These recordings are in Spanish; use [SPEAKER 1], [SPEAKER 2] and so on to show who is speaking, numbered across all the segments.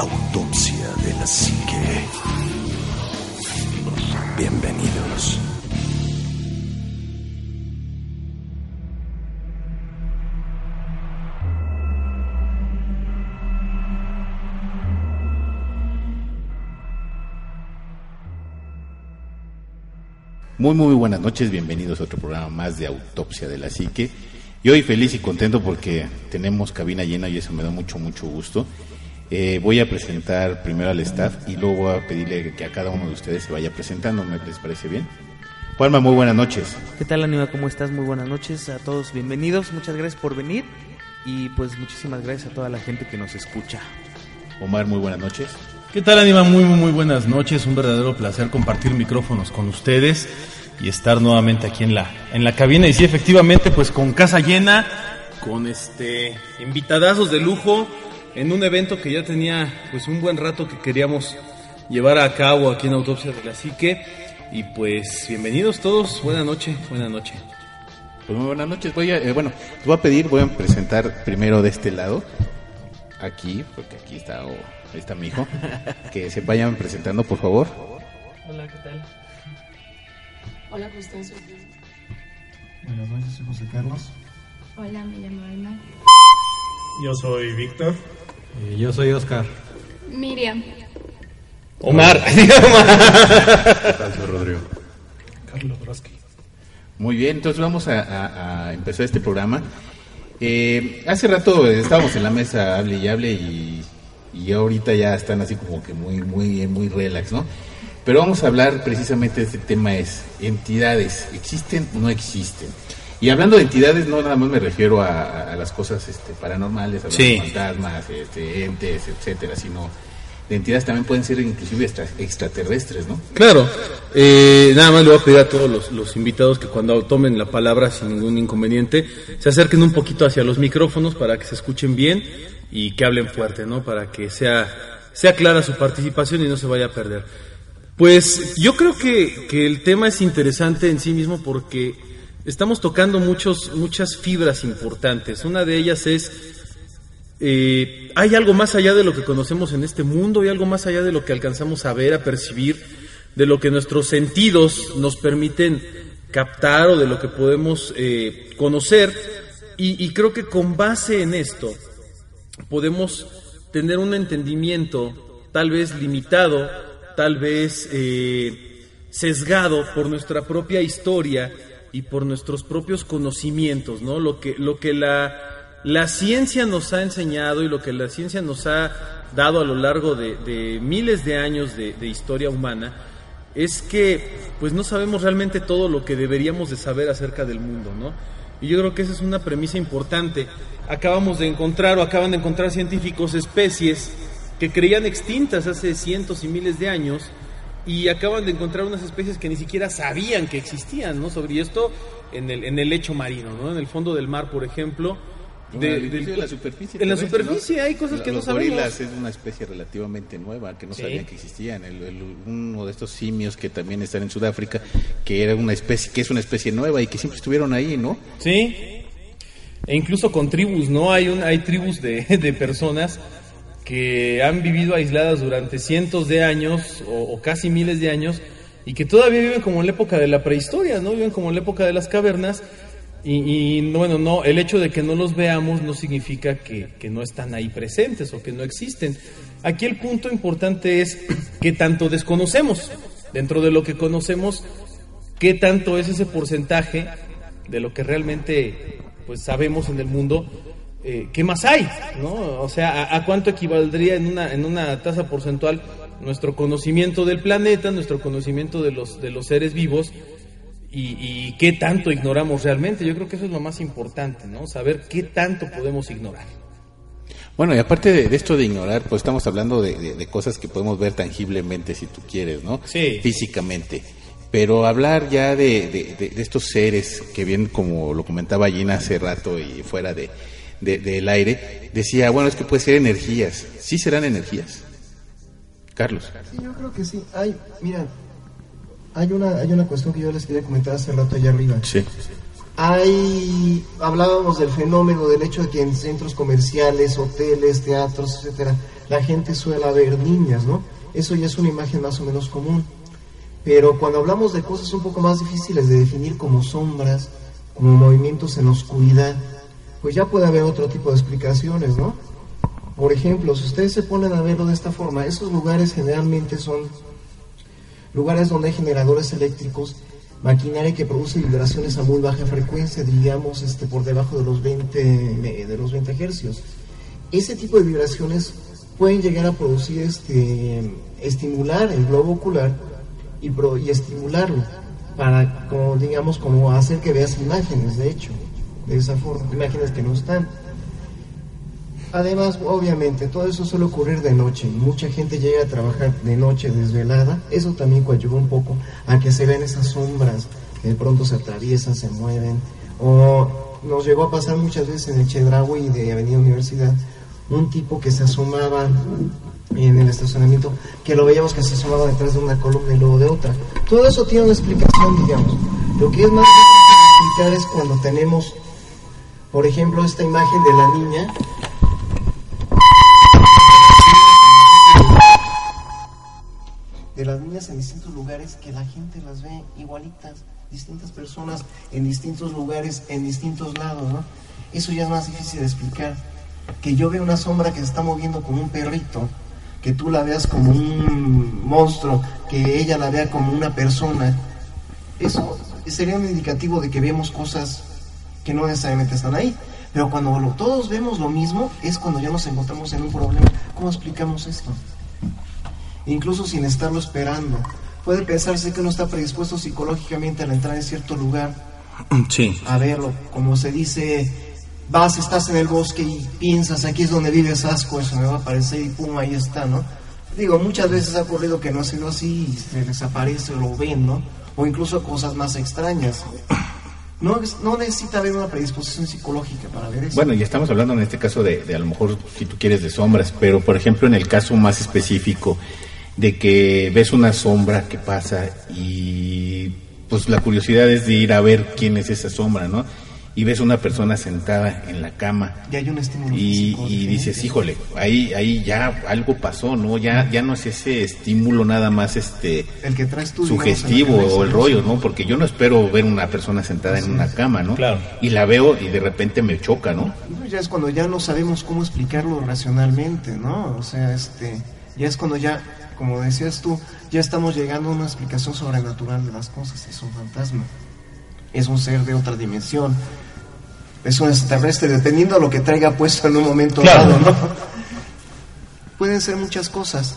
[SPEAKER 1] Autopsia de la psique. Bienvenidos.
[SPEAKER 2] Muy, muy buenas noches, bienvenidos a otro programa más de Autopsia de la Psique. Y hoy feliz y contento porque tenemos cabina llena y eso me da mucho, mucho gusto. Eh, voy a presentar primero al staff y luego voy a pedirle que a cada uno de ustedes se vaya presentando, ¿me les parece bien? Juanma, muy buenas noches.
[SPEAKER 3] ¿Qué tal, Aníbal? ¿Cómo estás? Muy buenas noches a todos, bienvenidos, muchas gracias por venir y pues muchísimas gracias a toda la gente que nos escucha.
[SPEAKER 2] Omar, muy buenas noches.
[SPEAKER 4] ¿Qué tal, Anima? Muy, muy, muy buenas noches. Un verdadero placer compartir micrófonos con ustedes y estar nuevamente aquí en la, en la cabina. Y sí, efectivamente, pues con casa llena, con este invitadazos de lujo, en un evento que ya tenía pues un buen rato que queríamos llevar a cabo aquí en Autopsia de la Psique. Y pues bienvenidos todos, buena noche, buena noche.
[SPEAKER 2] Pues muy buenas noches. Voy a, eh, bueno, les voy a pedir, voy a presentar primero de este lado, aquí, porque aquí está, oh, ahí está mi hijo, que se vayan presentando, por favor.
[SPEAKER 5] Hola, ¿qué tal?
[SPEAKER 6] Hola, ¿cómo Cris.
[SPEAKER 7] Buenas noches, soy José Carlos.
[SPEAKER 6] Hola, me llamo Alma.
[SPEAKER 7] Yo soy Víctor.
[SPEAKER 8] Yo soy Oscar.
[SPEAKER 6] Miriam.
[SPEAKER 4] Omar.
[SPEAKER 7] Soy Rodrigo.
[SPEAKER 8] Carlos Broski.
[SPEAKER 2] Muy bien, entonces vamos a, a- a empezar este programa. Eh, hace rato estábamos en la mesa, hable y hable, y, y ahorita ya están así como que muy, muy, muy relax, ¿no? Pero vamos a hablar precisamente de este tema, es entidades, ¿existen o no existen? Y hablando de entidades, no nada más me refiero a, a las cosas este, paranormales, a los fantasmas, este, entes, etcétera, sino de entidades también pueden ser inclusive extra- extraterrestres, ¿no?
[SPEAKER 4] Claro, eh, nada más le voy a pedir a todos los, los invitados que cuando tomen la palabra sin ningún inconveniente, se acerquen un poquito hacia los micrófonos para que se escuchen bien y que hablen fuerte, ¿no? Para que sea, sea clara su participación y no se vaya a perder. Pues yo creo que, que el tema es interesante en sí mismo porque estamos tocando muchos, muchas fibras importantes. Una de ellas es eh, hay algo más allá de lo que conocemos en este mundo, hay algo más allá de lo que alcanzamos a ver, a percibir, de lo que nuestros sentidos nos permiten captar o de lo que podemos eh, conocer. Y, creo que con base en esto podemos tener un entendimiento tal vez limitado, tal vez eh, sesgado por nuestra propia historia y por nuestros propios conocimientos, ¿no? Lo que, lo que la, la ciencia nos ha enseñado y lo que la ciencia nos ha dado a lo largo de, de miles de años de, de historia humana es que pues no sabemos realmente todo lo que deberíamos de saber acerca del mundo, ¿no? Y yo creo que esa es una premisa importante. Acabamos de encontrar o acaban de encontrar científicos especies que creían extintas hace cientos y miles de años y acaban de encontrar unas especies que ni siquiera sabían que existían, ¿no? Sobre esto en el, en el lecho marino, ¿no? En el fondo del mar, por ejemplo.
[SPEAKER 2] De, la superficie.
[SPEAKER 4] En la superficie
[SPEAKER 2] ¿no?
[SPEAKER 4] hay cosas
[SPEAKER 2] La-
[SPEAKER 4] que no
[SPEAKER 2] los
[SPEAKER 4] sabemos.
[SPEAKER 2] gorilas es una especie relativamente nueva que no
[SPEAKER 4] Sí.
[SPEAKER 2] sabían que existían. El- el- uno de estos simios que también están en Sudáfrica, que era una especie, que es una especie nueva y que siempre estuvieron ahí, ¿no?
[SPEAKER 4] Sí. E incluso con tribus, ¿no? Hay, un, hay tribus de, de personas que han vivido aisladas durante cientos de años o, o casi miles de años y que todavía viven como en la época de la prehistoria, ¿no? Viven como en la época de las cavernas y, bueno, no, el hecho de que no los veamos no significa que, que no están ahí presentes o que no existen. Aquí el punto importante es que tanto desconocemos, dentro de lo que conocemos, qué tanto es ese porcentaje de lo que realmente pues sabemos en el mundo, eh, qué más hay, ¿no? O sea, a, a cuánto equivaldría en una, en una tasa porcentual nuestro conocimiento del planeta, nuestro conocimiento de los, de los seres vivos y, y qué tanto ignoramos realmente. Yo creo que eso es lo más importante, ¿no? Saber qué tanto podemos ignorar.
[SPEAKER 2] Bueno, y aparte de, de esto de ignorar, pues estamos hablando de, de- de cosas que podemos ver tangiblemente, si tú quieres, ¿no?
[SPEAKER 4] Sí.
[SPEAKER 2] Físicamente. Pero hablar ya de, de- de- de estos seres que bien, como lo comentaba Gina hace rato y fuera de, de- del aire, decía, bueno, es que puede ser energías. Sí serán energías. Carlos.
[SPEAKER 5] Sí, yo creo que sí. Hay, mira, hay una, hay una cuestión que yo les quería comentar hace rato allá arriba.
[SPEAKER 2] Sí.
[SPEAKER 5] Hay, hablábamos del fenómeno del hecho de que en centros comerciales, hoteles, teatros, etcétera, la gente suele ver niñas, ¿no? Eso ya es una imagen más o menos común. Pero cuando hablamos de cosas un poco más difíciles de definir como sombras, como movimientos en oscuridad, pues ya puede haber otro tipo de explicaciones, ¿no? Por ejemplo, si ustedes se ponen a verlo de esta forma, esos lugares generalmente son lugares donde hay generadores eléctricos, maquinaria que produce vibraciones a muy baja frecuencia, digamos este, por debajo de los 20, me- de los 20 hercios. Ese tipo de vibraciones pueden llegar a producir, este, estimular el globo ocular y, pro- y estimularlo para, como, digamos, como hacer que veas imágenes, de hecho, de esa forma, imágenes que no están. Además, obviamente, todo eso suele ocurrir de noche. Mucha gente llega a trabajar de noche desvelada. Eso también coadyuva un poco a que se vean esas sombras que de pronto se atraviesan, se mueven. O nos llegó a pasar muchas veces en el Chedraui de Avenida Universidad un tipo que se asomaba en el estacionamiento, que lo veíamos que se asomaba detrás de una columna y luego de otra. Todo eso tiene una explicación, digamos. Lo que es más difícil explicar es cuando tenemos, por ejemplo, esta imagen de la niña de las niñas en distintos lugares que la gente las ve igualitas, distintas personas en distintos lugares, en distintos lados, ¿no? Eso ya es más difícil de explicar. Que yo vea una sombra que se está moviendo como un perrito, que tú la veas como un monstruo, que ella la vea como una persona, eso sería un indicativo de que vemos cosas que no necesariamente están ahí. Pero cuando lo- todos vemos lo mismo, es cuando ya nos encontramos en un problema. ¿Cómo explicamos esto? incluso sin estarlo esperando. Puede pensarse que uno está predispuesto psicológicamente al entrar en cierto lugar,
[SPEAKER 4] Sí.
[SPEAKER 5] a verlo, como se dice, vas, estás en el bosque y piensas, aquí es donde vive Sasco, eso me va a aparecer y pum, ahí está, ¿no? Digo, muchas veces ha ocurrido que no ha sido así y se desaparece o lo ven, ¿no? O incluso cosas más extrañas. No, no necesita haber una predisposición psicológica para ver eso.
[SPEAKER 2] Bueno, y estamos hablando en este caso de, de a lo mejor, si tú quieres, de sombras, pero por ejemplo en el caso más específico de que ves una sombra que pasa y pues la curiosidad es de ir a ver quién es esa sombra, ¿no? Y ves una persona sentada en la cama
[SPEAKER 5] Y hay un estímulo
[SPEAKER 2] y,
[SPEAKER 5] físico
[SPEAKER 2] y dices, híjole, ahí, ahí ya algo pasó, ¿no? Ya, ya no es ese estímulo nada más este
[SPEAKER 5] El que traes tú,
[SPEAKER 2] sugestivo o el rollo, ¿no? Porque yo no espero ver una persona sentada en una cama, ¿no?
[SPEAKER 4] Claro.
[SPEAKER 2] Y la veo y de repente me choca, ¿no?
[SPEAKER 5] No, ya es cuando ya no sabemos cómo explicarlo racionalmente, ¿no? O sea, este, ya es cuando ya, como decías tú, ya estamos llegando a una explicación sobrenatural de las cosas. Es un fantasma, es un ser de otra dimensión, es un extraterrestre, dependiendo de lo que traiga puesto en un momento
[SPEAKER 4] Claro.
[SPEAKER 5] dado, ¿no? Pueden ser muchas cosas,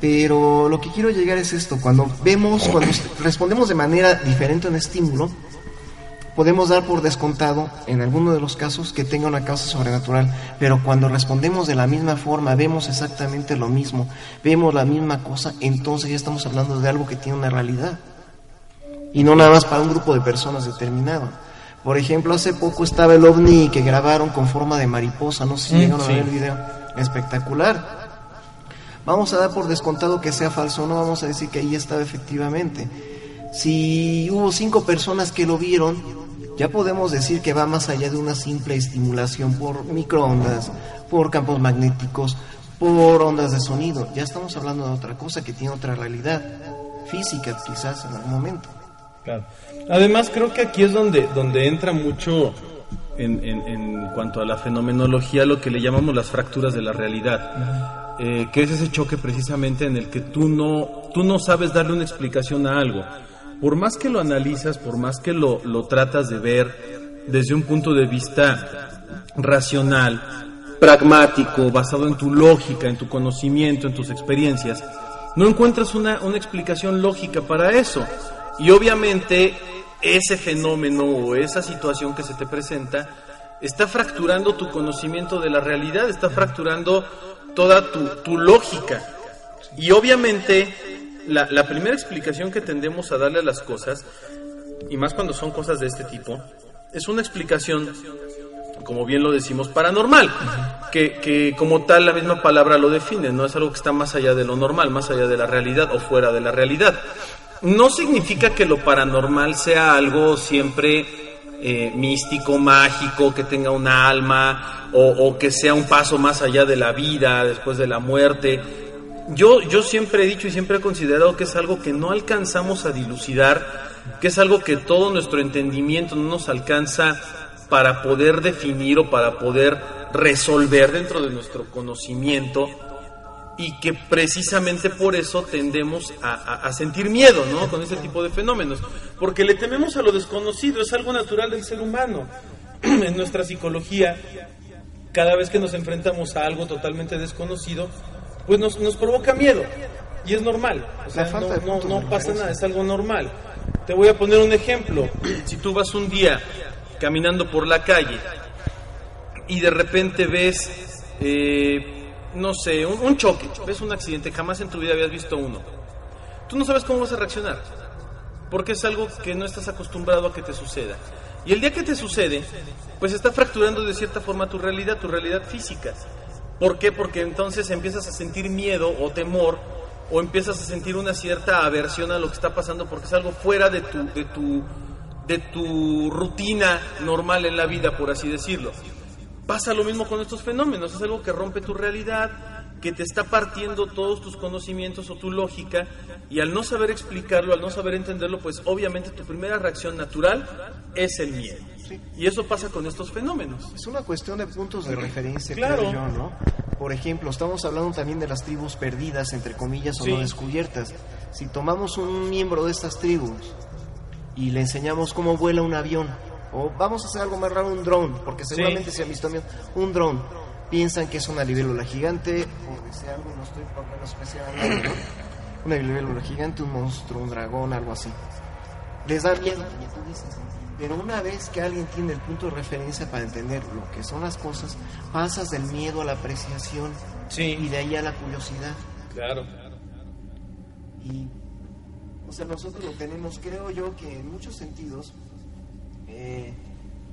[SPEAKER 5] pero lo que quiero llegar es esto: cuando vemos, cuando respondemos de manera diferente a un estímulo, podemos dar por descontado, en alguno de los casos, que tenga una causa sobrenatural, pero cuando respondemos de la misma forma, vemos exactamente lo mismo, vemos la misma cosa, entonces ya estamos hablando de algo que tiene una realidad. Y no nada más para un grupo de personas determinado. Por ejemplo, hace poco estaba el ovni que grabaron con forma de mariposa, no sé si
[SPEAKER 4] Mm,
[SPEAKER 5] llegaron
[SPEAKER 4] sí.
[SPEAKER 5] a ver el video, espectacular. Vamos a dar por descontado que sea falso, no vamos a decir que ahí estaba efectivamente. Si hubo cinco personas que lo vieron, ya podemos decir que va más allá de una simple estimulación por microondas, por campos magnéticos, por ondas de sonido. Ya estamos hablando de otra cosa que tiene otra realidad física, quizás en algún momento.
[SPEAKER 4] Claro. Además, creo que aquí es donde, donde entra mucho en, en- en cuanto a la fenomenología lo que le llamamos las fracturas de la realidad. Eh, que es ese choque precisamente en el que tú no, tú no sabes darle una explicación a algo. Por más que lo analizas, por más que lo, lo tratas de ver desde un punto de vista racional, pragmático, basado en tu lógica, en tu conocimiento, en tus experiencias, no encuentras una, una explicación lógica para eso. Y obviamente ese fenómeno o esa situación que se te presenta está fracturando tu conocimiento de la realidad, está fracturando toda tu, tu lógica. Y obviamente la, la primera explicación que tendemos a darle a las cosas, y más cuando son cosas de este tipo, es una explicación, como bien lo decimos, paranormal, que, que como tal la misma palabra lo define, no es algo que está más allá de lo normal, más allá de la realidad o fuera de la realidad. No significa que lo paranormal sea algo siempre eh, místico, mágico, que tenga una alma o, o que sea un paso más allá de la vida, después de la muerte. Yo, yo siempre he dicho y siempre he considerado que es algo que no alcanzamos a dilucidar, que es algo que todo nuestro entendimiento no nos alcanza para poder definir o para poder resolver dentro de nuestro conocimiento y que precisamente por eso tendemos a, a- a sentir miedo, ¿no? Con ese tipo de fenómenos, porque le tememos a lo desconocido, es algo natural del ser humano. en nuestra psicología, cada vez que nos enfrentamos a algo totalmente desconocido, pues nos, nos provoca miedo. Y es normal. O sea, no, no, no pasa nada, es algo normal. Te voy a poner un ejemplo. Si tú vas un día caminando por la calle y de repente ves, eh, no sé, un, choque, ves un accidente, jamás en tu vida habías visto uno. Tú no sabes cómo vas a reaccionar, porque es algo que no estás acostumbrado a que te suceda. Y el día que te sucede, pues está fracturando de cierta forma tu realidad, tu realidad física. ¿Por qué? Porque entonces empiezas a sentir miedo o temor o empiezas a sentir una cierta aversión a lo que está pasando porque es algo fuera de tu, de tu, de tu rutina normal en la vida, por así decirlo. Pasa lo mismo con estos fenómenos, es algo que rompe tu realidad, que te está partiendo todos tus conocimientos o tu lógica, y al no saber explicarlo, al no saber entenderlo, pues obviamente tu primera reacción natural es el miedo. Y eso pasa con estos fenómenos.
[SPEAKER 5] Es una cuestión de puntos de referencia,
[SPEAKER 4] Claro.
[SPEAKER 5] creo yo, ¿no? Por ejemplo, estamos hablando también de las tribus perdidas, entre comillas, o
[SPEAKER 4] Sí.
[SPEAKER 5] no descubiertas. Si tomamos un miembro de estas tribus y le enseñamos cómo vuela un avión, o vamos a hacer algo más raro, un dron, porque seguramente se han visto bien, un dron, piensan que es una libélula gigante, por decir algo, no estoy por a nadie, ¿no? Una libélula gigante, un monstruo, un dragón, algo así. Les da miedo. Pero una vez que alguien tiene el punto de referencia para entender lo que son las cosas, pasas del miedo a la apreciación y de ahí a la curiosidad.
[SPEAKER 4] Claro.
[SPEAKER 5] Y, o sea, nosotros lo tenemos, creo yo, que en muchos sentidos. Eh,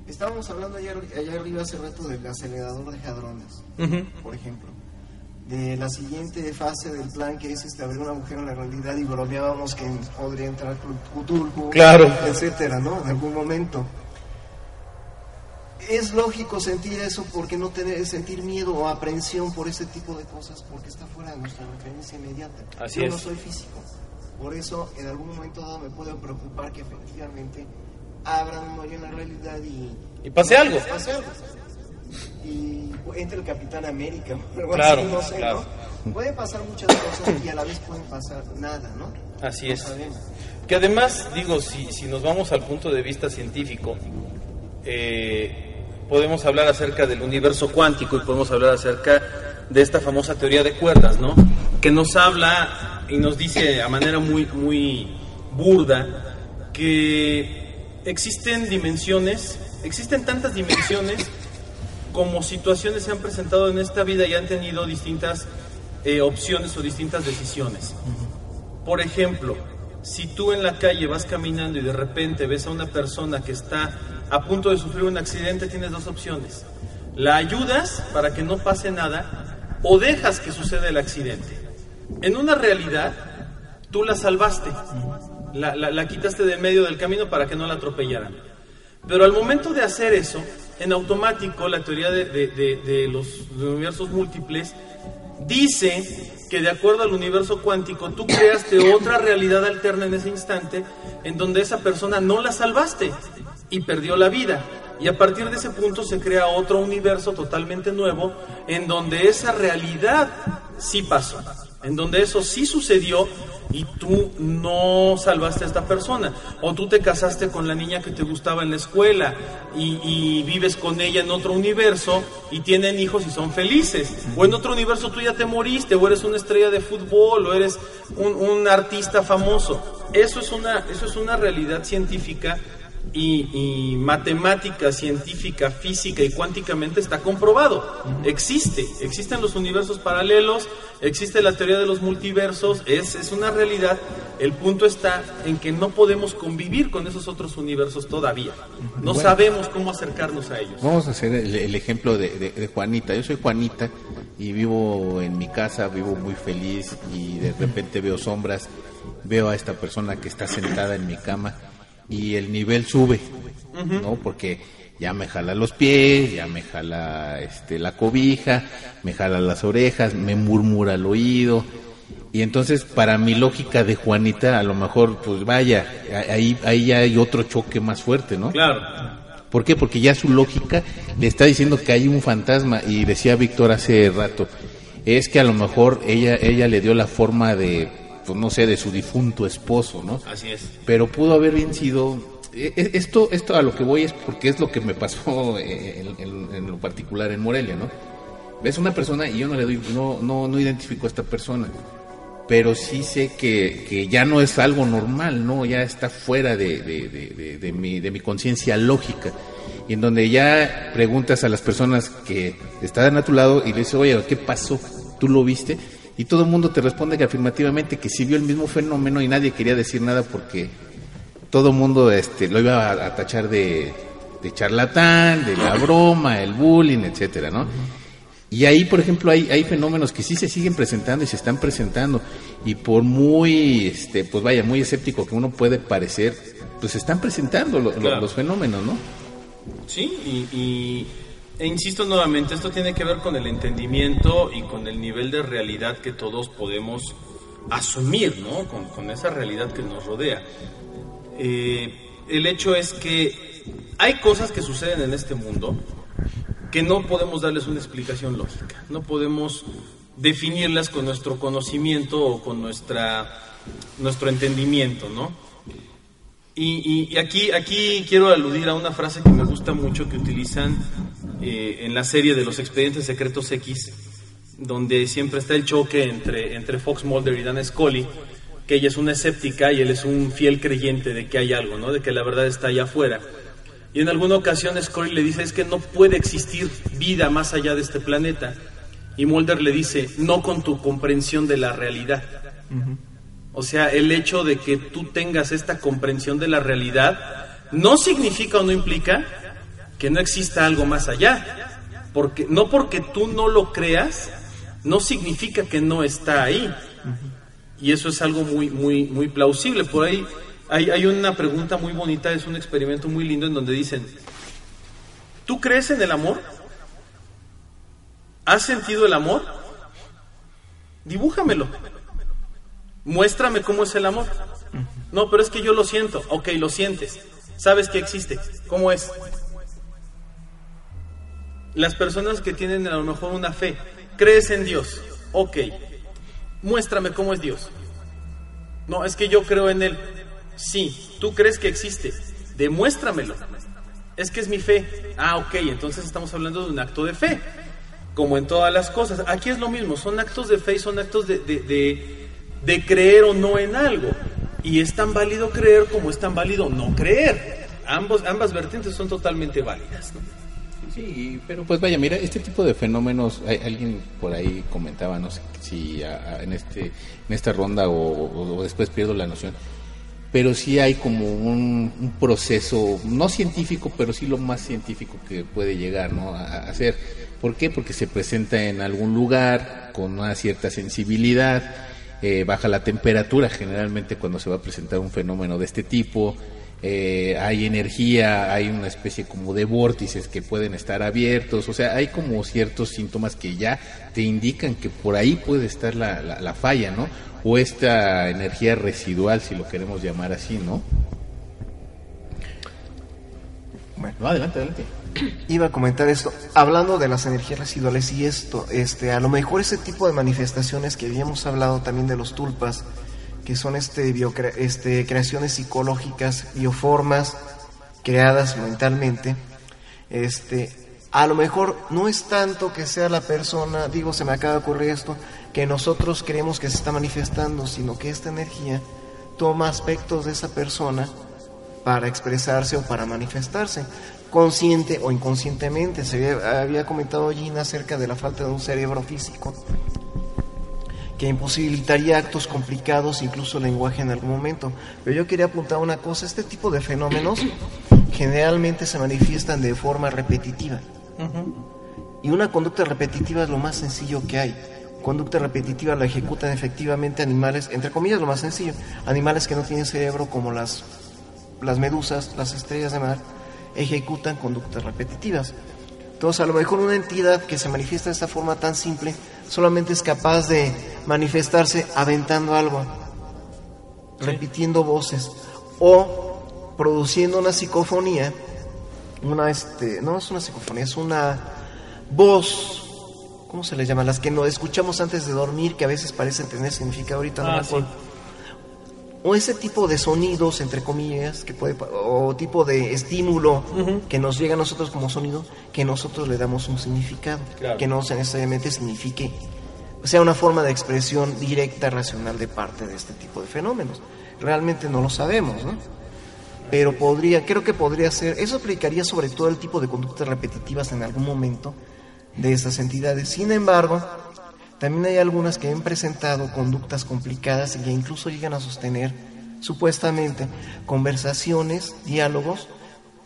[SPEAKER 5] estábamos hablando allá, allá arriba hace rato del acelerador de hadrones,
[SPEAKER 4] Ujú.
[SPEAKER 5] por ejemplo. De la siguiente fase del plan que es este, abrir un agujero en la realidad y bromeábamos que podría entrar Cthulhu,
[SPEAKER 4] Claro.
[SPEAKER 5] etcétera, ¿no? En algún momento. Es lógico sentir eso porque no tener, sentir miedo o aprensión por ese tipo de cosas porque está fuera de nuestra referencia inmediata.
[SPEAKER 4] Así
[SPEAKER 5] Yo
[SPEAKER 4] es.
[SPEAKER 5] no soy físico. Por eso, en algún momento dado me puede preocupar que efectivamente abran un hoyo en la realidad y...
[SPEAKER 4] Y pase algo.
[SPEAKER 5] Pase algo. Y entre el Capitán América o algo
[SPEAKER 4] Claro,
[SPEAKER 5] así, no sé,
[SPEAKER 4] claro.
[SPEAKER 5] ¿no? Pueden pasar muchas cosas y a la vez pueden pasar nada, ¿no?
[SPEAKER 4] Así
[SPEAKER 5] No
[SPEAKER 4] es.
[SPEAKER 5] sabemos.
[SPEAKER 4] Que además, digo, si, si nos vamos al punto de vista científico, eh, podemos hablar acerca del universo cuántico y podemos hablar acerca de esta famosa teoría de cuerdas, ¿no? Que nos habla y nos dice a manera muy, muy burda que existen dimensiones, existen tantas dimensiones como situaciones se han presentado en esta vida y han tenido distintas eh, opciones o distintas decisiones. Por ejemplo, si tú en la calle vas caminando y de repente ves a una persona que está a punto de sufrir un accidente, tienes dos opciones. La ayudas para que no pase nada o dejas que suceda el accidente. En una realidad, tú la salvaste, la, la- quitaste de medio del camino para que no la atropellaran. Pero al momento de hacer eso, en automático la teoría de, de- de- de los universos múltiples dice que de acuerdo al universo cuántico tú creaste otra realidad alterna en ese instante en donde esa persona no la salvaste y perdió la vida. Y a partir de ese punto se crea otro universo totalmente nuevo en donde esa realidad sí pasó, en donde eso sí sucedió y tú no salvaste a esta persona. O tú te casaste con la niña que te gustaba en la escuela y, vives con ella en otro universo y tienen hijos y son felices. O en otro universo tú ya te moriste o eres una estrella de fútbol o eres un, un artista famoso. Eso es, una, eso es una realidad científica y, y matemática, científica, física y cuánticamente está comprobado. Existe, existen los universos paralelos, existe la teoría de los multiversos, es, es una realidad. El punto está en que no podemos convivir con esos otros universos todavía. No
[SPEAKER 2] Bueno.
[SPEAKER 4] sabemos cómo acercarnos a ellos.
[SPEAKER 2] Vamos a hacer el, el ejemplo de, de- de Juanita. Yo soy Juanita y vivo en mi casa, vivo muy feliz y de repente veo sombras, veo a esta persona que está sentada en mi cama y el nivel sube, ¿no? Porque ya me jala los pies, ya me jala este, la cobija, me jala las orejas, me murmura al oído. Y entonces, para mi lógica de Juanita, a lo mejor, pues vaya, ahí, ahí ya hay otro choque más fuerte, ¿no?
[SPEAKER 4] Claro.
[SPEAKER 2] ¿Por qué? Porque ya su lógica le está diciendo que hay un fantasma y decía Víctor hace rato, es que a lo mejor ella ella le dio la forma de pues no sé, de su difunto esposo, ¿no?
[SPEAKER 4] Así es.
[SPEAKER 2] Pero pudo haber bien sido e- e- esto esto a lo que voy es porque es lo que me pasó eh, en, en- en lo particular en Morelia, ¿no? Ves una persona y yo no le doy no no no identifico a esta persona pero sí sé que, que ya no es algo normal, ¿no? Ya está fuera de, de, de, de- de mi, de mi conciencia lógica. Y en donde ya preguntas a las personas que están a tu lado y le dices, oye, ¿qué pasó? ¿Tú lo viste? Y todo el mundo te responde que afirmativamente que sí vio el mismo fenómeno y nadie quería decir nada porque todo el mundo este, lo iba a, a tachar de, de charlatán, de la broma, el bullying, etcétera, ¿no? Y ahí, por ejemplo, hay, hay fenómenos que sí se siguen presentando y se están presentando. Y por muy, este, pues vaya, muy escéptico que uno puede parecer, pues se están presentando lo- lo-
[SPEAKER 4] Claro.
[SPEAKER 2] los fenómenos, ¿no?
[SPEAKER 4] Sí, y, y- e insisto nuevamente, esto tiene que ver con el entendimiento y con el nivel de realidad que todos podemos asumir, ¿no? Con, esa realidad que nos rodea. Eh, el hecho es que hay cosas que suceden en este mundo que no podemos darles una explicación lógica, no podemos definirlas con nuestro conocimiento o con nuestra, nuestro entendimiento, ¿no? Y, y- y aquí, aquí quiero aludir a una frase que me gusta mucho que utilizan eh, en la serie de los expedientes secretos X, donde siempre está el choque entre, entre Fox Mulder y Dana Scully, que ella es una escéptica y él es un fiel creyente de que hay algo, ¿no? de que la verdad está allá afuera. Y en alguna ocasión Scully le dice es que no puede existir vida más allá de este planeta. Y Mulder le dice, no con tu comprensión de la realidad. O sea, el hecho de que tú tengas esta comprensión de la realidad no significa o no implica que no exista algo más allá. Porque, no porque tú no lo creas, no significa que no está ahí. Y eso es algo muy, muy, muy plausible. Por ahí hay, hay una pregunta muy bonita, es un experimento muy lindo en donde dicen, ¿tú crees en el amor? ¿Has sentido el amor? Dibújamelo. Muéstrame cómo es el amor. No, pero es que yo lo siento. Ok, lo sientes. Sabes que existe. ¿Cómo es? Las personas que tienen a lo mejor una fe, crees en Dios. Ok, muéstrame cómo es Dios. No, es que yo creo en Él. Sí, tú crees que existe. Demuéstramelo. Es que es mi fe. Ah, ok, entonces estamos hablando de un acto de fe. Como en todas las cosas. Aquí es lo mismo, son actos de fe y son actos de, de, de- creer o no en algo. Y es tan válido creer como es tan válido no creer. Ambos, ambas vertientes son totalmente válidas.
[SPEAKER 2] Sí, pero pues vaya, mira, este tipo de fenómenos, alguien por ahí comentaba, no sé si a- en este en esta ronda o después pierdo la noción, pero sí hay como un, un proceso, no científico, pero sí lo más científico que puede llegar ¿no? a, a hacer. ¿Por qué? Porque se presenta en algún lugar con una cierta sensibilidad, eh, baja la temperatura generalmente cuando se va a presentar un fenómeno de este tipo, eh, hay energía, hay una especie como de vórtices que pueden estar abiertos, o sea, hay como ciertos síntomas que ya te indican que por ahí puede estar la, la- la falla, ¿no? O esta energía residual, si lo queremos llamar así, ¿no?
[SPEAKER 5] Bueno.
[SPEAKER 2] No, adelante, adelante.
[SPEAKER 5] Iba a comentar esto, hablando de las energías residuales y esto, este, a lo mejor ese tipo de manifestaciones que habíamos hablado también de los tulpas, que son este, biocre- este, creaciones psicológicas, bioformas creadas mentalmente, este, a lo mejor no es tanto que sea la persona, digo, se me acaba de ocurrir esto, que nosotros creemos que se está manifestando, sino que esta energía toma aspectos de esa persona para expresarse o para manifestarse, consciente o inconscientemente. Se había, había comentado Gina acerca de la falta de un cerebro físico que imposibilitaría actos complicados, incluso lenguaje en algún momento. Pero yo quería apuntar una cosa, este tipo de fenómenos generalmente se manifiestan de forma repetitiva. Y una conducta repetitiva es lo más sencillo que hay. Conducta repetitiva la ejecutan efectivamente animales, entre comillas lo más sencillo, animales que no tienen cerebro como las, las medusas, las estrellas de mar, ejecutan conductas repetitivas. Entonces a lo mejor una entidad que se manifiesta de esta forma tan simple solamente es capaz de manifestarse aventando algo, repitiendo voces o produciendo una psicofonía, una este, no es una psicofonía, es una voz, ¿cómo se le llama? Las que no escuchamos antes de dormir, que a veces parecen tener significado ahorita,
[SPEAKER 4] Ah.
[SPEAKER 5] O ese tipo de sonidos, entre comillas, que puede, o tipo de estímulo que nos llega a nosotros como sonido, que nosotros le damos un significado,
[SPEAKER 4] Claro.
[SPEAKER 5] que no necesariamente signifique, sea, una forma de expresión directa, racional de parte de este tipo de fenómenos. Realmente no lo sabemos, ¿no? Pero podría, creo que podría ser, eso aplicaría sobre todo el tipo de conductas repetitivas en algún momento de estas entidades. Sin embargo, también hay algunas que han presentado conductas complicadas y que incluso llegan a sostener, supuestamente, conversaciones, diálogos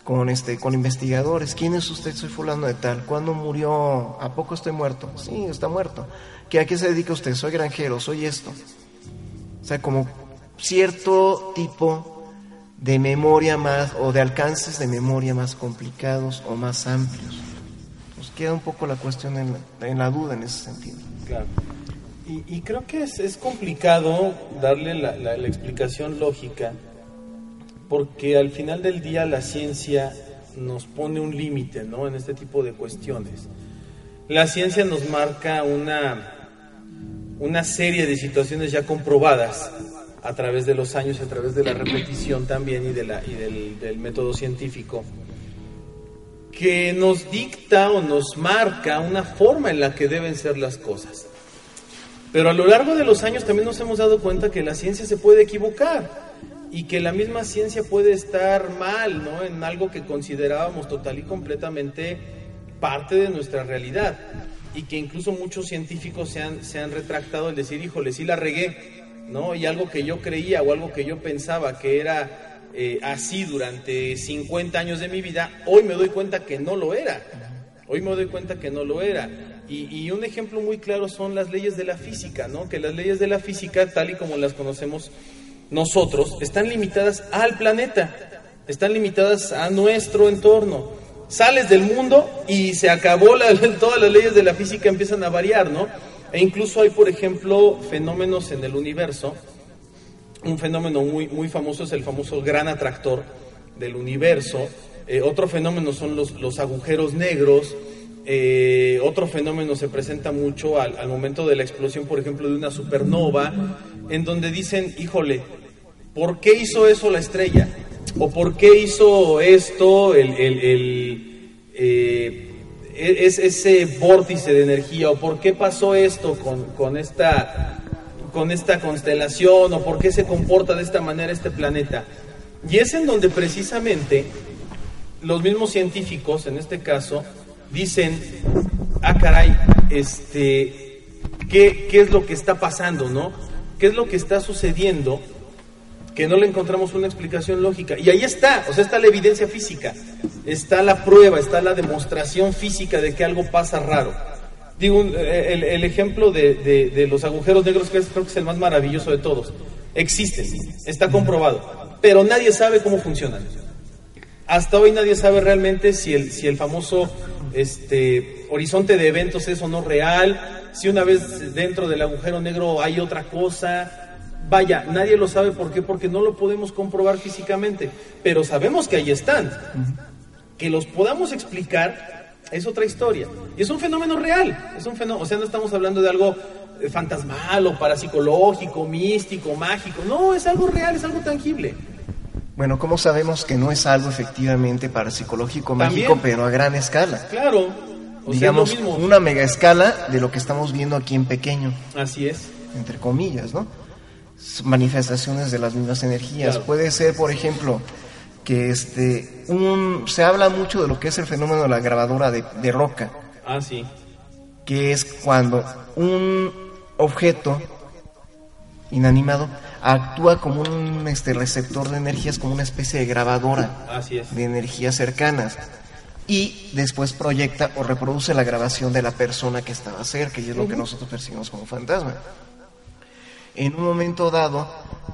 [SPEAKER 5] con este con investigadores. ¿Quién es usted? Soy fulano de tal. ¿Cuándo murió? ¿A poco estoy muerto? Sí, está muerto. ¿Qué, ¿A qué se dedica usted? Soy granjero, soy esto. O sea, como cierto tipo de memoria más o de alcances de memoria más complicados o más amplios. Nos queda un poco la cuestión en la, duda en ese sentido.
[SPEAKER 4] Claro. Y, creo que es, es complicado darle la explicación lógica, porque al final del día la ciencia nos pone un límite ¿no? en este tipo de cuestiones. La ciencia nos marca una, una serie de situaciones ya comprobadas a través de los años, a través de la repetición también y, del, del método científico, que nos dicta o nos marca una forma en la que deben ser las cosas. Pero a lo largo de los años también nos hemos dado cuenta que la ciencia se puede equivocar y que la misma ciencia puede estar mal, ¿no? En algo que considerábamos total y completamente parte de nuestra realidad y que incluso muchos científicos se han, se han retractado al decir, híjole, sí la regué, ¿no? Y algo que yo creía o algo que yo pensaba que era eh, así durante 50 años de mi vida, hoy me doy cuenta que no lo era. Hoy me doy cuenta que no lo era. Y, y un ejemplo muy claro son las leyes de la física, ¿no? Que las leyes de la física, tal y como las conocemos nosotros, están limitadas al planeta, están limitadas a nuestro entorno. Sales del mundo y se acabó, la- todas las leyes de la física empiezan a variar, ¿no? E incluso hay, por ejemplo, fenómenos en el universo. Un fenómeno muy, muy famoso es el famoso gran atractor del universo. Eh, otro fenómeno son los, los agujeros negros. Eh, otro fenómeno se presenta mucho al, al momento de la explosión, por ejemplo, de una supernova, en donde dicen, híjole, ¿por qué hizo eso la estrella? ¿O por qué hizo esto el, el- el, eh, es, ese vórtice de energía? ¿O por qué pasó esto con, con esta, con esta constelación? ¿O por qué se comporta de esta manera este planeta? Y es en donde precisamente los mismos científicos, en este caso, dicen, ah, caray, este, ¿qué, qué es lo que está pasando, no? ¿Qué es lo que está sucediendo? Que no le encontramos una explicación lógica. Y ahí está, o sea, está la evidencia física, está la prueba, está la demostración física de que algo pasa raro. Digo, eh, el, el ejemplo de, los agujeros negros que creo que es el más maravilloso de todos. Existen, está comprobado, pero nadie sabe cómo funcionan. Hasta hoy nadie sabe realmente si el, si el famoso este, horizonte de eventos es o no real, si una vez dentro del agujero negro hay otra cosa. Vaya, nadie lo sabe por qué, porque no lo podemos comprobar físicamente, pero sabemos que ahí están. Que los podamos explicar es otra historia. Y es un fenómeno real, es un fenómeno, o sea, no estamos hablando de algo eh, fantasmal o parapsicológico, místico, mágico, no, es algo real, es algo tangible.
[SPEAKER 5] Bueno, ¿cómo sabemos que no es algo efectivamente parapsicológico
[SPEAKER 4] También.
[SPEAKER 5] mágico, pero a gran escala?
[SPEAKER 4] Claro, o
[SPEAKER 5] Digamos,
[SPEAKER 4] sea,
[SPEAKER 5] una mega escala de lo que estamos viendo aquí en pequeño,
[SPEAKER 4] Así es.
[SPEAKER 5] entre comillas, ¿no? Manifestaciones de las mismas energías.
[SPEAKER 4] Claro.
[SPEAKER 5] Puede ser, por ejemplo, que este, un, se habla mucho de lo que es el fenómeno de la grabadora de, de roca,
[SPEAKER 4] Ah, sí.
[SPEAKER 5] que es cuando un objeto inanimado actúa como un este, receptor de energías, como una especie de grabadora
[SPEAKER 4] Así es.
[SPEAKER 5] de energías cercanas y después proyecta o reproduce la grabación de la persona que estaba cerca y es lo que nosotros percibimos como fantasma. En un momento dado,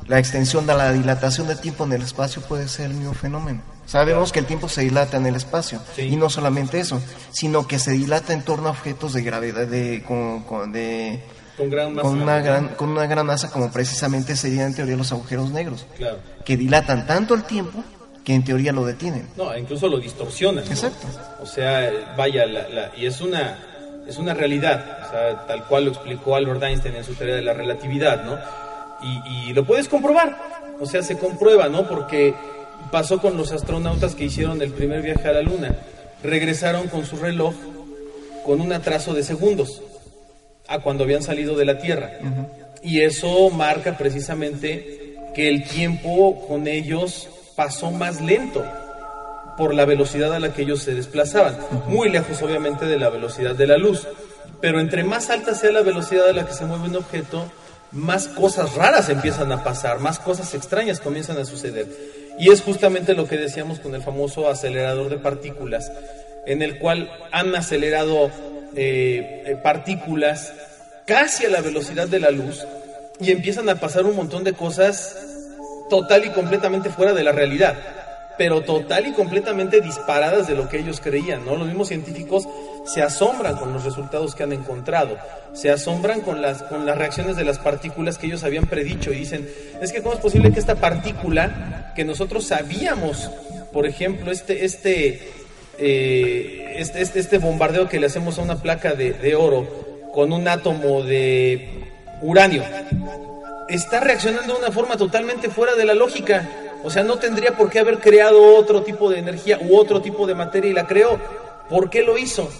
[SPEAKER 5] la extensión de la dilatación del tiempo en el espacio puede ser el mismo fenómeno. Sabemos que el tiempo se dilata en el espacio
[SPEAKER 4] Sí.
[SPEAKER 5] y no solamente eso, sino que se dilata en torno a objetos de gravedad, de, con, con- de-
[SPEAKER 4] Con gran masa.
[SPEAKER 5] con una gran, con una gran masa como precisamente serían en teoría los agujeros negros,
[SPEAKER 4] Claro.
[SPEAKER 5] que dilatan tanto el tiempo que en teoría lo detienen.
[SPEAKER 4] No, incluso lo distorsionan. ¿no?
[SPEAKER 5] Exacto.
[SPEAKER 4] O sea, vaya, la, la- y es una, es una realidad, o sea, tal cual lo explicó Albert Einstein en su teoría de la relatividad, ¿no? Y, y lo puedes comprobar, o sea, se comprueba, ¿no? Porque pasó con los astronautas que hicieron el primer viaje a la Luna. Regresaron con su reloj con un atraso de segundos a cuando habían salido de la Tierra. Y eso marca precisamente que el tiempo con ellos pasó más lento por la velocidad a la que ellos se desplazaban, muy lejos obviamente de la velocidad de la luz. Pero entre más alta sea la velocidad a la que se mueve un objeto, más cosas raras empiezan a pasar, más cosas extrañas comienzan a suceder. Y es justamente lo que decíamos con el famoso acelerador de partículas, en el cual han acelerado eh, eh, partículas casi a la velocidad de la luz y empiezan a pasar un montón de cosas total y completamente fuera de la realidad, pero total y completamente disparadas de lo que ellos creían, ¿no? Los mismos científicos se asombran con los resultados que han encontrado, se asombran con las, con las reacciones de las partículas que ellos habían predicho y dicen, es que cómo es posible que esta partícula que nosotros sabíamos, por ejemplo, este, este, eh, este, este, este bombardeo que le hacemos a una placa de, de oro con un átomo de uranio, está reaccionando de una forma totalmente fuera de la lógica. O sea, no tendría por qué haber creado otro tipo de energía u otro tipo de materia y la creó. ¿Por qué lo hizo?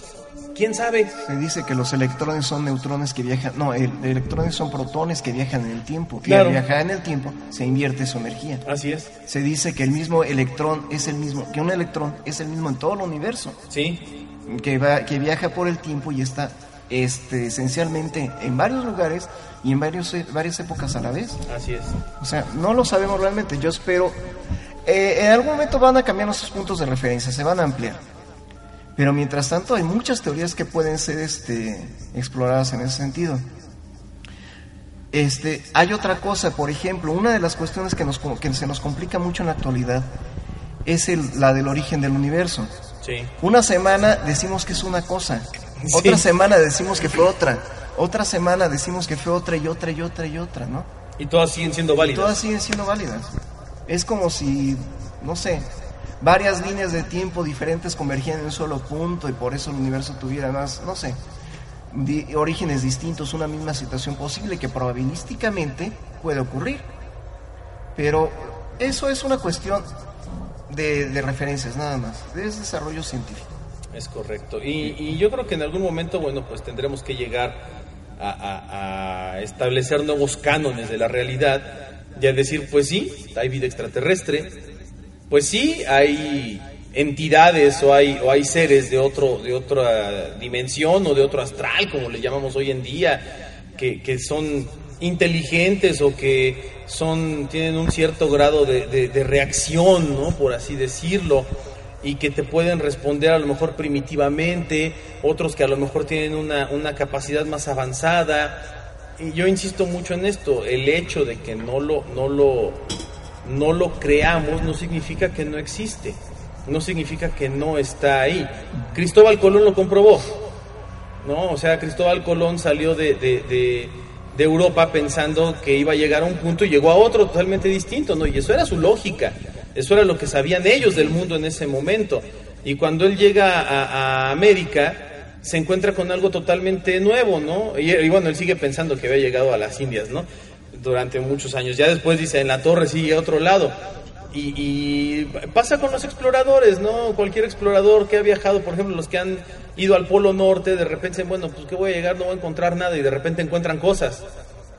[SPEAKER 4] ¿Quién sabe?
[SPEAKER 5] Se dice que los electrones son neutrones que viajan, no, el, electrones son protones que viajan en el tiempo.
[SPEAKER 4] Claro.
[SPEAKER 5] Y al viajar en el tiempo se invierte su energía.
[SPEAKER 4] Así es.
[SPEAKER 5] Se dice que el mismo electrón es el mismo, que un electrón es el mismo en todo el universo,
[SPEAKER 4] Sí,
[SPEAKER 5] que va, que viaja por el tiempo y está este, esencialmente en varios lugares y en varios, e- varias épocas a la vez.
[SPEAKER 4] así es.
[SPEAKER 5] O sea, no lo sabemos realmente. Yo espero. eh, en algún momento van a cambiar nuestros puntos de referencia, se van a ampliar. Pero mientras tanto, hay muchas teorías que pueden ser este, exploradas en ese sentido. Este, hay otra cosa, por ejemplo, una de las cuestiones que, nos, que se nos complica mucho en la actualidad es el- la del origen del universo.
[SPEAKER 4] Sí.
[SPEAKER 5] Una semana decimos que es una cosa,
[SPEAKER 4] Sí.
[SPEAKER 5] otra semana decimos que fue otra, otra semana decimos que fue otra y otra y otra y otra, ¿no?
[SPEAKER 4] Y todas siguen siendo válidas.
[SPEAKER 5] Todas siguen siendo válidas. Es como si, no sé, varias líneas de tiempo diferentes convergían en un solo punto y por eso el universo tuviera más, no sé, di- orígenes distintos, una misma situación posible que probabilísticamente puede ocurrir. Pero eso es una cuestión de, de referencias nada más, es desarrollo científico.
[SPEAKER 4] Es correcto. Y, y yo creo que en algún momento, bueno, pues tendremos que llegar a, a- a establecer nuevos cánones de la realidad y a decir, pues sí, hay vida extraterrestre, pues sí, hay entidades o hay, o hay seres de, otro, de otra dimensión o de otro astral, como le llamamos hoy en día, que, que son inteligentes o que son, tienen un cierto grado de, de- de reacción, ¿no? por así decirlo, y que te pueden responder a lo mejor primitivamente, otros que a lo mejor tienen una, una capacidad más avanzada. Y yo insisto mucho en esto, el hecho de que no lo, no lo, no lo creamos no significa que no existe, no significa que no está ahí. Cristóbal Colón lo comprobó, ¿no? O sea, Cristóbal Colón salió de, de, de- de Europa pensando que iba a llegar a un punto y llegó a otro totalmente distinto, ¿no? Y eso era su lógica, eso era lo que sabían ellos del mundo en ese momento. Y cuando él llega a, América, se encuentra con algo totalmente nuevo, ¿no? Y, bueno, él sigue pensando que había llegado a las Indias, ¿no? Durante muchos años. Ya después dice, en la torre sigue a otro lado. Y, y pasa con los exploradores, ¿no? Cualquier explorador que ha viajado, por ejemplo, los que han ido al Polo Norte, de repente bueno, pues que voy a llegar, no voy a encontrar nada, y de repente encuentran cosas.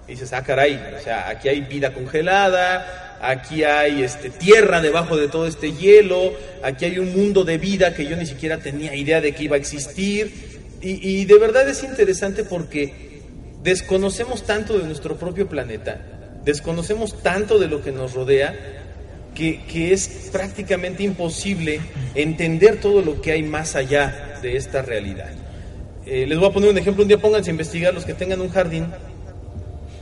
[SPEAKER 4] Y dices, ah, caray, o sea, aquí hay vida congelada, aquí hay este, tierra debajo de todo este hielo, aquí hay un mundo de vida que yo ni siquiera tenía idea de que iba a existir. Y, de verdad es interesante porque desconocemos tanto de nuestro propio planeta, desconocemos tanto de lo que nos rodea, que, que es prácticamente imposible entender todo lo que hay más allá de esta realidad. Eh, les voy a poner un ejemplo, un día pónganse a investigar los que tengan un jardín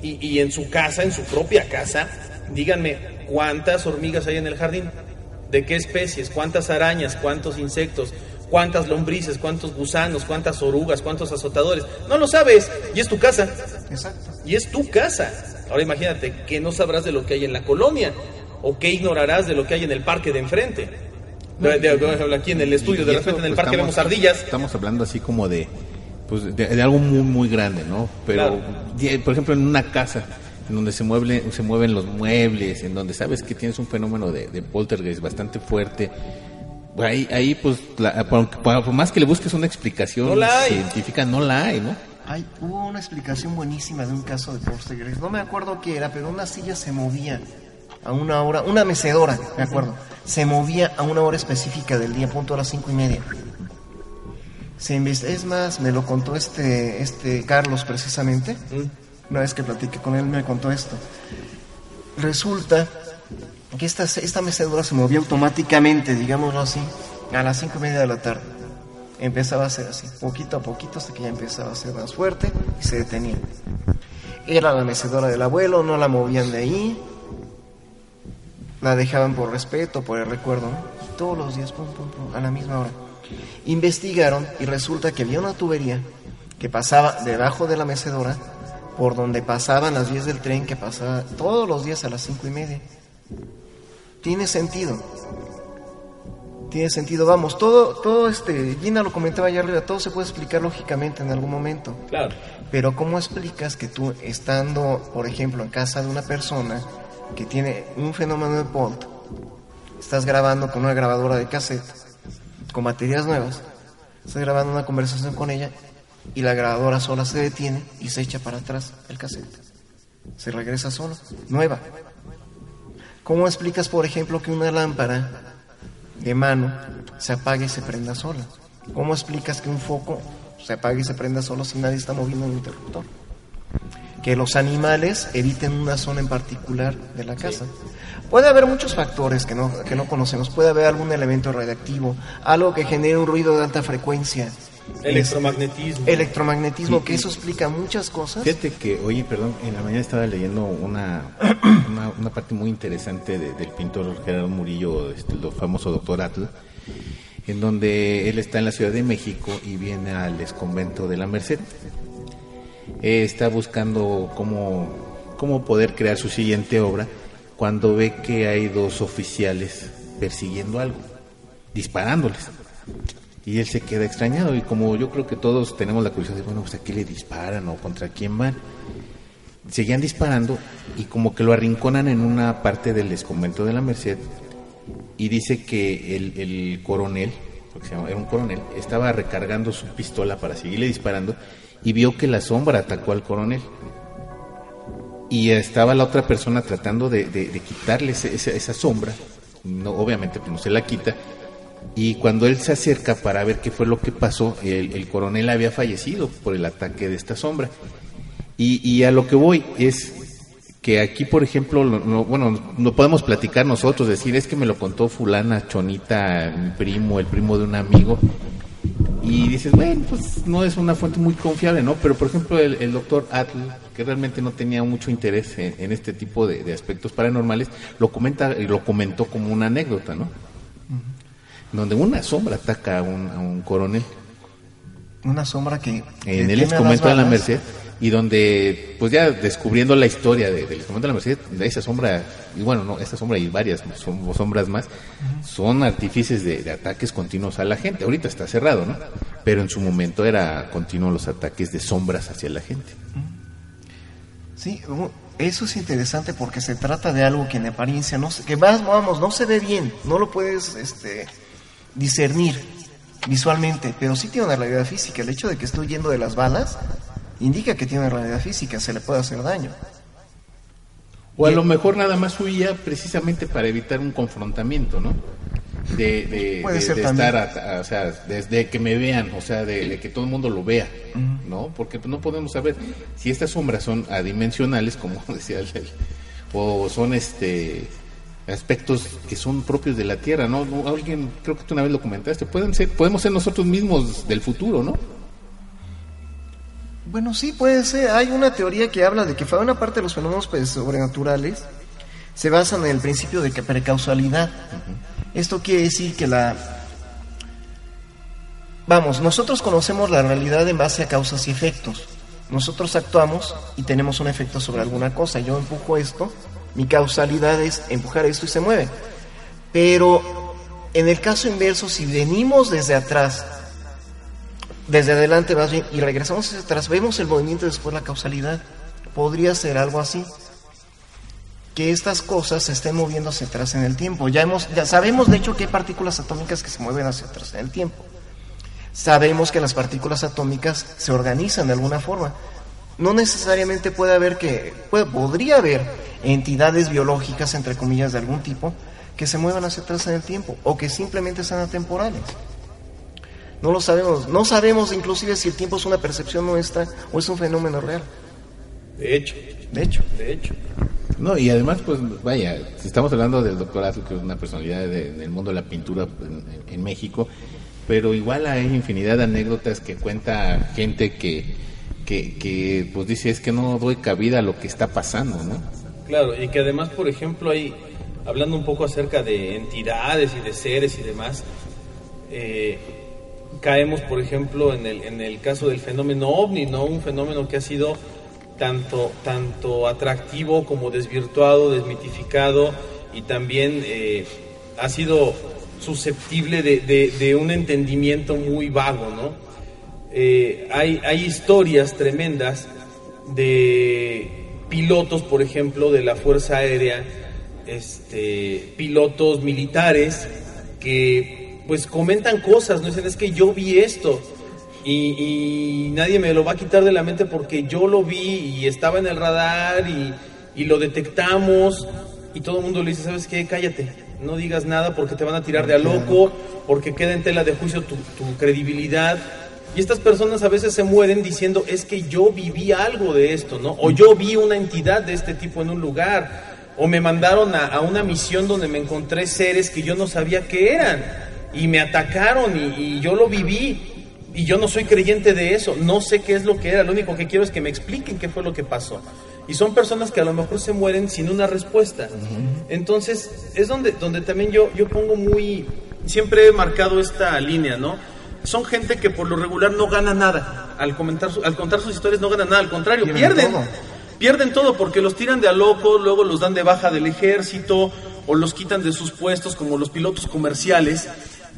[SPEAKER 4] y, y en su casa, en su propia casa, díganme cuántas hormigas hay en el jardín, de qué especies, cuántas arañas, cuántos insectos, cuántas lombrices, cuántos gusanos, cuántas orugas, cuántos azotadores. No lo sabes y es tu casa.
[SPEAKER 5] Exacto.
[SPEAKER 4] Y es tu casa. Ahora imagínate que no sabrás de lo que hay en la colonia o que ignorarás de lo que hay en el parque de enfrente. De- de- de- aquí en el estudio, de repente en el parque
[SPEAKER 2] estamos-
[SPEAKER 4] vemos ardillas.
[SPEAKER 2] Estamos hablando así como de, pues, de, algo muy, muy grande, ¿no? Pero,
[SPEAKER 4] Claro.
[SPEAKER 2] por ejemplo, en una casa en donde se, mueble, se mueven los muebles, en donde sabes que tienes un fenómeno de, de poltergeist bastante fuerte, ahí, ahí pues, la- por, por más que le busques una explicación
[SPEAKER 4] No la
[SPEAKER 2] científica, no la hay, ¿no?
[SPEAKER 5] Hay, hubo una explicación buenísima de un caso de poltergeist. No me acuerdo qué era, pero una silla se movía a una hora, una mecedora, me acuerdo. Se movía a una hora específica del día, punto a las cinco y media. Se es más, me lo contó este, este Carlos precisamente. Una vez que platiqué con él me contó esto. Resulta que esta, esta mecedora se movía automáticamente, digámoslo así, a las cinco y media de la tarde. Empezaba a ser así, poquito a poquito, hasta que ya empezaba a ser más fuerte y se detenía. Era la mecedora del abuelo, no la movían de ahí, la dejaban por respeto, por el recuerdo, todos los días, pum, pum, pum, a la misma hora. Investigaron y resulta que había una tubería que pasaba debajo de la mecedora, por donde pasaban las vías del tren que pasaba todos los días a las cinco y media. Tiene sentido. Tiene sentido, vamos, todo, todo este, Gina lo comentaba allá arriba, todo se puede explicar lógicamente en algún momento.
[SPEAKER 4] Claro.
[SPEAKER 5] Pero ¿cómo explicas que tú, estando, por ejemplo, en casa de una persona que tiene un fenómeno de POLT, estás grabando con una grabadora de cassette, con baterías nuevas, estás grabando una conversación con ella y la grabadora sola se detiene y se echa para atrás el cassette? Se regresa sola, nueva. ¿Cómo explicas, por ejemplo, que una lámpara de mano se apague y se prenda sola? ¿Cómo explicas que un foco se apague y se prenda solo si nadie está moviendo el interruptor? Que los animales eviten una zona en particular de la casa. Puede haber muchos factores que no, que no conocemos. Puede haber algún elemento radiactivo, algo que genere un ruido de alta frecuencia.
[SPEAKER 4] Electromagnetismo.
[SPEAKER 5] Electromagnetismo, que eso explica muchas cosas.
[SPEAKER 2] Fíjate que, oye, perdón, en la mañana estaba leyendo una, una, una parte muy interesante de- del pintor Gerardo Murillo, este, el famoso doctor Atl, en donde él está en la Ciudad de México y viene al exconvento de la Merced. Eh, está buscando cómo, cómo poder crear su siguiente obra cuando ve que hay dos oficiales persiguiendo algo, disparándoles. Y él se queda extrañado y como yo creo que todos tenemos la curiosidad de, bueno, pues a qué le disparan o contra quién van. Seguían disparando y como que lo arrinconan en una parte del desconvento de la Merced y dice que el, el coronel, porque se llama, era un coronel, estaba recargando su pistola para seguirle disparando y vio que la sombra atacó al coronel. Y estaba la otra persona tratando de, quitarle esa, esa sombra, no, obviamente pues no se la quita, y cuando él se acerca para ver qué fue lo que pasó, el, el coronel había fallecido por el ataque de esta sombra. Y, a lo que voy es que aquí, por ejemplo, lo- no- bueno, no podemos platicar nosotros, decir es que me lo contó fulana, chonita, mi primo, el primo de un amigo. Y dices, bueno, pues no es una fuente muy confiable, ¿no? Pero, por ejemplo, el, doctor Atl, que realmente no tenía mucho interés en, este tipo de, de aspectos paranormales, lo comenta lo comentó como una anécdota, ¿no? Donde una sombra ataca a un, a un coronel.
[SPEAKER 5] Una sombra que...
[SPEAKER 2] en el
[SPEAKER 5] las
[SPEAKER 2] de la. Merced y donde pues ya descubriendo la historia de- del exconvento de la Merced de esa sombra y bueno no esta sombra y varias som- sombras más son artífices de, de ataques continuos a la gente. Ahorita está cerrado no pero en su momento era continuo los ataques de sombras hacia la gente.
[SPEAKER 5] Sí, eso es interesante porque se trata de algo que en apariencia no se, que vamos, no se ve bien, no lo puedes este, discernir visualmente, pero sí tiene una realidad física. El hecho de que esté huyendo de las balas indica que tiene una realidad física, se le puede hacer daño.
[SPEAKER 2] O a lo mejor nada más huía precisamente para evitar un confrontamiento, ¿no? De, de,
[SPEAKER 5] Puede
[SPEAKER 2] de-
[SPEAKER 5] ser
[SPEAKER 2] de estar, a- a- o sea, desde que me vean, o sea, de, que todo el mundo lo vea, ¿no? Porque no podemos saber si estas sombras son adimensionales, como decía el, el- o son este aspectos que son propios de la Tierra, ¿no? No, Alguien, creo que tú una vez lo comentaste, pueden ser, podemos ser nosotros mismos del futuro, ¿no?
[SPEAKER 5] Bueno, sí, puede ser. Hay una teoría que habla de que una parte de los fenómenos pues, sobrenaturales se basan en el principio de que precausalidad. Esto quiere decir que la... Vamos, nosotros conocemos la realidad en base a causas y efectos. Nosotros actuamos y tenemos un efecto sobre alguna cosa. Yo empujo esto, mi causalidad es empujar esto y se mueve. Pero en el caso inverso, si venimos desde atrás desde adelante más bien y regresamos hacia atrás, vemos el movimiento y después la causalidad. Podría ser algo así. Que estas cosas se estén moviendo hacia atrás en el tiempo. Ya, hemos, ya sabemos de hecho que hay partículas atómicas que se mueven hacia atrás en el tiempo. Sabemos que las partículas atómicas se organizan de alguna forma. No necesariamente puede haber que, podría haber entidades biológicas, entre comillas, de algún tipo, que se muevan hacia atrás en el tiempo o que simplemente sean atemporales. No lo sabemos. No sabemos inclusive si el tiempo es una percepción nuestra o es un fenómeno real.
[SPEAKER 4] De hecho,
[SPEAKER 5] De hecho.
[SPEAKER 4] de hecho.
[SPEAKER 2] No, y además, pues vaya, si estamos hablando del doctor Azul, que es una personalidad de- del mundo de la pintura en, en México, pero igual hay infinidad de anécdotas que cuenta gente que, que, que, pues dice, es que no doy cabida a lo que está pasando, ¿no?
[SPEAKER 4] Claro, y que además, por ejemplo, hay, hablando un poco acerca de entidades y de seres y demás, eh, caemos, por ejemplo, en el, en el caso del fenómeno ovni, ¿no? Un fenómeno que ha sido tanto, tanto atractivo como desvirtuado, desmitificado y también eh, ha sido susceptible de un entendimiento muy vago, ¿no? Eh, hay, hay historias tremendas de pilotos, por ejemplo, de la Fuerza Aérea, este, pilotos militares que pues comentan cosas, no dicen es que yo vi esto y, y nadie me lo va a quitar de la mente porque yo lo vi y estaba en el radar y, y lo detectamos y todo el mundo le dice, ¿sabes qué? Cállate, no digas nada porque te van a tirar de a loco, porque queda en tela de juicio tu, tu credibilidad. Y estas personas a veces se mueren diciendo, es que yo viví algo de esto, ¿no? O yo vi una entidad de este tipo en un lugar. O me mandaron a, a una misión donde me encontré seres que yo no sabía qué eran. Y me atacaron y, y yo lo viví. Y yo no soy creyente de eso. No sé qué es lo que era. Lo único que quiero es que me expliquen qué fue lo que pasó. Y son personas que a lo mejor se mueren sin una respuesta. Entonces, es donde, donde también yo, yo pongo muy... Siempre he marcado esta línea, ¿no? Son gente que por lo regular no gana nada. Al, comentar su- al contar sus historias no ganan nada. Al contrario,
[SPEAKER 5] Pierden
[SPEAKER 4] pierden.
[SPEAKER 5] todo.
[SPEAKER 4] Pierden todo porque los tiran de a locos, luego los dan de baja del ejército o los quitan de sus puestos como los pilotos comerciales.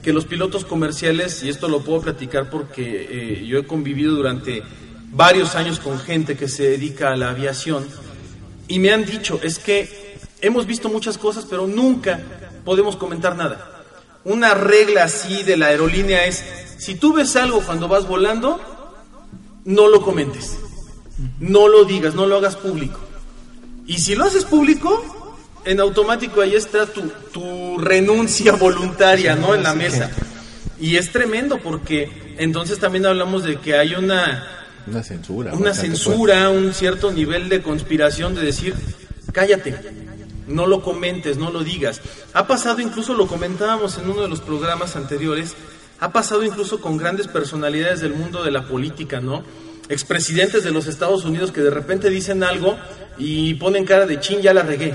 [SPEAKER 4] Que los pilotos comerciales, y esto lo puedo platicar porque eh, yo he convivido durante varios años con gente que se dedica a la aviación y me han dicho, es que hemos visto muchas cosas, pero nunca podemos comentar nada. Una regla así de la aerolínea es, si tú ves algo cuando vas volando, no lo comentes, no lo digas, no lo hagas público. Y si lo haces público, en automático ahí está tu, tu renuncia voluntaria, ¿no? En la mesa. Y es tremendo porque entonces también hablamos de que hay una,
[SPEAKER 2] Una censura.
[SPEAKER 4] una censura, un cierto nivel de conspiración de decir, cállate, no lo comentes, no lo digas. Ha pasado incluso, lo comentábamos en uno de los programas anteriores, ha pasado incluso con grandes personalidades del mundo de la política, ¿no? Expresidentes de los Estados Unidos que de repente dicen algo y ponen cara de chin, ya la regué.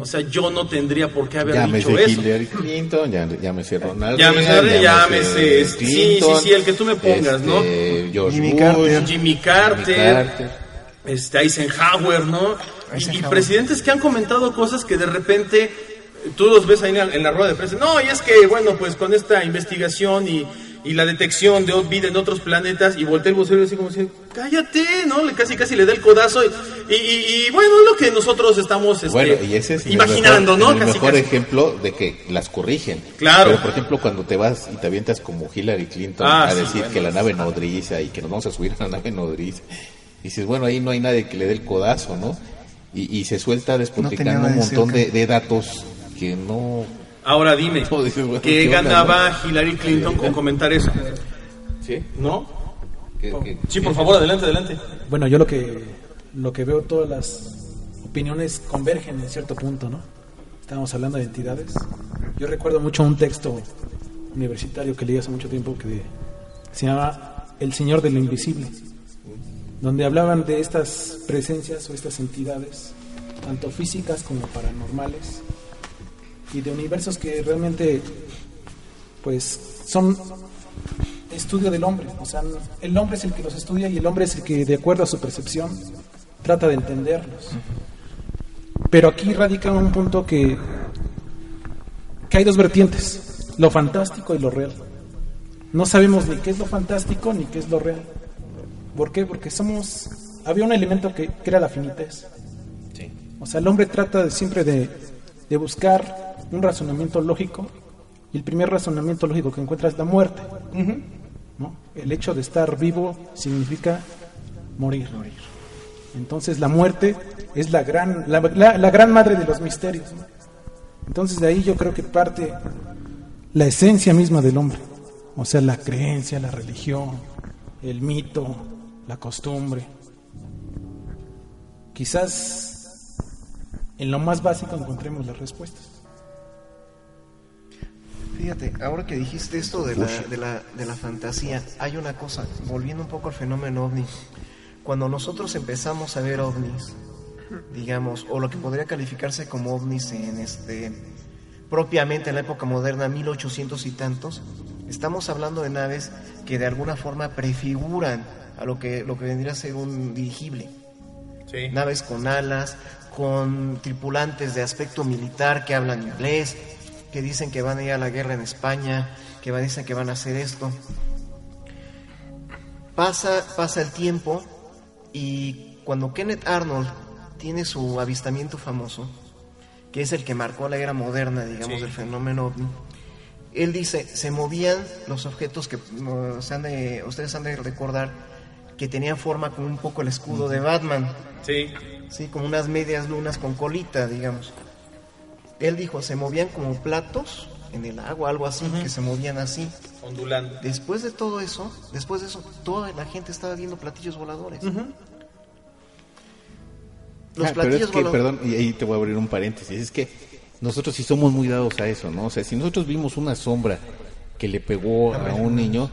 [SPEAKER 4] O sea, yo no tendría por qué haber dicho
[SPEAKER 2] Llámese
[SPEAKER 4] eso.
[SPEAKER 2] Hillary Clinton, ya- llámese Ronald
[SPEAKER 4] Llámese,
[SPEAKER 2] Reagan,
[SPEAKER 4] llámese, sí, sí, sí, el que tú me pongas, ¿no?
[SPEAKER 2] este, George
[SPEAKER 5] Jimmy
[SPEAKER 2] Bush,
[SPEAKER 5] Carter.
[SPEAKER 4] Jimmy Carter,
[SPEAKER 2] Jimmy Carter.
[SPEAKER 4] este Eisenhower, ¿no? Y- presidentes que han comentado cosas que de repente eh, tú los ves ahí en la, en la rueda de prensa. No, y es que, bueno, pues con esta investigación y, y la detección de vida en otros planetas, y voltea el vocero así como diciendo, cállate, ¿no? Le, casi casi le da el codazo. Y, y, y- y, bueno, es lo que nosotros estamos este,
[SPEAKER 2] Bueno, y ese es el
[SPEAKER 4] imaginando,
[SPEAKER 2] mejor,
[SPEAKER 4] ¿no?
[SPEAKER 2] el
[SPEAKER 4] Casi,
[SPEAKER 2] mejor
[SPEAKER 4] casi.
[SPEAKER 2] ejemplo de que las corrigen.
[SPEAKER 4] Claro.
[SPEAKER 2] Pero, por ejemplo, cuando te vas y te avientas como Hillary Clinton
[SPEAKER 4] Ah,
[SPEAKER 2] a
[SPEAKER 4] sí,
[SPEAKER 2] decir
[SPEAKER 4] bueno.
[SPEAKER 2] que la nave nodriza y que nos vamos a subir a la nave nodriza, dices, bueno, ahí no hay nadie que le dé el codazo, ¿no? Y, y se suelta
[SPEAKER 5] No
[SPEAKER 2] despotricando
[SPEAKER 5] nada
[SPEAKER 2] un montón de, de datos que no...
[SPEAKER 4] Ahora dime,
[SPEAKER 2] No, dices, bueno,
[SPEAKER 4] ¿qué
[SPEAKER 2] ¿qué onda,
[SPEAKER 4] ganaba Hillary Clinton con comentar eso?
[SPEAKER 2] ¿Sí?
[SPEAKER 4] ¿No? Sí, por favor, adelante, adelante.
[SPEAKER 8] Bueno, yo lo que, lo que veo, todas las opiniones convergen en cierto punto, ¿no? Estábamos hablando de entidades. Yo recuerdo mucho un texto universitario que leí hace mucho tiempo que se llama El Señor de lo Invisible, donde hablaban de estas presencias o estas entidades, tanto físicas como paranormales, y de universos que realmente, pues, son estudio del hombre. O sea, el hombre es el que los estudia y el hombre es el que, de acuerdo a su percepción, trata de entenderlos. Pero aquí radica un punto que, que hay dos vertientes, lo fantástico y lo real. No sabemos ni qué es lo fantástico ni qué es lo real. ¿Por qué? Porque somos... Había un elemento que, que era la finitez. O sea, el hombre trata de, siempre de, de buscar un razonamiento lógico y el primer razonamiento lógico que encuentra es la muerte. ¿no? El hecho de estar vivo significa morir. Entonces la muerte es la gran, la, la- la gran madre de los misterios. ¿no? Entonces de ahí yo creo que parte la esencia misma del hombre. O sea, la creencia, la religión, el mito, la costumbre. Quizás en lo más básico encontremos las respuestas.
[SPEAKER 5] Fíjate, ahora que dijiste esto de la, de, la, de la fantasía, hay una cosa, volviendo un poco al fenómeno ovni. Cuando nosotros empezamos a ver ovnis, digamos, o lo que podría calificarse como ovnis en este propiamente en la época moderna, 1800 y tantos, estamos hablando de naves que de alguna forma prefiguran a lo que, lo que vendría a ser un dirigible. Naves con alas, con tripulantes de aspecto militar que hablan inglés, que dicen que van a ir a la guerra en España, que van, dicen que van a hacer esto. Pasa, pasa el tiempo y cuando Kenneth Arnold tiene su avistamiento famoso, que es el que marcó la era moderna, digamos,
[SPEAKER 4] Sí.
[SPEAKER 5] del fenómeno ovni, él dice, se movían los objetos que han de- ustedes han de recordar que tenían forma como un poco el escudo de Batman.
[SPEAKER 4] Sí.
[SPEAKER 5] Sí, como unas medias lunas con colita, digamos. Él dijo, se movían como platos en el agua, algo así, que se movían así.
[SPEAKER 4] Ondulando.
[SPEAKER 5] Después de todo eso, después de eso, toda la gente estaba viendo platillos voladores. Los
[SPEAKER 2] Ah, pero es
[SPEAKER 5] platillos
[SPEAKER 2] que,
[SPEAKER 5] voladores.
[SPEAKER 2] perdón, y ahí te voy a abrir un paréntesis, es que nosotros sí somos muy dados a eso, ¿no? O sea, si nosotros vimos una sombra que le pegó a un niño,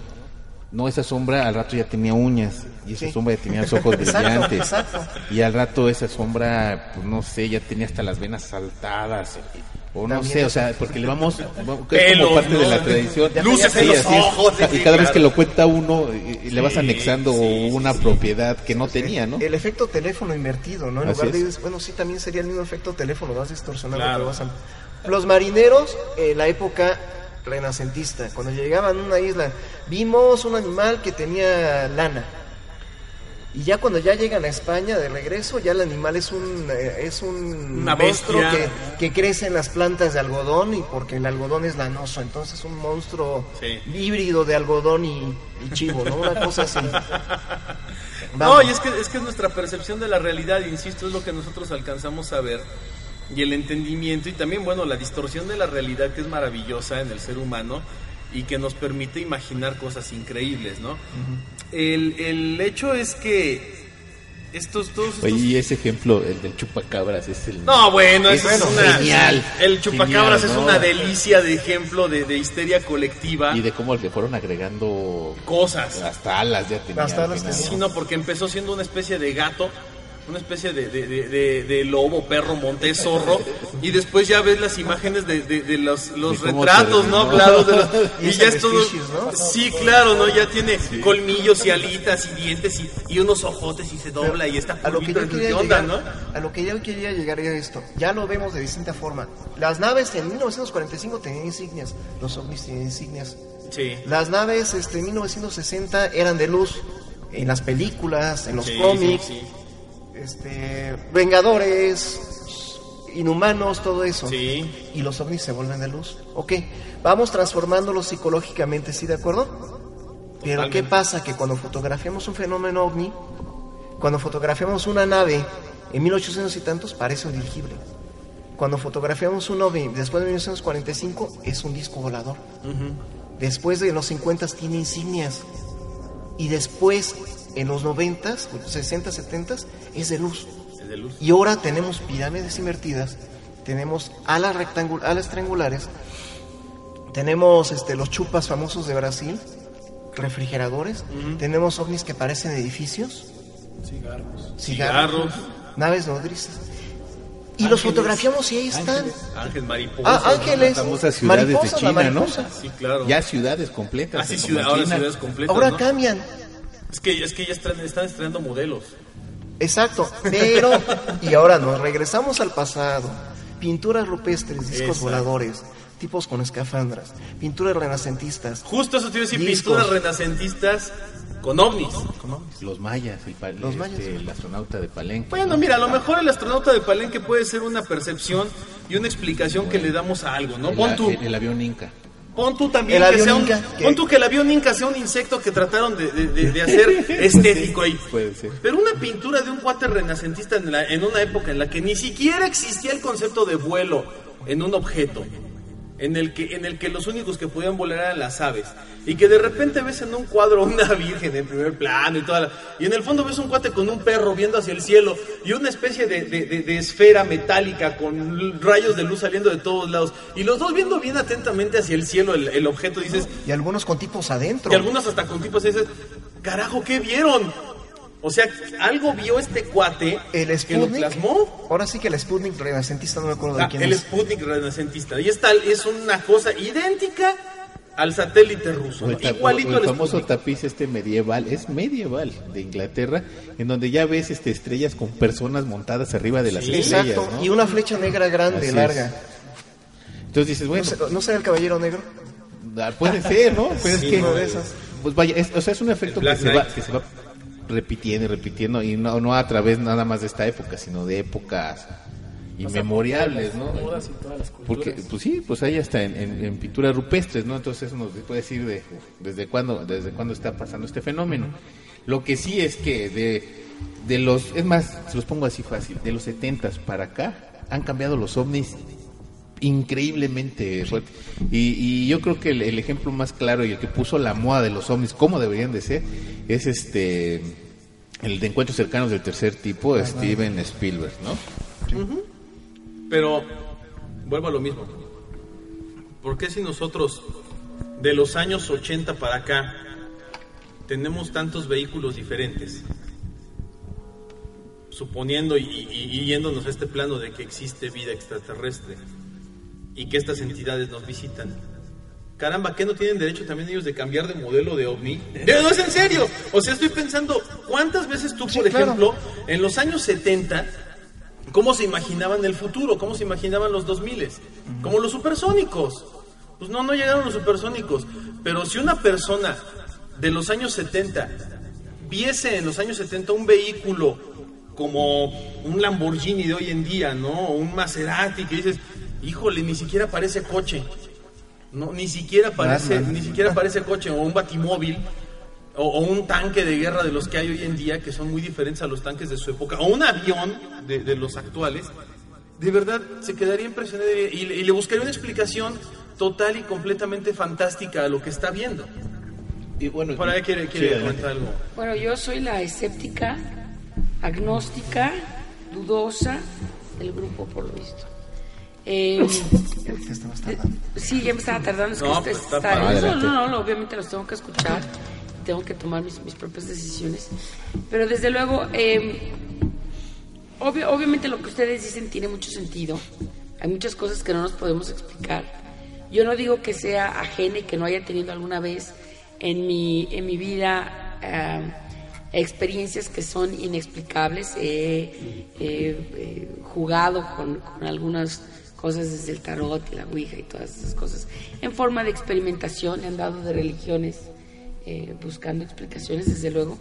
[SPEAKER 2] no, esa sombra al rato ya tenía uñas y esa
[SPEAKER 5] Sí.
[SPEAKER 2] sombra ya tenía los ojos
[SPEAKER 5] Exacto,
[SPEAKER 2] brillantes
[SPEAKER 5] exacto.
[SPEAKER 2] y al rato esa sombra, pues no sé, ya tenía hasta las venas saltadas o no
[SPEAKER 5] También
[SPEAKER 2] sé, o sea, porque le vamos, vamos- es
[SPEAKER 4] Pelos,
[SPEAKER 2] como parte
[SPEAKER 4] ¿no?
[SPEAKER 2] de la tradición.
[SPEAKER 4] Luces
[SPEAKER 5] tenía
[SPEAKER 4] en los
[SPEAKER 2] así es.
[SPEAKER 4] ojos. sí,
[SPEAKER 2] y cada vez que lo cuenta uno, eh, eh, le vas
[SPEAKER 4] Sí,
[SPEAKER 2] anexando
[SPEAKER 4] sí,
[SPEAKER 2] una
[SPEAKER 4] sí,
[SPEAKER 2] propiedad que no tenía, ¿no?
[SPEAKER 5] El efecto teléfono invertido, ¿no? En
[SPEAKER 2] Así
[SPEAKER 5] lugar de,
[SPEAKER 2] es.
[SPEAKER 5] bueno, sí, también sería el mismo efecto teléfono, vas distorsionando,
[SPEAKER 4] Claro.
[SPEAKER 5] pero vas a- Los marineros, en la época renacentista, cuando llegaban a una isla, vimos un animal que tenía lana. Y ya cuando ya llegan a España de regreso, ya el animal es un eh, es un
[SPEAKER 4] Una
[SPEAKER 5] monstruo que, que crece en las plantas de algodón y porque el algodón es lanoso, entonces un monstruo
[SPEAKER 4] Sí.
[SPEAKER 5] híbrido de algodón y, y chivo, ¿no? Una cosa así.
[SPEAKER 4] No, y es que, es que nuestra percepción de la realidad, insisto, es lo que nosotros alcanzamos a ver. Y el entendimiento y también, bueno, la distorsión de la realidad que es maravillosa en el ser humano y que nos permite imaginar cosas increíbles, ¿no? el, el hecho es que estos, todos estos...
[SPEAKER 2] Oye, y ese ejemplo, el del chupacabras, es el...
[SPEAKER 4] No, bueno,
[SPEAKER 2] Es
[SPEAKER 4] eso es una...
[SPEAKER 2] genial.
[SPEAKER 4] El chupacabras
[SPEAKER 2] Genial,
[SPEAKER 4] es una delicia de ejemplo de, de histeria colectiva.
[SPEAKER 2] Y de cómo le fueron agregando
[SPEAKER 4] Cosas.
[SPEAKER 2] hasta alas ya tenía.
[SPEAKER 5] Hasta
[SPEAKER 2] al
[SPEAKER 5] alas.
[SPEAKER 4] Sí, no, porque empezó siendo una especie de gato, una especie de, de, de- de- de lobo, perro, montés, zorro, y después ya ves las imágenes de, de- de los, los retratos,
[SPEAKER 2] se-
[SPEAKER 4] ¿no?
[SPEAKER 2] ¿no?
[SPEAKER 4] Claro, de los-
[SPEAKER 5] Y
[SPEAKER 4] y ya es todo...
[SPEAKER 5] ¿no?
[SPEAKER 4] Sí, claro, ¿no? Ya tiene colmillos y alitas y dientes y, y unos ojotes y se dobla y está
[SPEAKER 5] a lo que yo quería
[SPEAKER 4] ¿qué onda,
[SPEAKER 5] llegar,
[SPEAKER 4] no?
[SPEAKER 5] a lo que yo quería llegar era esto. Ya lo vemos de distinta forma. Las naves en 1945 tenían insignias, los ovnis tienen insignias.
[SPEAKER 4] Sí.
[SPEAKER 5] Las naves este, en 1960 eran de luz. En las películas, en los
[SPEAKER 4] Sí,
[SPEAKER 5] cómics,
[SPEAKER 4] sí,
[SPEAKER 5] este, Vengadores, Inhumanos, todo eso.
[SPEAKER 4] Sí.
[SPEAKER 5] Y los ovnis se vuelven de luz. Ok, vamos transformándolos psicológicamente, ¿sí de acuerdo? Pero ¿qué pasa? Que cuando fotografiamos un fenómeno ovni, cuando fotografiamos una nave en 1800 y tantos parece un dirigible. Cuando fotografiamos un ovni después de 1945 es un disco volador. Después de los 50 tiene insignias. Y después, en los 90, 60, 70 es de luz.
[SPEAKER 4] Es de luz.
[SPEAKER 5] Y ahora tenemos pirámides invertidas, tenemos alas, alas triangulares, tenemos este, los chupas famosos de Brasil, refrigeradores, tenemos ovnis que parecen edificios,
[SPEAKER 8] Cigarros.
[SPEAKER 5] cigarros,
[SPEAKER 4] Cigarros.
[SPEAKER 5] naves nodrizas. Y los fotografiamos y ahí están.
[SPEAKER 4] Ángel mariposa.
[SPEAKER 5] Ah, ángeles,
[SPEAKER 2] Las famosas ciudades
[SPEAKER 5] mariposas,
[SPEAKER 2] de China, ¿no?
[SPEAKER 4] Sí, claro.
[SPEAKER 2] Ya ciudades completas.
[SPEAKER 4] Ciudad,
[SPEAKER 2] en
[SPEAKER 4] ahora
[SPEAKER 2] China.
[SPEAKER 4] ciudades completas.
[SPEAKER 5] Ahora
[SPEAKER 4] ¿no?
[SPEAKER 5] cambian.
[SPEAKER 4] Es que, es que ya están, están estrenando modelos.
[SPEAKER 5] Exacto, pero y ahora nos regresamos al pasado. Pinturas rupestres, discos
[SPEAKER 4] Exacto.
[SPEAKER 5] voladores, tipos con escafandras, pinturas renacentistas.
[SPEAKER 4] Justo eso te iba a decir,
[SPEAKER 5] Discos.
[SPEAKER 4] pinturas renacentistas con ovnis.
[SPEAKER 2] Los mayas, el, pa-
[SPEAKER 5] Los mayas,
[SPEAKER 2] este, el astronauta de Palenque.
[SPEAKER 4] Bueno,
[SPEAKER 2] ¿no?
[SPEAKER 4] mira, a lo mejor el astronauta de Palenque puede ser una percepción y una explicación que le damos a algo, ¿no?
[SPEAKER 2] el,
[SPEAKER 4] Pon tú,
[SPEAKER 2] el- el avión Inca.
[SPEAKER 4] Pon tú también que sea un,
[SPEAKER 5] Inca, que-
[SPEAKER 4] pon tú que el avión Inca sea un insecto que trataron de, de- de- de hacer estético ahí.
[SPEAKER 2] Puede ser.
[SPEAKER 4] Pero una pintura de un cuate renacentista en, la- en una época en la que ni siquiera existía el concepto de vuelo en un objeto, en el que, en el que los únicos que podían volar eran las aves, y que de repente ves en un cuadro una virgen en primer plano y toda la- y en el fondo ves un cuate con un perro viendo hacia el cielo y una especie de, de- de- de esfera metálica con rayos de luz saliendo de todos lados, y los dos viendo bien atentamente hacia el cielo el, el objeto, dices,
[SPEAKER 5] Y algunos con tipos adentro.
[SPEAKER 4] y algunos hasta con tipos dices, carajo, ¿qué vieron? O sea, algo vio este cuate
[SPEAKER 5] el
[SPEAKER 4] que lo
[SPEAKER 5] Sputnik.
[SPEAKER 4] plasmó.
[SPEAKER 5] Ahora sí que el Sputnik renacentista no me acuerdo de
[SPEAKER 4] Ah,
[SPEAKER 5] quién
[SPEAKER 4] el
[SPEAKER 5] es.
[SPEAKER 4] Sputnik renacentista. Y esta es una cosa idéntica al satélite ruso.
[SPEAKER 2] O
[SPEAKER 4] ¿no?
[SPEAKER 2] el,
[SPEAKER 4] Igualito
[SPEAKER 2] o el
[SPEAKER 4] al
[SPEAKER 2] famoso
[SPEAKER 4] Sputnik.
[SPEAKER 2] tapiz este medieval, es medieval de Inglaterra, en donde ya ves este estrellas con personas montadas arriba de las
[SPEAKER 4] Sí.
[SPEAKER 2] estrellas,
[SPEAKER 5] Exacto,
[SPEAKER 2] ¿no?
[SPEAKER 5] y una flecha negra grande,
[SPEAKER 2] Así es.
[SPEAKER 5] larga.
[SPEAKER 2] Entonces dices,
[SPEAKER 5] ¿No,
[SPEAKER 2] bueno,
[SPEAKER 5] ¿No será el caballero negro?
[SPEAKER 2] ah, puede ser, ¿no? Pero
[SPEAKER 4] Sí,
[SPEAKER 2] es que
[SPEAKER 4] no,
[SPEAKER 5] de esas.
[SPEAKER 2] pues vaya, es- o sea, es un efecto
[SPEAKER 4] El
[SPEAKER 2] que se, va, que se va repitiendo y repitiendo y no, no a través nada más de esta época, sino de épocas inmemorables, ¿no?
[SPEAKER 8] Modas y todas las.
[SPEAKER 2] Porque, pues sí, pues hay hasta en, en- en pinturas rupestres, ¿no? Entonces eso nos puede decir de, desde cuándo, desde cuándo está pasando este fenómeno. Lo que sí es que de, de los, es más, se los pongo así fácil, de los 70 para acá han cambiado los ovnis increíblemente fuerte. Y, y yo creo que el, el ejemplo más claro y el que puso la moda de los ovnis, cómo deberían de ser, es este el de encuentros cercanos del tercer tipo, Steven Spielberg, ¿no?
[SPEAKER 4] Pero vuelvo a lo mismo. ¿Por qué si nosotros de los años 80 para acá tenemos tantos vehículos diferentes? Suponiendo y, y- y yéndonos a este plano de que existe vida extraterrestre y que estas entidades nos visitan. Caramba, ¿qué no tienen derecho también ellos de cambiar de modelo de ovni? No, no es en serio. O sea, estoy pensando, ¿cuántas veces tú,
[SPEAKER 5] Sí,
[SPEAKER 4] por
[SPEAKER 5] claro.
[SPEAKER 4] ejemplo, en los años 70, cómo se imaginaban el futuro? ¿Cómo se imaginaban los 2000? Como los supersónicos. Pues no, no llegaron los supersónicos. Pero si una persona de los años 70 viese en los años 70 un vehículo como un Lamborghini de hoy en día, ¿no? O un Maserati que dices, híjole, ni siquiera parece coche. No, ni siquiera parece, ni siquiera parece coche o un batimóvil o, o un tanque de guerra de los que hay hoy en día que son muy diferentes a los tanques de su época o un avión de, de los actuales. De verdad se quedaría impresionado y, le- y le buscaría una explicación total y completamente fantástica a lo que está viendo.
[SPEAKER 2] Y bueno,
[SPEAKER 4] Por ahí quiere, quiere
[SPEAKER 2] Sí, adelante.
[SPEAKER 4] comentar algo.
[SPEAKER 9] Bueno, yo soy la escéptica, agnóstica, dudosa del grupo, por lo visto. Eh,
[SPEAKER 5] Te estabas tardando.
[SPEAKER 9] sí, ya me estaba tardando. Es que
[SPEAKER 4] No,
[SPEAKER 9] está-
[SPEAKER 4] pues está
[SPEAKER 9] está-
[SPEAKER 4] padre.
[SPEAKER 9] no, no, no, obviamente los tengo que escuchar. Tengo que tomar mis, mis propias decisiones. Pero desde luego, eh, obvio- obviamente lo que ustedes dicen tiene mucho sentido. Hay muchas cosas que no nos podemos explicar. Yo no digo que sea ajena y que no haya tenido alguna vez en mi, en mi vida eh, experiencias que son inexplicables. He he, eh, jugado con, con algunas cosas desde el tarot y la ouija y todas esas cosas en forma de experimentación. He andado de religiones eh, buscando explicaciones, desde luego.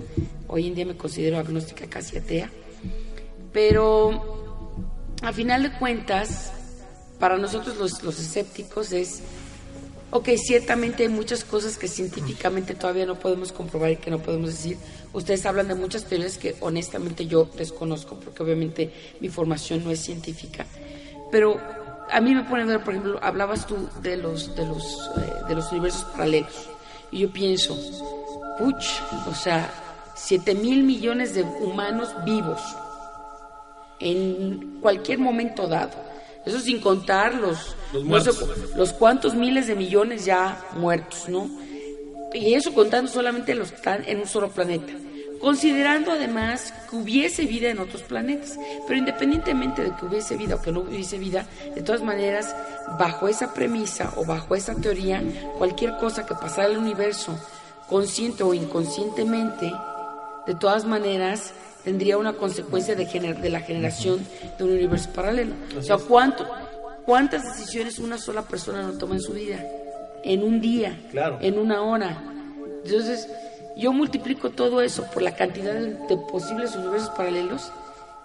[SPEAKER 9] Hoy en día me considero agnóstica casi atea. Pero a final de cuentas, para nosotros los, los escépticos es ok, ciertamente hay muchas cosas que científicamente todavía no podemos comprobar y que no podemos decir. Ustedes hablan de muchas teorías que honestamente yo desconozco porque obviamente mi formación no es científica. Pero a mí me pone a ver, por ejemplo, hablabas tú de los, de los, eh, de los universos paralelos. Y yo pienso, puch, o sea, 7 mil millones de humanos vivos en cualquier momento dado. Eso sin contar los,
[SPEAKER 4] Los
[SPEAKER 9] no sé los cuantos miles de millones ya muertos, ¿no? Y eso contando solamente los que están en un solo planeta. Considerando además que hubiese vida en otros planetas. Pero independientemente de que hubiese vida o que no hubiese vida, de todas maneras, bajo esa premisa o bajo esa teoría, cualquier cosa que pasara en el universo, consciente o inconscientemente, de todas maneras tendría una consecuencia de, gener- de la generación de un universo paralelo. O sea, ¿cuánto, ¿cuántas decisiones una sola persona no toma en su vida? En un día,
[SPEAKER 4] Claro.
[SPEAKER 9] en una hora. Entonces, yo multiplico todo eso por la cantidad de, posibles universos paralelos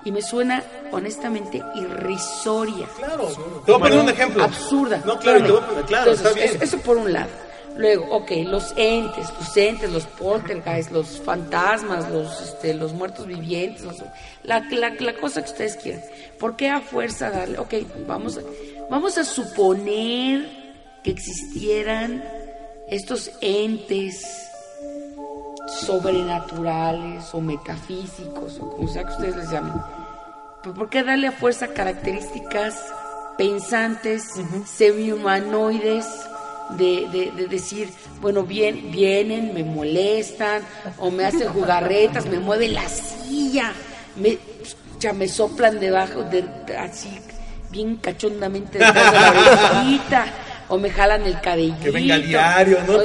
[SPEAKER 9] y me suena honestamente irrisoria.
[SPEAKER 4] Claro. Te voy a poner un ejemplo.
[SPEAKER 9] Absurda.
[SPEAKER 4] No, claro,
[SPEAKER 9] Espérame.
[SPEAKER 4] te voy a poner- claro,
[SPEAKER 9] Entonces,
[SPEAKER 4] está bien.
[SPEAKER 9] es- eso por un lado. Luego, ok, los entes, los entes, los poltergeists, los fantasmas, los, este, los muertos vivientes, los- la, la, la cosa que ustedes quieran. ¿Por qué a fuerza darle? Ok, vamos a, vamos a suponer que existieran estos entes sobrenaturales o metafísicos o como sea que ustedes les llamen. ¿Pero ¿Por qué darle a fuerza características pensantes, semi-humanoides, de, de- de decir, bueno, bien, vienen, me molestan, o me hacen jugarretas, me mueven la silla, me, ya me soplan debajo, de, así, bien cachondamente detrás de la orejita, o me jalan el cabellito.
[SPEAKER 4] Que venga diario, ¿no?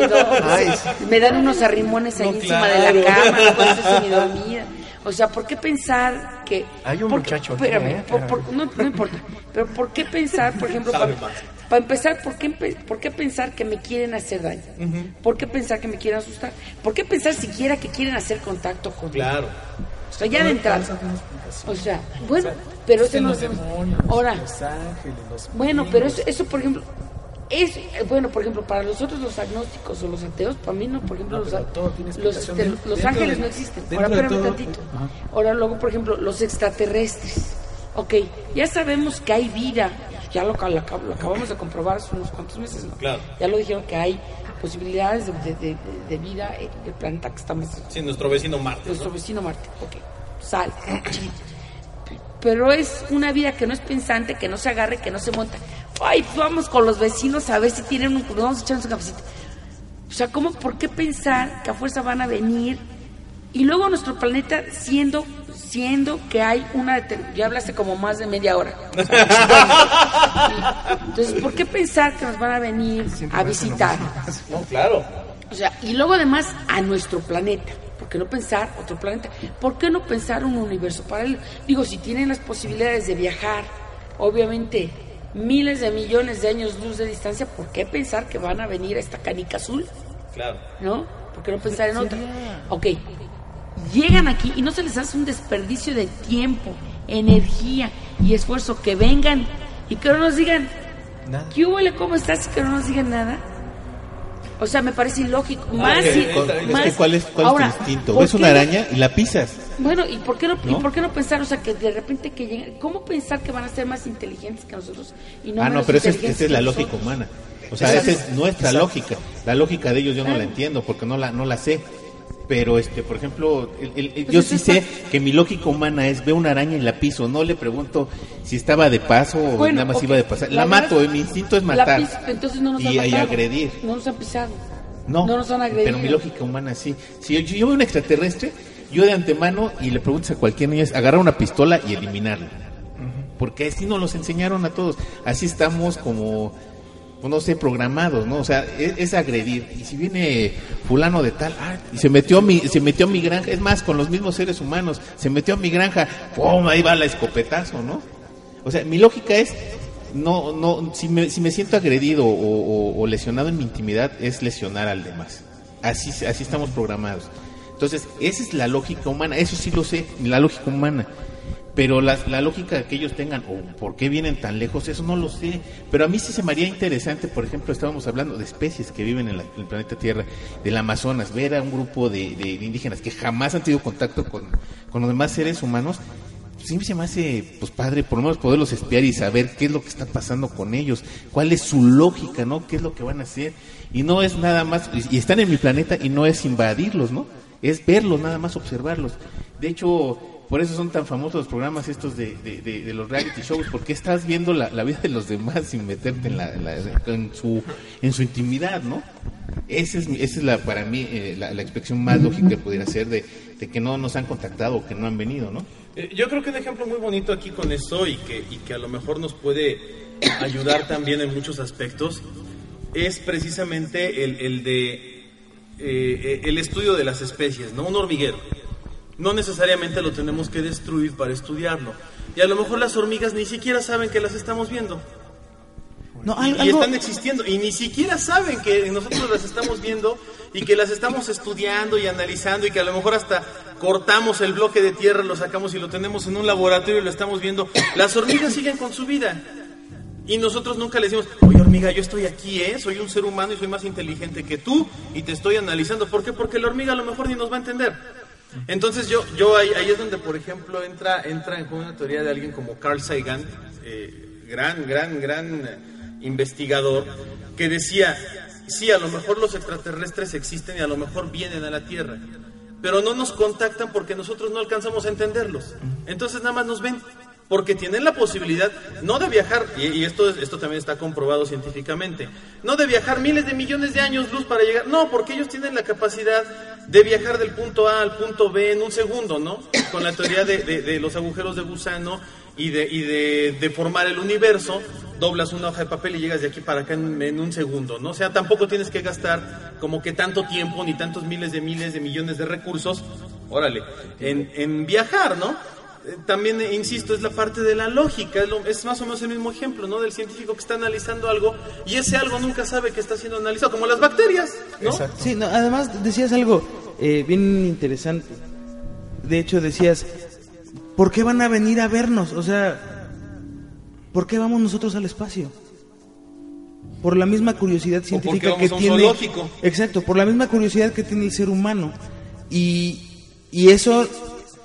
[SPEAKER 9] Ay, me dan unos arrimones ahí
[SPEAKER 4] No,
[SPEAKER 9] encima de la cama, no dormida. O sea, ¿por qué pensar que...
[SPEAKER 5] Hay un
[SPEAKER 9] por-
[SPEAKER 5] muchacho aquí,
[SPEAKER 9] Espérame,
[SPEAKER 5] ¿eh?
[SPEAKER 9] por- por- no, no importa. Pero ¿por qué pensar, por ejemplo, para, empezar, ¿por qué, ¿por qué pensar que me quieren hacer daño? ¿Por qué pensar que me quieren asustar? ¿Por qué pensar siquiera que quieren hacer contacto conmigo?
[SPEAKER 4] Claro.
[SPEAKER 9] O sea, ya de entrada. O sea, bueno, pero ese no Ahora,
[SPEAKER 8] los ángeles, los
[SPEAKER 9] bueno, pero eso, eso, por ejemplo, es bueno, por ejemplo, para nosotros los agnósticos o los ateos, para mí no, por ejemplo,
[SPEAKER 8] No,
[SPEAKER 9] los, los, este,
[SPEAKER 8] de-
[SPEAKER 9] ángeles no existen. Ahora, espérame
[SPEAKER 8] todo,
[SPEAKER 9] tantito.
[SPEAKER 8] ajá.
[SPEAKER 9] Ahora, luego, por ejemplo, los extraterrestres. Ok, ya sabemos que hay vida, ya lo, lo acab- lo acabamos de comprobar hace unos cuantos meses, ¿no?
[SPEAKER 4] Claro.
[SPEAKER 9] Ya lo dijeron que hay posibilidades de, de- de- de vida en el planeta que estamos
[SPEAKER 4] Sí, nuestro vecino Marte.
[SPEAKER 9] nuestro
[SPEAKER 4] ¿no?
[SPEAKER 9] vecino Marte. Ok, sal. Pero es una vida que no es pensante, que no se agarre, que no se monta. Ay, pues vamos con los vecinos a ver si tienen un... nos Vamos a echarnos un cafecito. O sea, ¿cómo, por qué pensar que a fuerza van a venir? Y luego nuestro planeta siendo siendo que hay una... Ya hablaste como más de media hora. Entonces, ¿por qué pensar que nos van a venir a visitar?
[SPEAKER 4] No, claro.
[SPEAKER 9] O sea, y luego además a nuestro planeta. ¿Por qué no pensar otro planeta? ¿Por qué no pensar un universo paralelo? Digo, si tienen las posibilidades de viajar, obviamente, miles de millones de años luz de distancia, ¿por qué pensar que van a venir a esta canica azul?
[SPEAKER 4] Claro.
[SPEAKER 9] ¿No? ¿Por qué no pensar en otra? Ok, llegan aquí y no se les hace un desperdicio de tiempo, energía y esfuerzo que vengan y que no nos digan,
[SPEAKER 5] Nada.
[SPEAKER 9] ¿qué huele? ¿Cómo estás? Y que no nos digan nada. O sea, me parece ilógico. Más,
[SPEAKER 2] que, con- es
[SPEAKER 9] más-
[SPEAKER 2] que ¿cuál es, cuál
[SPEAKER 9] Ahora,
[SPEAKER 2] es tu instinto?
[SPEAKER 9] ¿por
[SPEAKER 2] Ves una
[SPEAKER 9] no-
[SPEAKER 2] araña y la pisas.
[SPEAKER 9] Bueno, ¿y por qué no, por qué no pensar, o sea, que de repente que lleguen, ¿cómo pensar que van a ser más inteligentes que nosotros? Y no
[SPEAKER 2] ah, no, pero esa es,
[SPEAKER 9] inteligentes
[SPEAKER 2] esa es la lógica
[SPEAKER 9] nosotros?
[SPEAKER 2] humana. O sea,
[SPEAKER 9] Exacto.
[SPEAKER 2] esa es nuestra lógica. La lógica de ellos yo no la entiendo porque no la, no la sé. Pero, este, por ejemplo, el- el- el-
[SPEAKER 9] Pues
[SPEAKER 2] yo sí sé que mi lógica humana es veo una araña y la piso. No le pregunto si estaba de paso o
[SPEAKER 9] Bueno,
[SPEAKER 2] nada más iba de pasar. La, mato,
[SPEAKER 9] es-
[SPEAKER 2] mi instinto es
[SPEAKER 9] la
[SPEAKER 2] matar.
[SPEAKER 9] pis- entonces no nos
[SPEAKER 2] y,
[SPEAKER 9] han
[SPEAKER 2] y agredir.
[SPEAKER 9] No nos han pisado.
[SPEAKER 2] No,
[SPEAKER 9] No nos han agredido.
[SPEAKER 2] pero mi lógica humana sí. Si yo, yo veo un extraterrestre, yo de antemano y le preguntas a cualquier niño es agarrar una pistola y eliminarlo. Porque así nos los enseñaron a todos. Así estamos como, no sé, programados, ¿no? O sea, es, es agredir. Y si viene fulano de tal, ah, y se metió mi, se metió mi granja, es más, con los mismos seres humanos, se metió a mi granja, ¡pum! ahí va la escopetazo, ¿no? O sea, mi lógica es, no, no, si me, si me siento agredido o, o- o lesionado en mi intimidad, es lesionar al demás. Así, así estamos programados. Entonces, esa es la lógica humana, eso sí lo sé, la lógica humana. Pero la, la lógica que ellos tengan o por qué vienen tan lejos, eso no lo sé. Pero a mí sí se me haría interesante, por ejemplo, estábamos hablando de especies que viven en, la- en el planeta Tierra, del Amazonas, ver a un grupo de, indígenas que jamás han tenido contacto con, con los demás seres humanos. Sí se me hace pues padre por lo menos poderlos espiar y saber qué es lo que está pasando con ellos, cuál es su lógica, ¿no? ¿Qué es lo que van a hacer? Y no es nada más, y están en mi planeta y no es invadirlos, ¿no? Es verlos, nada más observarlos. De hecho, por eso son tan famosos los programas estos de, de, los reality shows, porque estás viendo la, la vida de los demás sin meterte en, la, en, su, en su intimidad, ¿no? Esa es, esa es la, para mí eh, la, la expresión más lógica que pudiera ser de, de que no nos han contactado o que no han venido, ¿no?
[SPEAKER 4] Eh, Yo creo que un ejemplo muy bonito aquí con esto y que, y que a lo mejor nos puede ayudar también en muchos aspectos es precisamente el, el de eh, el estudio de las especies, ¿no? Un hormiguero. No necesariamente lo tenemos que destruir para estudiarlo. Y a lo mejor las hormigas ni siquiera saben que las estamos viendo.
[SPEAKER 3] No,
[SPEAKER 4] Y-
[SPEAKER 3] al-
[SPEAKER 4] y,
[SPEAKER 3] algo-
[SPEAKER 4] están existiendo y ni siquiera saben que nosotros las estamos viendo y que las estamos estudiando y analizando y que a lo mejor hasta cortamos el bloque de tierra, lo sacamos y lo tenemos en un laboratorio y lo estamos viendo. Las hormigas siguen con su vida. Y nosotros nunca les decimos, oye hormiga, yo estoy aquí, ¿eh? soy un ser humano y soy más inteligente que tú y te estoy analizando. ¿Por qué? Porque la hormiga a lo mejor ni nos va a entender. Entonces yo, yo ahí, ahí es donde, por ejemplo, entra, entra en juego una teoría de alguien como Carl Sagan, eh, gran, gran, gran eh, investigador, que decía, sí, a lo mejor los extraterrestres existen y a lo mejor vienen a la Tierra, pero no nos contactan porque nosotros no alcanzamos a entenderlos. Entonces nada más nos ven. Porque tienen la posibilidad no de viajar, y, y esto, es- esto también está comprobado científicamente, no de viajar miles de millones de años luz para llegar, no, porque ellos tienen la capacidad de viajar del punto A al punto B en un segundo, ¿no? Con la teoría de, de- de los agujeros de gusano y de, y de, de formar el universo, doblas una hoja de papel y llegas de aquí para acá en, en un segundo, ¿no? O sea, tampoco tienes que gastar como que tanto tiempo ni tantos miles de miles de millones de recursos, órale, en, en viajar, ¿no? También, eh, insisto, es la parte de la lógica, es, lo- es más o menos el mismo ejemplo, ¿no? Del científico que está analizando algo y ese algo nunca sabe que está siendo analizado, como las bacterias, ¿no?
[SPEAKER 3] Sí, no, además decías algo eh, bien interesante. De hecho decías, ¿por qué van a venir a vernos? O sea, ¿por qué vamos nosotros al espacio? Por la misma curiosidad científica que tiene.
[SPEAKER 4] zoológico.
[SPEAKER 3] Exacto, por la misma curiosidad que tiene el ser humano. Y, y eso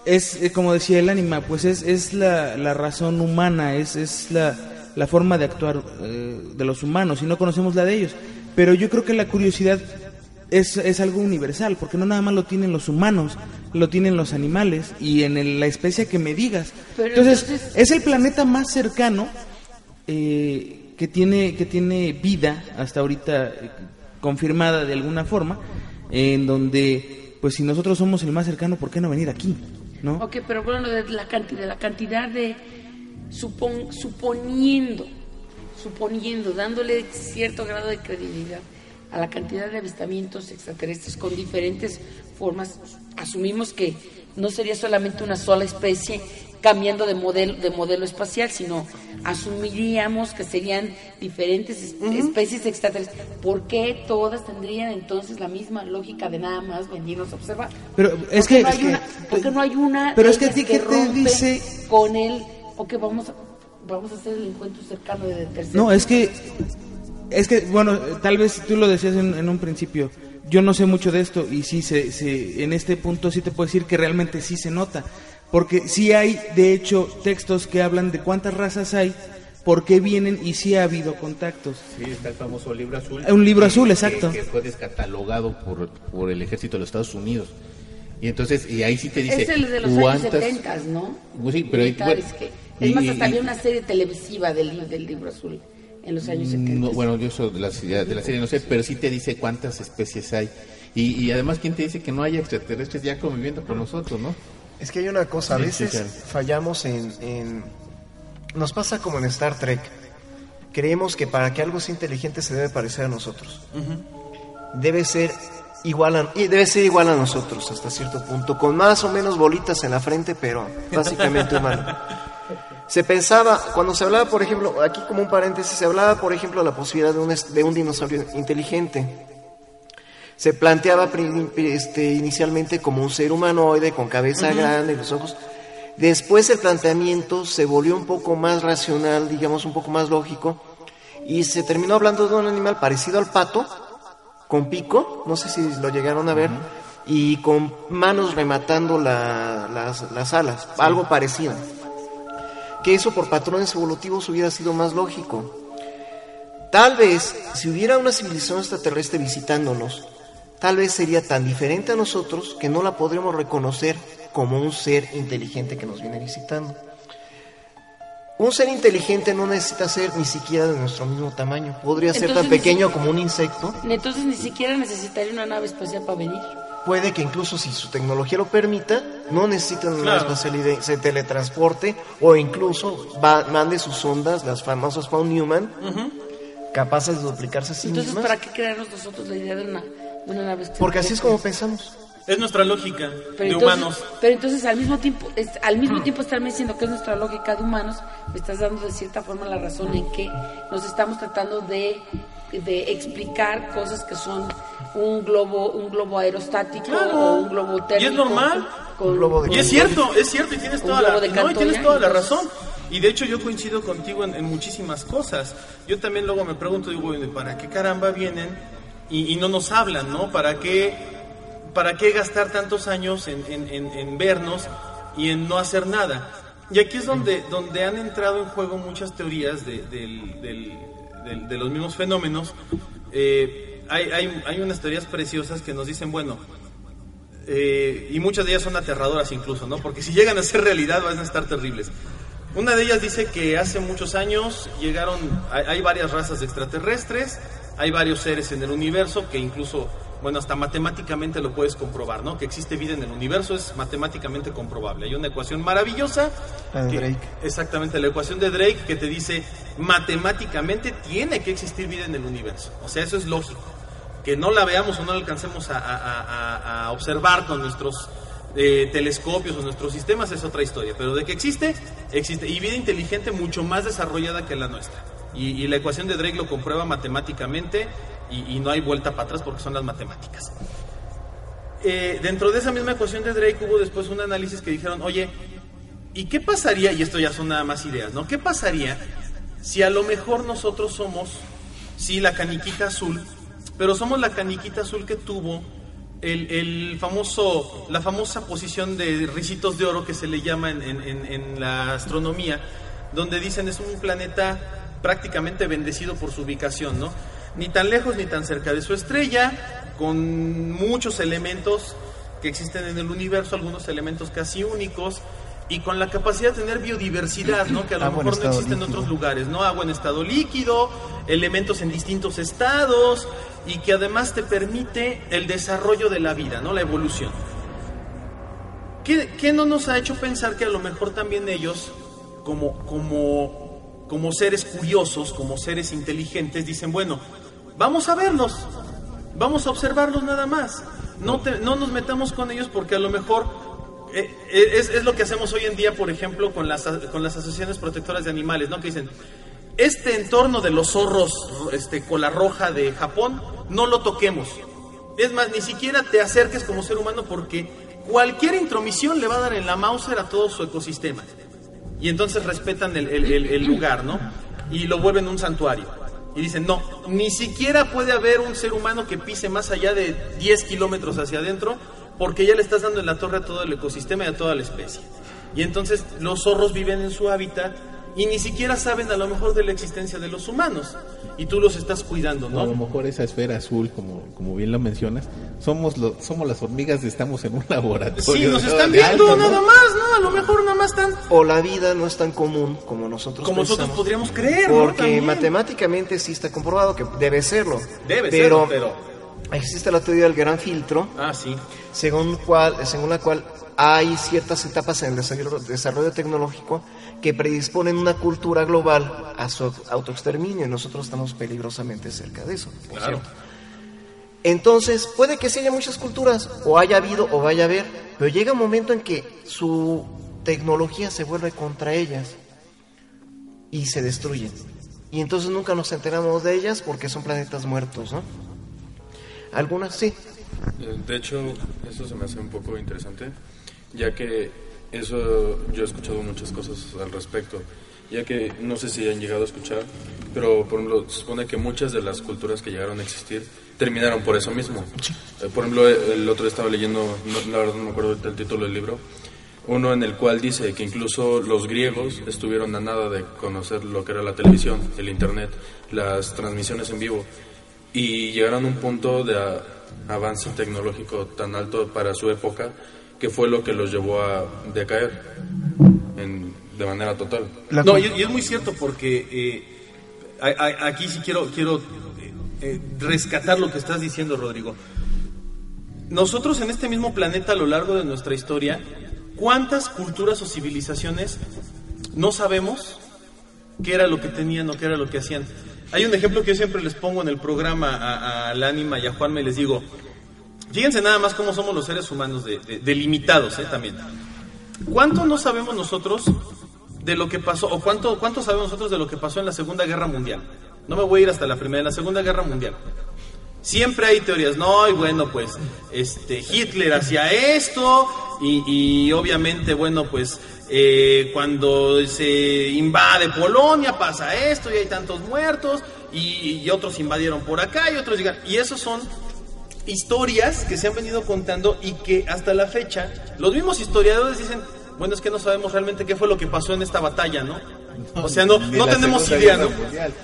[SPEAKER 3] es, eh, como decía el ánima, pues es, es la, la razón humana, es, es la, la forma de actuar eh, de los humanos y no conocemos la de ellos. Pero yo creo que la curiosidad es, es algo universal, porque no nada más lo tienen los humanos, lo tienen los animales y en el- la especie que me digas. Entonces- es el planeta más cercano eh, que tiene que tiene vida hasta ahorita eh, confirmada de alguna forma, en donde, pues si nosotros somos el más cercano, ¿por qué no venir aquí? ¿No?
[SPEAKER 9] Ok, pero bueno, de la cantidad, la cantidad de supon- suponiendo, suponiendo, dándole cierto grado de credibilidad a la cantidad de avistamientos extraterrestres con diferentes formas, asumimos que no sería solamente una sola especie cambiando de modelo, de modelo espacial, sino asumiríamos que serían diferentes es- especies extraterrestres. ¿Por qué todas tendrían entonces la misma lógica de nada más venirnos a observar?
[SPEAKER 3] Pero es
[SPEAKER 9] ¿Por qué
[SPEAKER 3] que-
[SPEAKER 9] no
[SPEAKER 3] es
[SPEAKER 9] hay
[SPEAKER 3] que-
[SPEAKER 9] una, ¿por qué no hay una
[SPEAKER 3] Pero es que ti, ¿qué te dice?
[SPEAKER 9] con él o que vamos a, vamos a hacer el encuentro cercano de terceros?
[SPEAKER 3] No, es que, es que, bueno, tal vez tú lo decías en, en un principio. Yo no sé mucho de esto y sí, se, se- en este punto sí te puedo decir que realmente sí se nota. Porque sí hay, de hecho, textos que hablan de cuántas razas hay, por qué vienen y sí ha habido contactos.
[SPEAKER 2] Sí, está el famoso libro azul.
[SPEAKER 3] Un libro
[SPEAKER 2] que-
[SPEAKER 3] azul,
[SPEAKER 2] que-
[SPEAKER 3] exacto.
[SPEAKER 2] Que, fue descatalogado por, por el ejército de los Estados Unidos. Y entonces, y ahí sí te dice
[SPEAKER 9] es el de los años
[SPEAKER 2] cuántas...
[SPEAKER 9] 70, ¿no?
[SPEAKER 2] Pues sí, pero ahí- bueno,
[SPEAKER 9] que- es
[SPEAKER 2] y-
[SPEAKER 9] más,
[SPEAKER 2] y-
[SPEAKER 9] hasta
[SPEAKER 2] y-
[SPEAKER 9] había una serie televisiva del, del libro azul en los años 70.
[SPEAKER 2] No, bueno, yo soy de la, de la serie no sé, pero sí te dice cuántas especies hay. Y, y además, ¿quién te dice que no hay extraterrestres ya conviviendo con nosotros, no?
[SPEAKER 5] Es que hay una cosa, a
[SPEAKER 2] Sí,
[SPEAKER 5] veces
[SPEAKER 2] sí, claro.
[SPEAKER 5] fallamos en, en- Nos pasa como en Star Trek. Creemos que para que algo sea inteligente se debe parecer a nosotros. Debe ser igual a, y debe ser igual a nosotros hasta cierto punto, con más o menos bolitas en la frente, pero básicamente humano. Se pensaba, cuando se hablaba, por ejemplo, aquí como un paréntesis, se hablaba, por ejemplo, de la posibilidad de un, de un dinosaurio inteligente. Se planteaba este, inicialmente como un ser humanoide con cabeza grande y los ojos. Después el planteamiento se volvió un poco más racional, digamos un poco más lógico, y se terminó hablando de un animal parecido al pato, con pico, no sé si lo llegaron a ver, y con manos rematando la- las, las alas, algo parecido. Que eso por patrones evolutivos hubiera sido más lógico. Tal vez, si hubiera una civilización extraterrestre visitándonos, tal vez sería tan diferente a nosotros que no la podremos reconocer como un ser inteligente que nos viene visitando. Un ser inteligente no necesita ser ni siquiera de nuestro mismo tamaño. Podría ser tan pequeño como un insecto.
[SPEAKER 9] Entonces ni siquiera necesitaría una nave espacial para venir.
[SPEAKER 5] Puede que incluso si su tecnología lo permita, no necesite una nave
[SPEAKER 9] Claro.
[SPEAKER 5] espacial y de- se teletransporte o incluso va- mande sus ondas, las famosas Found Newman, capaces de duplicarse a sí
[SPEAKER 9] Entonces,
[SPEAKER 5] mismas.
[SPEAKER 9] ¿para qué crearnos nosotros la idea de una, de una nave espacial?
[SPEAKER 5] Porque así es como pensamos.
[SPEAKER 4] Es nuestra lógica
[SPEAKER 9] Pero
[SPEAKER 4] de
[SPEAKER 9] entonces,
[SPEAKER 4] humanos.
[SPEAKER 9] pero entonces al mismo tiempo, es- al mismo tiempo estarme diciendo que es nuestra lógica de humanos, me estás dando de cierta forma la razón en que nos estamos tratando de, de explicar cosas que son un globo, un globo aerostático
[SPEAKER 4] Claro.
[SPEAKER 9] o un globo
[SPEAKER 4] Y
[SPEAKER 9] térmico.
[SPEAKER 4] es normal.
[SPEAKER 9] con-
[SPEAKER 4] Y es cierto, es cierto, y tienes toda, la, no, y razón. Y de hecho yo coincido contigo en, en muchísimas cosas. Yo también luego me pregunto, digo, ¿para qué caramba vienen y, y no nos hablan, no? ¿Para qué, para qué gastar tantos años en, en- en- en vernos y en no hacer nada? Y aquí es donde, donde han entrado en juego muchas teorías de, del- del- del- de los mismos fenómenos. Eh, hay, hay, hay unas teorías preciosas que nos dicen, bueno, eh, y muchas de ellas son aterradoras incluso, ¿no? Porque si llegan a ser realidad van a estar terribles. Una de ellas dice que hace muchos años llegaron, hay, hay varias razas extraterrestres, hay varios seres en el universo que incluso, bueno, hasta matemáticamente lo puedes comprobar, ¿no? Que existe vida en el universo es matemáticamente comprobable. Hay una ecuación maravillosa.
[SPEAKER 5] La de
[SPEAKER 4] que-
[SPEAKER 5] Drake.
[SPEAKER 4] Exactamente, la ecuación de Drake que te dice matemáticamente tiene que existir vida en el universo. O sea, eso es lógico. Que no la veamos o no la alcancemos a, observar con nuestros eh, telescopios o nuestros sistemas es otra historia. Pero de que existe, existe. Y vida inteligente mucho más desarrollada que la nuestra. Y, la ecuación de Drake lo comprueba matemáticamente y, no hay vuelta para atrás porque son las matemáticas. Eh, dentro de esa misma ecuación de Drake hubo después un análisis que dijeron, oye, ¿y qué pasaría? Y esto ya son nada más ideas, ¿no? ¿Qué pasaría si a lo mejor nosotros somos, sí, la caniquita azul, pero somos la caniquita azul que tuvo el, el famoso, la famosa posición de ricitos de oro que se le llama en, en- en- la astronomía, donde dicen es un planeta prácticamente bendecido por su ubicación, ¿no? Ni tan lejos ni tan cerca de su estrella, con muchos elementos que existen en el universo, algunos elementos casi únicos, y con la capacidad de tener biodiversidad, ¿no? Que a lo
[SPEAKER 5] Agua
[SPEAKER 4] mejor no existe en otros lugares, ¿no? Agua en estado líquido, elementos en distintos estados, y que además te permite el desarrollo de la vida, ¿no? La evolución. ¿Qué, qué no nos ha hecho pensar que a lo mejor también ellos, como, como, como seres curiosos, como seres inteligentes, dicen, bueno, vamos a verlos, vamos a observarlos nada más, no, te- no nos metamos con ellos porque a lo mejor es, es lo que hacemos hoy en día, por ejemplo, con las, con las asociaciones protectoras de animales, ¿no? Que dicen, este entorno de los zorros, este, cola roja de Japón, no lo toquemos. Es más, ni siquiera te acerques como ser humano porque cualquier intromisión le va a dar en la Mauser a todo su ecosistema. Y entonces respetan el, el- el- el lugar, ¿no? Y lo vuelven un santuario. Y dicen, no, ni siquiera puede haber un ser humano que pise más allá de 10 kilómetros hacia adentro porque ya le estás dando en la torre a todo el ecosistema y a toda la especie. Y entonces los zorros viven en su hábitat y ni siquiera saben a lo mejor de la existencia de los humanos. Y tú los estás cuidando,
[SPEAKER 2] O a lo
[SPEAKER 4] ¿no?
[SPEAKER 2] mejor esa esfera azul, como, como bien lo mencionas, somos lo- somos las hormigas, estamos en un laboratorio.
[SPEAKER 4] Sí, nos
[SPEAKER 2] de
[SPEAKER 4] están viendo
[SPEAKER 2] alto, ¿no?
[SPEAKER 4] nada más, ¿no? A lo mejor nada más están
[SPEAKER 5] O la vida no es tan común como nosotros
[SPEAKER 4] como nosotros podríamos creer, ¿no?
[SPEAKER 5] Porque matemáticamente sí está comprobado que debe serlo.
[SPEAKER 4] Debe
[SPEAKER 5] pero,
[SPEAKER 4] serlo, pero-
[SPEAKER 5] existe la teoría del gran filtro,
[SPEAKER 4] Ah, sí.
[SPEAKER 5] según, cual, según la cual hay ciertas etapas en el desarrollo, desarrollo tecnológico que predisponen una cultura global a su autoexterminio y nosotros estamos peligrosamente cerca de eso. por
[SPEAKER 4] Claro.
[SPEAKER 5] cierto. Entonces, puede que sí haya muchas culturas, o haya habido o vaya a haber, pero llega un momento en que su tecnología se vuelve contra ellas y se destruyen. Y entonces nunca nos enteramos de ellas porque son planetas muertos, ¿no? Algunas sí.
[SPEAKER 7] De hecho, eso se me hace un poco interesante, ya que
[SPEAKER 10] Eso yo he escuchado muchas cosas al respecto, ya que no sé si han llegado a escuchar, pero por ejemplo, se supone que muchas de las culturas que llegaron a existir terminaron por eso mismo. Eh, por ejemplo, el otro estaba leyendo, no- no me acuerdo del título del libro, uno en el cual dice que incluso los griegos estuvieron a nada de conocer lo que era la televisión, el internet, las transmisiones en vivo, y llegaron a un punto de a- avance tecnológico tan alto para su época que fue lo que los llevó a decaer en- de manera total.
[SPEAKER 4] No, y, y es muy cierto porque eh, a- a- aquí sí quiero, quiero eh, eh, rescatar lo que estás diciendo, Rodrigo. Nosotros en este mismo planeta a lo largo de nuestra historia, ¿cuántas culturas o civilizaciones no sabemos qué era lo que tenían o qué era lo que hacían? Hay un ejemplo que yo siempre les pongo en el programa a, a Lánima y a Juanma y les digo, fíjense nada más cómo somos los seres humanos de, ¿eh? también. ¿Cuánto no sabemos nosotros de lo que pasó, o cuánto, cuánto sabemos nosotros de lo que pasó en la Segunda Guerra Mundial? No me voy a ir hasta la primera, en la Segunda Guerra Mundial. Siempre hay teorías, no, y bueno, pues este, Hitler hacía esto, y obviamente, bueno, pues eh, cuando se invade Polonia pasa esto, y hay tantos muertos, y, otros invadieron por acá, y otros llegan. Y esos son historias que se han venido contando y que hasta la fecha los mismos historiadores dicen, bueno, es que no sabemos realmente qué fue lo que pasó en esta batalla, ¿no? O sea, no, no tenemos idea, ¿no?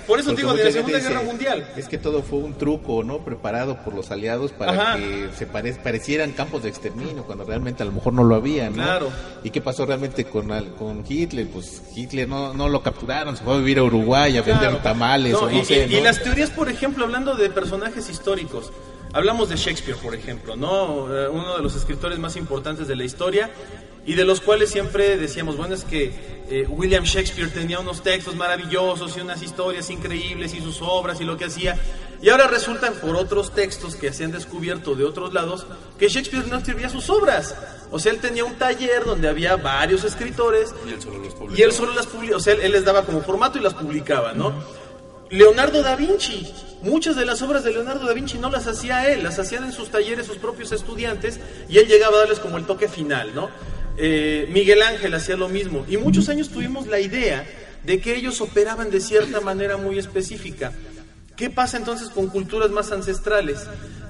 [SPEAKER 4] Por eso
[SPEAKER 2] Porque
[SPEAKER 4] digo, de la Segunda
[SPEAKER 2] dice,
[SPEAKER 4] Guerra Mundial.
[SPEAKER 2] Es que todo fue un truco, ¿no? Preparado por los aliados para
[SPEAKER 4] Ajá.
[SPEAKER 2] que se pare- parecieran campos de exterminio, cuando realmente a lo mejor no lo había, ¿no?
[SPEAKER 4] Claro.
[SPEAKER 2] ¿Y qué pasó realmente con, con Hitler? Pues Hitler no, no lo capturaron, se fue a vivir a Uruguay a vender tamales
[SPEAKER 4] No,
[SPEAKER 2] o no
[SPEAKER 4] y,
[SPEAKER 2] sé,
[SPEAKER 4] y- las teorías, por ejemplo, hablando de personajes históricos, hablamos de Shakespeare, por ejemplo, ¿no? Eh, Uno de los escritores más importantes de la historia y de los cuales siempre decíamos, bueno, es que eh, William Shakespeare tenía unos textos maravillosos y unas historias increíbles y sus obras y lo que hacía. Y ahora resultan por otros textos que se han descubierto de otros lados que Shakespeare no escribía sus obras. O sea, él tenía un taller donde había varios escritores
[SPEAKER 10] Y él solo los
[SPEAKER 4] y él solo las publicaba, o sea, él, él les daba como formato y las publicaba, ¿no? Leonardo da Vinci, muchas de las obras de Leonardo da Vinci no las hacía él, las hacían en sus talleres sus propios estudiantes y él llegaba a darles como el toque final, ¿no? Eh, Miguel Ángel hacía lo mismo y muchos años tuvimos la idea de que ellos operaban de cierta manera muy específica. ¿Qué pasa entonces con culturas más ancestrales?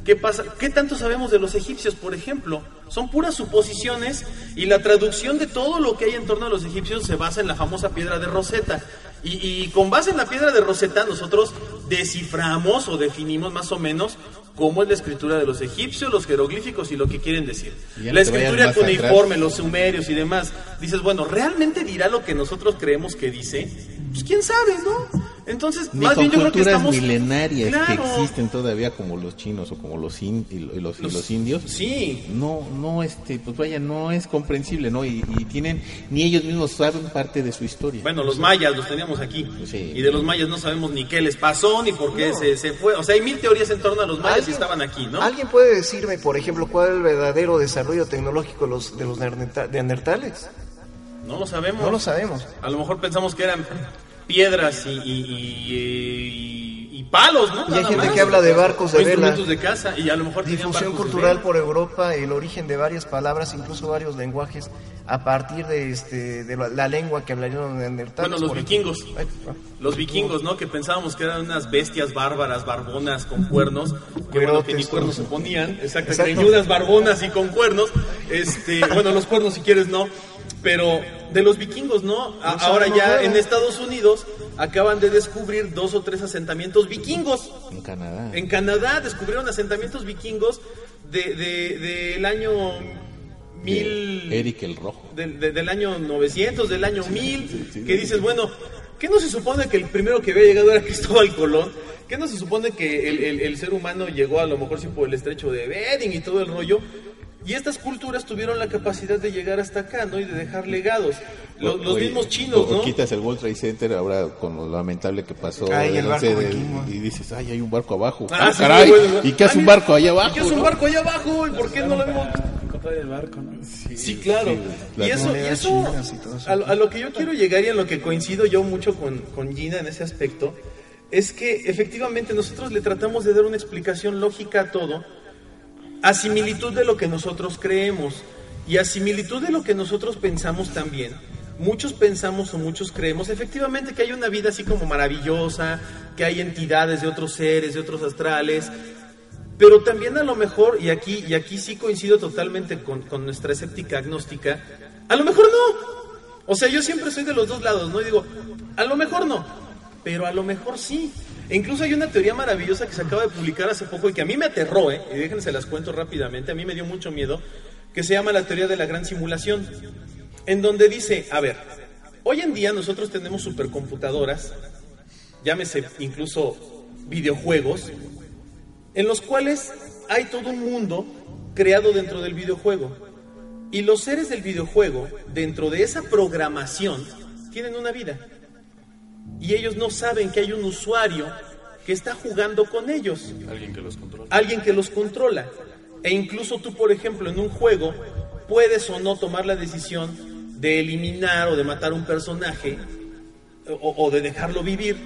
[SPEAKER 4] ¿Qué pasa? ¿Qué tanto sabemos de los egipcios, por ejemplo? Son puras suposiciones y la traducción de todo lo que hay en torno a los egipcios se basa en la famosa piedra de Rosetta. Y, y con base en la piedra de Rosetta nosotros desciframos o definimos más o menos cómo es la escritura de los egipcios, los jeroglíficos y lo que quieren decir. La escritura cuneiforme, los sumerios y demás. Dices, bueno, ¿realmente dirá lo que nosotros creemos que dice? Pues quién sabe, ¿no? Entonces,
[SPEAKER 2] Ni
[SPEAKER 4] más
[SPEAKER 2] con
[SPEAKER 4] bien yo creo que
[SPEAKER 2] culturas
[SPEAKER 4] estamos...
[SPEAKER 2] milenarias que existen todavía como los chinos o como los, in- y lo- y los, y
[SPEAKER 4] Los-
[SPEAKER 2] los indios
[SPEAKER 4] sí
[SPEAKER 2] no no este pues vaya no es comprensible no y, y tienen ni ellos mismos saben parte de su historia
[SPEAKER 4] Bueno, los mayas los teníamos aquí.
[SPEAKER 2] Sí.
[SPEAKER 4] Y de los mayas no sabemos ni qué les pasó, ni por qué se, se fue. O sea, hay mil teorías en torno a los mayas y estaban aquí, ¿no?
[SPEAKER 5] ¿Alguien puede decirme, por ejemplo, cuál es el verdadero desarrollo tecnológico de los, de los neanderta- neandertales?
[SPEAKER 4] No lo sabemos.
[SPEAKER 5] No lo sabemos.
[SPEAKER 4] A lo mejor pensamos que eran piedras y, y- y- palos, ¿no?
[SPEAKER 5] Y hay gente
[SPEAKER 4] más.
[SPEAKER 5] que habla de barcos de vela.
[SPEAKER 4] de casa y a lo mejor
[SPEAKER 5] Difusión cultural por Europa, el origen de varias palabras, incluso varios lenguajes, a partir de, este, de la, la lengua que hablarían los neandertales.
[SPEAKER 4] Bueno, los vikingos.
[SPEAKER 5] Ay, ah.
[SPEAKER 4] Los vikingos, ¿no? Que pensábamos que eran unas bestias bárbaras, barbonas, con cuernos. Que bueno, que ni cuernos se ponían. Exacto,
[SPEAKER 5] Exacto.
[SPEAKER 4] greñudas, barbonas y con cuernos. Este, bueno, los cuernos si quieres no. Pero de los vikingos, ¿no? A- ahora ya en Estados Unidos acaban de descubrir dos o tres asentamientos vikingos.
[SPEAKER 2] en Canadá
[SPEAKER 4] En Canadá descubrieron asentamientos vikingos de, de- del año mil...
[SPEAKER 2] Eric el Rojo
[SPEAKER 4] del, de- del año 900, del año 1000, que dices, bueno, ¿qué no se supone que el primero que había llegado era Cristóbal Colón? ¿Qué no se supone que el, el- el ser humano llegó a lo mejor sí por el estrecho de Bering y todo el rollo? Y estas culturas tuvieron la capacidad de llegar hasta acá, ¿no? Y de dejar legados. Los, los
[SPEAKER 2] Oye,
[SPEAKER 4] mismos chinos, ¿no?
[SPEAKER 2] quitas el World Trade Center ahora con lo lamentable que pasó
[SPEAKER 5] Ay, el barco
[SPEAKER 2] del- y dices ay hay un barco abajo
[SPEAKER 4] Ah,
[SPEAKER 2] Ah,
[SPEAKER 4] sí,
[SPEAKER 2] caray y qué hace
[SPEAKER 4] Ah,
[SPEAKER 2] un barco allá abajo
[SPEAKER 4] ¿Y qué hace un barco allá abajo? ¿Y por qué no lo vemos?
[SPEAKER 8] Encontrar el barco, ¿no?
[SPEAKER 4] Sí, claro.
[SPEAKER 2] sí,
[SPEAKER 4] y eso, y eso a lo que yo quiero llegar y a lo que coincido yo mucho con, con Gina en ese aspecto, es que efectivamente nosotros le tratamos de dar una explicación lógica a todo, a similitud de lo que nosotros creemos. Y a similitud de lo que nosotros pensamos también, muchos pensamos o muchos creemos efectivamente que hay una vida así como maravillosa, que hay entidades de otros seres, de otros astrales, pero también a lo mejor, y aquí, y aquí sí coincido totalmente con, nuestra escéptica agnóstica, a lo mejor no. O sea, yo siempre soy de los dos lados, ¿no? Digo, a lo mejor no, pero a lo mejor sí. E incluso hay una teoría maravillosa que se acaba de publicar hace poco y que a mí me aterró, ¿eh? Y déjense las cuento rápidamente, a mí me dio mucho miedo, que se llama la teoría de la gran simulación, en donde dice, a ver, hoy en día nosotros tenemos supercomputadoras, llámese incluso videojuegos, en los cuales hay todo un mundo creado dentro del videojuego. Y los seres del videojuego, dentro de esa programación, tienen una vida. Y ellos no saben que hay un usuario que está jugando con ellos.
[SPEAKER 10] Alguien que los controla.
[SPEAKER 4] Alguien que los controla. E incluso tú, por ejemplo, en un juego, puedes o no tomar la decisión de eliminar o de matar un personaje o, o de dejarlo vivir.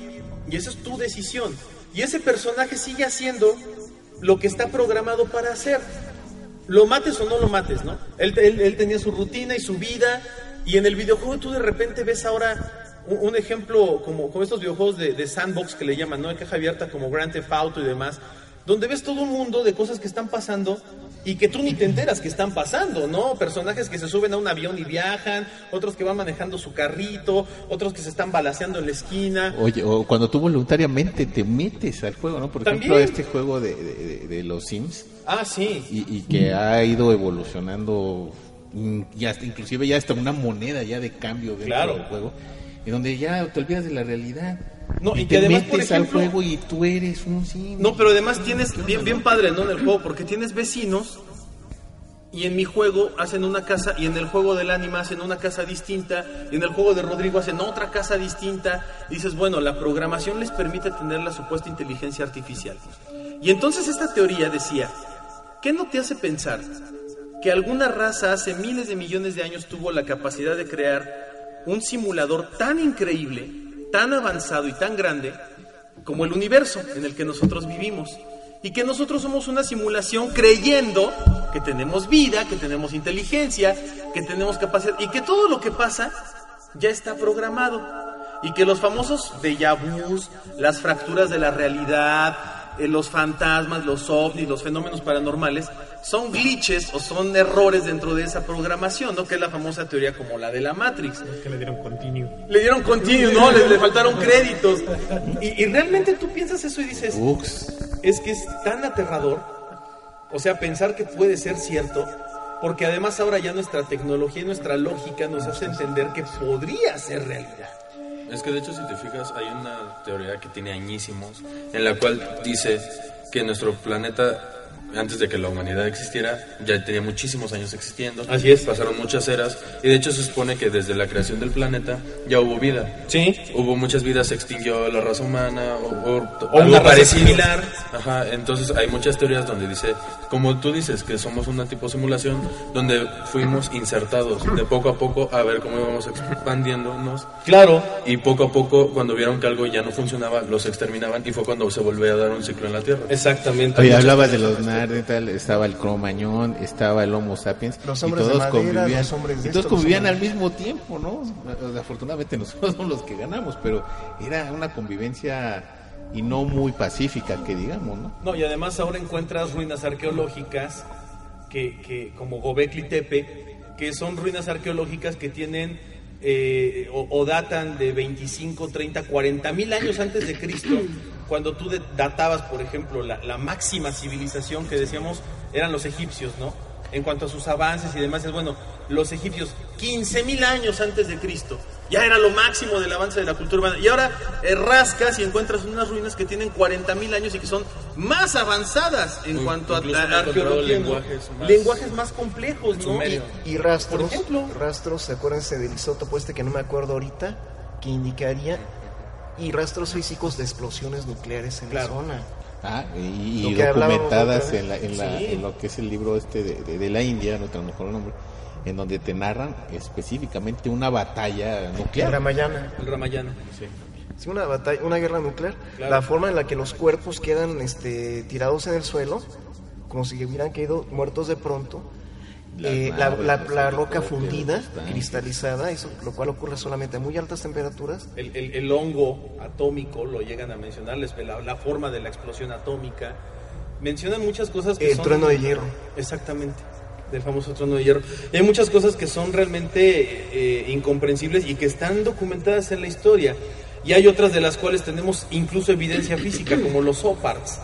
[SPEAKER 4] Y esa es tu decisión. Y ese personaje sigue haciendo lo que está programado para hacer. Lo mates o no lo mates, ¿no? Él, él- él tenía su rutina y su vida. Y en el videojuego tú de repente ves ahora un, un ejemplo como, como estos videojuegos de, de sandbox que le llaman, ¿no? De caja abierta como Grand Theft Auto y demás. Donde ves todo un mundo de cosas que están pasando y que tú ni te enteras que están pasando, ¿no? Personajes que se suben a un avión y viajan, otros que van manejando su carrito, otros que se están balaseando en la esquina.
[SPEAKER 2] Oye, o cuando tú voluntariamente te metes al juego, ¿no? Por
[SPEAKER 4] También.
[SPEAKER 2] ejemplo, este juego de, de- de- de los Sims,
[SPEAKER 4] Ah, sí.
[SPEAKER 2] y, y que ha ido evolucionando, mm, ya hasta- inclusive ya hasta una moneda ya de cambio dentro
[SPEAKER 4] Claro.
[SPEAKER 2] del juego, y donde ya te olvidas de la realidad.
[SPEAKER 4] No, y
[SPEAKER 2] y
[SPEAKER 4] que
[SPEAKER 2] te
[SPEAKER 4] además,
[SPEAKER 2] metes
[SPEAKER 4] por ejemplo-
[SPEAKER 2] al juego y tú eres un.
[SPEAKER 4] No, pero además tienes bien, bien padre, ¿no? En el juego, porque tienes vecinos y en mi juego hacen una casa y en el juego del anima hacen una casa distinta y en el juego de Rodrigo hacen otra casa distinta. Y dices, bueno, la programación les permite tener la supuesta inteligencia artificial. Y entonces esta teoría decía, ¿qué no te hace pensar que alguna raza hace miles de millones de años tuvo la capacidad de crear un simulador tan increíble, tan avanzado y tan grande como el universo en el que nosotros vivimos? Y que nosotros somos una simulación creyendo que tenemos vida, que tenemos inteligencia, que tenemos capacidad y que todo lo que pasa ya está programado. Y que los famosos déjà vus, las fracturas de la realidad, eh, los fantasmas, los ovnis, los fenómenos paranormales, son glitches o son errores dentro de esa programación, ¿no? Que es la famosa teoría como la de la Matrix.
[SPEAKER 7] que le dieron continuo.
[SPEAKER 4] Le dieron continuo, ¿no? Le, le faltaron créditos. Y, y realmente tú piensas eso y dices, es que es tan aterrador, o sea, pensar que puede ser cierto, porque además ahora ya nuestra tecnología y nuestra lógica nos hace entender que podría ser realidad.
[SPEAKER 10] Es que de hecho si te fijas hay una teoría que tiene añísimos en la cual dice que nuestro planeta antes de que la humanidad existiera ya tenía muchísimos años existiendo.
[SPEAKER 4] Así es.
[SPEAKER 10] Pasaron muchas eras y de hecho se supone que desde la creación del planeta ya hubo vida.
[SPEAKER 4] Sí.
[SPEAKER 10] Hubo muchas vidas, se extinguió la raza humana o, o-
[SPEAKER 4] O una raza similar.
[SPEAKER 10] Ajá, entonces hay muchas teorías donde dice, como tú dices, que somos una tipo simulación donde fuimos insertados de poco a poco a ver cómo íbamos expandiéndonos.
[SPEAKER 4] Claro.
[SPEAKER 10] Y poco a poco, cuando vieron que algo ya no funcionaba, los exterminaban y fue cuando se volvió a dar un ciclo en la Tierra.
[SPEAKER 4] Exactamente.
[SPEAKER 2] Oye, hablabas de los Neandertal, estaba el Cromañón, estaba el Homo sapiens,
[SPEAKER 5] Los
[SPEAKER 2] y
[SPEAKER 5] hombres de
[SPEAKER 2] todos
[SPEAKER 5] madera,
[SPEAKER 2] convivían,
[SPEAKER 5] los hombres de
[SPEAKER 2] y todos
[SPEAKER 5] esto, los
[SPEAKER 2] convivían al mismo tiempo, ¿no? Afortunadamente nosotros somos los que ganamos, pero era una convivencia y no muy pacífica, que digamos, ¿no?
[SPEAKER 4] No, y además ahora encuentras ruinas arqueológicas que, que como Gobekli Tepe, que son ruinas arqueológicas que tienen eh, o, o datan de 25, 30, 40 mil años antes de Cristo, cuando tú de- databas, por ejemplo, la, la máxima civilización que decíamos eran los egipcios, ¿no? En cuanto a sus avances y demás, es bueno, los egipcios, 15 mil años antes de Cristo, ya era lo máximo del avance de la cultura humana. Y ahora eh, rascas y encuentras unas ruinas que tienen 40 mil años y que son más avanzadas en cuanto a,
[SPEAKER 10] incluso
[SPEAKER 4] a-
[SPEAKER 10] han
[SPEAKER 4] a
[SPEAKER 10] encontrado
[SPEAKER 4] arqueología,
[SPEAKER 10] lenguajes más-
[SPEAKER 4] lenguajes más complejos, ¿no?
[SPEAKER 10] Sumerio.
[SPEAKER 5] Y rastros,
[SPEAKER 4] Por ejemplo.
[SPEAKER 5] rastros, acuérdense del isótopo este que no me acuerdo ahorita, que indicaría, y rastros físicos de explosiones nucleares en
[SPEAKER 4] Claro.
[SPEAKER 5] la zona.
[SPEAKER 2] Ah, y, y documentadas en, la, en, la-
[SPEAKER 5] Sí.
[SPEAKER 2] en lo que es el libro este de, de- de la India, no tengo mejor nombre, en donde te narran específicamente una batalla nuclear.
[SPEAKER 5] El Ramayana.
[SPEAKER 4] El Ramayana.
[SPEAKER 5] Sí, una batalla, una guerra nuclear.
[SPEAKER 4] Claro.
[SPEAKER 5] La forma en la que los cuerpos quedan este, tirados en el suelo, como si hubieran caído muertos de pronto, eh, la, la- roca fundida, cristalizada, eso, lo cual ocurre solamente a muy altas temperaturas.
[SPEAKER 4] El, el- el hongo atómico lo llegan a mencionar, les- la, la forma de la explosión atómica. Mencionan muchas cosas que
[SPEAKER 5] El
[SPEAKER 4] son...
[SPEAKER 5] trueno de hierro.
[SPEAKER 4] Exactamente, del famoso trueno de hierro. Y hay muchas cosas que son realmente eh, incomprensibles y que están documentadas en la historia. Y hay otras de las cuales tenemos incluso evidencia física, como los OPARTs,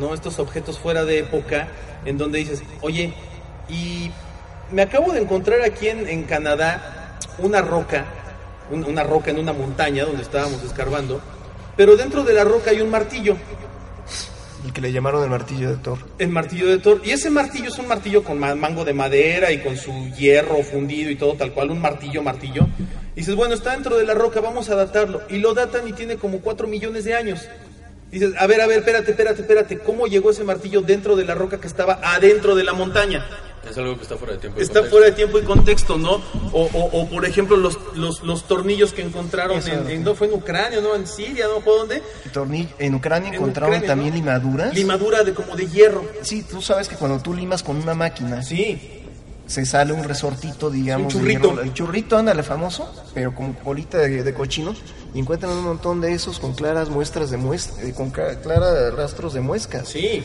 [SPEAKER 4] ¿no? Estos objetos fuera de época, en donde dices, oye, y me acabo de encontrar aquí en, en Canadá una roca, un- una roca en una montaña donde estábamos escarbando, pero dentro de la roca hay un martillo.
[SPEAKER 5] El que le llamaron el martillo de Thor.
[SPEAKER 4] El martillo de Thor. Y ese martillo es un martillo con ma- mango de madera y con su hierro fundido y todo tal cual, un martillo, martillo. Y dices, bueno, está dentro de la roca, vamos a datarlo. Y lo datan y tiene como 4 millones de años. Dices, a ver, a ver, espérate, espérate, espérate, ¿cómo llegó ese martillo dentro de la roca que estaba adentro de la montaña?
[SPEAKER 10] Es algo que está fuera de tiempo. y
[SPEAKER 4] Está
[SPEAKER 10] contexto.
[SPEAKER 4] fuera de tiempo y contexto, ¿no? O, o- o, por ejemplo, los, los, los tornillos que encontraron
[SPEAKER 5] Eso.
[SPEAKER 4] en, en- no fue en Ucrania, ¿no? En Siria, ¿no? ¿Fue dónde?
[SPEAKER 5] Tornillo- en Ucrania
[SPEAKER 4] En
[SPEAKER 5] encontraron
[SPEAKER 4] Ucrania,
[SPEAKER 5] también
[SPEAKER 4] ¿no?
[SPEAKER 5] limaduras.
[SPEAKER 4] Limadura de como de hierro.
[SPEAKER 5] Sí, tú sabes que cuando tú limas con una máquina,
[SPEAKER 4] sí.
[SPEAKER 5] se sale un resortito, digamos.
[SPEAKER 4] Un
[SPEAKER 5] de
[SPEAKER 4] churrito.
[SPEAKER 5] hierro. el churrito, ándale, famoso, pero con bolita de, de cochinos. Y encuentran un montón de esos con claras muestras de muestra, eh, con claras rastros de muescas.
[SPEAKER 4] Sí.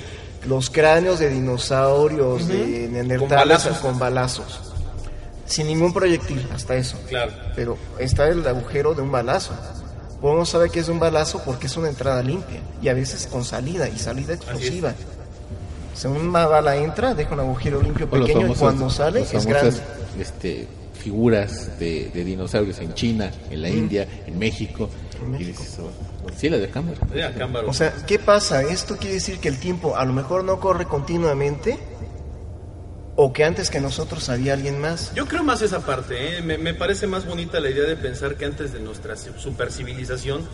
[SPEAKER 5] Los cráneos de dinosaurios,
[SPEAKER 4] Ujú.
[SPEAKER 5] de
[SPEAKER 4] Con
[SPEAKER 5] neandertales
[SPEAKER 4] balazos.
[SPEAKER 5] con balazos. Sin ningún proyectil, hasta eso.
[SPEAKER 4] Claro.
[SPEAKER 5] Pero está el agujero de un balazo. Uno sabe que es un balazo porque es una entrada limpia y a veces con salida y salida explosiva. Según una bala entra, deja un agujero limpio
[SPEAKER 2] O
[SPEAKER 5] pequeño y cuando sale
[SPEAKER 2] los
[SPEAKER 5] es grande.
[SPEAKER 2] este, figuras de, de dinosaurios en China, en la
[SPEAKER 5] Mm.
[SPEAKER 2] India, en México. Y dices, oh, sí, la de cámara.
[SPEAKER 5] O sea, ¿qué pasa? Esto quiere decir que el tiempo a lo mejor no corre continuamente o que antes que nosotros había alguien más.
[SPEAKER 4] Yo creo más esa parte, ¿eh? me, me parece más bonita la idea de pensar que antes de nuestra supercivilización,